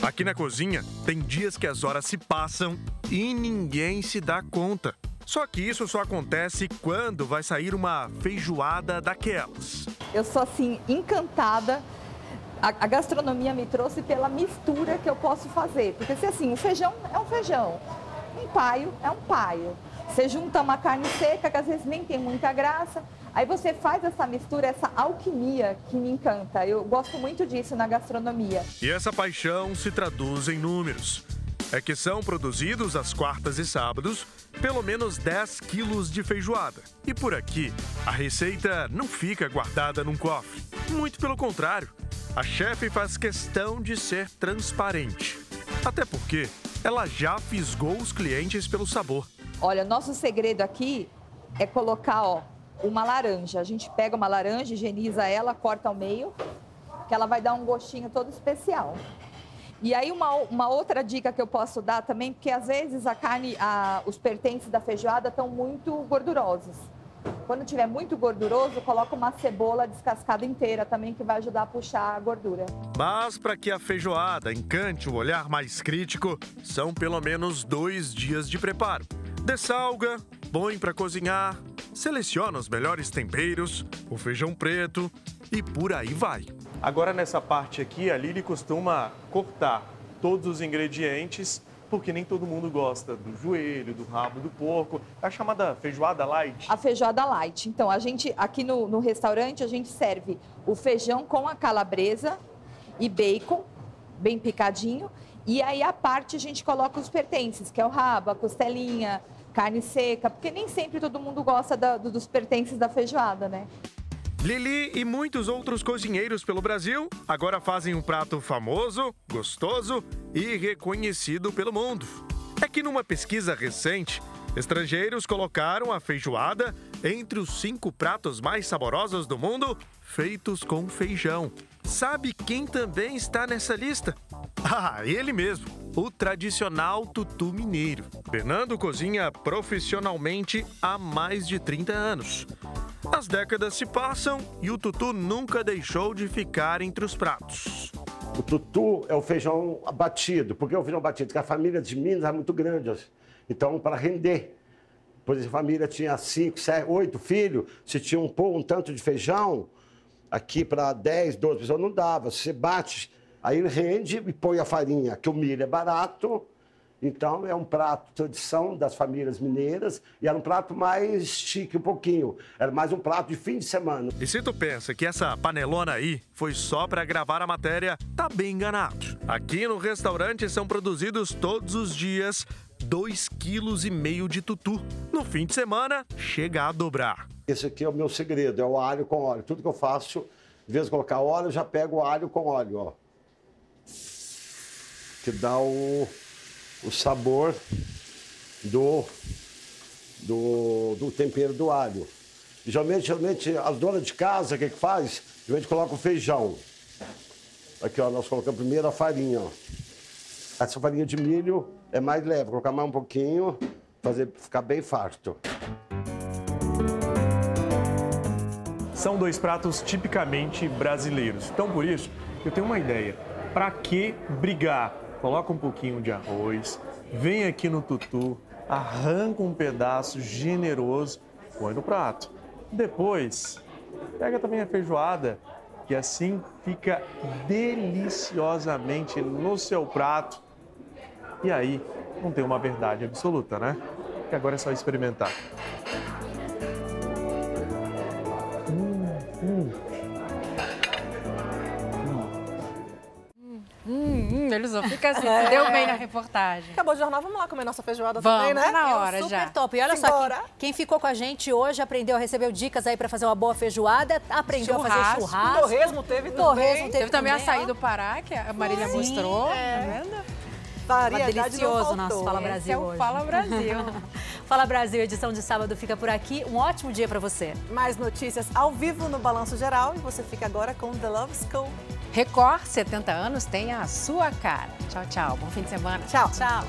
Aqui na cozinha, tem dias que as horas se passam e ninguém se dá conta. Só que isso só acontece quando vai sair uma feijoada daquelas. Eu sou assim encantada. A, a, gastronomia me trouxe pela mistura que eu posso fazer. Porque se assim, um feijão é um feijão, um paio é um paio. Você junta uma carne seca, que às vezes nem tem muita graça, aí você faz essa mistura, essa alquimia que me encanta. Eu gosto muito disso na gastronomia. E essa paixão se traduz em números é que são produzidos às quartas e sábados pelo menos 10 quilos de feijoada. E por aqui, a receita não fica guardada num cofre. Muito pelo contrário, a chefe faz questão de ser transparente. Até porque ela já fisgou os clientes pelo sabor. Olha, nosso segredo aqui é colocar, ó, uma laranja. A gente pega uma laranja, higieniza ela, corta ao meio, que ela vai dar um gostinho todo especial. E aí uma, uma outra dica que eu posso dar também, porque às vezes a carne, a, os pertences da feijoada estão muito gordurosos. Quando tiver muito gorduroso, coloca uma cebola descascada inteira também, que vai ajudar a puxar a gordura. Mas para que a feijoada encante o olhar mais crítico, são pelo menos dois dias de preparo. Dessalga, põe para cozinhar, seleciona os melhores temperos, o feijão preto e por aí vai. Agora nessa parte aqui, a Lili costuma cortar todos os ingredientes, porque nem todo mundo gosta do joelho, do rabo do porco. É a chamada feijoada light. A feijoada light. Então, a gente aqui no, no restaurante a gente serve o feijão com a calabresa e bacon, bem picadinho. E aí a parte a gente coloca os pertences, que é o rabo, a costelinha, carne seca, porque nem sempre todo mundo gosta da, dos pertences da feijoada, né? Lili e muitos outros cozinheiros pelo Brasil agora fazem um prato famoso, gostoso e reconhecido pelo mundo. É que numa pesquisa recente, estrangeiros colocaram a feijoada entre os cinco pratos mais saborosos do mundo feitos com feijão. Sabe quem também está nessa lista? (laughs) Ah, ele mesmo, o tradicional tutu mineiro. Fernando cozinha profissionalmente há mais de 30 anos. As décadas se passam e o tutu nunca deixou de ficar entre os pratos. O tutu é o feijão batido. Por que o feijão batido? Porque a família de Minas é muito grande. Então, para render. Exemplo, a família tinha cinco, sete, oito filhos. Se tinha um, um tanto de feijão, aqui para 10, 12 pessoas não dava. Você bate, aí rende e põe a farinha, que o milho é barato então, é um prato tradição das famílias mineiras e era um prato mais chique um pouquinho. Era mais um prato de fim de semana. E se tu pensa que essa panelona aí foi só para gravar a matéria, tá bem enganado. Aqui no restaurante são produzidos todos os dias 2,5 kg de tutu. No fim de semana, chega a dobrar. Esse aqui é o meu segredo, é o alho com óleo. Tudo que eu faço, em vez de colocar óleo, eu já pego o alho com óleo, ó. Que dá o o sabor do, do, do tempero do alho. geralmente, geralmente, as donas de casa, o que, que faz? Geralmente coloca o feijão. Aqui, ó, nós colocamos primeiro a farinha, ó. Essa farinha de milho é mais leve, colocar mais um pouquinho, fazer ficar bem farto. São dois pratos tipicamente brasileiros. Então, por isso, eu tenho uma ideia. Para que brigar coloca um pouquinho de arroz, vem aqui no tutu, arranca um pedaço generoso, põe no prato. Depois, pega também a feijoada, que assim fica deliciosamente no seu prato. E aí, não tem uma verdade absoluta, né? Que agora é só experimentar. Hum, hum, ele só fica assim, se (laughs) deu bem na reportagem. Acabou o jornal, vamos lá comer nossa feijoada Vamos, também, né? tá na hora Super já. top. E olha Simbora. só, quem, quem ficou com a gente hoje aprendeu, recebeu dicas aí pra fazer uma boa feijoada, aprendeu a fazer Churrasco. churrasco. Torresmo teve também. Torresmo teve, Teve também também, açaí do Pará, que a Marília Sim, mostrou, é. tá vendo? Variedade não delicioso nosso Fala Esse Brasil é o hoje. Fala Brasil. (laughs) Fala Brasil, edição de sábado fica por aqui. Um ótimo dia pra você. Mais notícias ao vivo no Balanço Geral e você fica agora com The Love School. Record, 70 anos, tem a sua cara. Tchau, tchau. Bom fim de semana. Tchau. Tchau.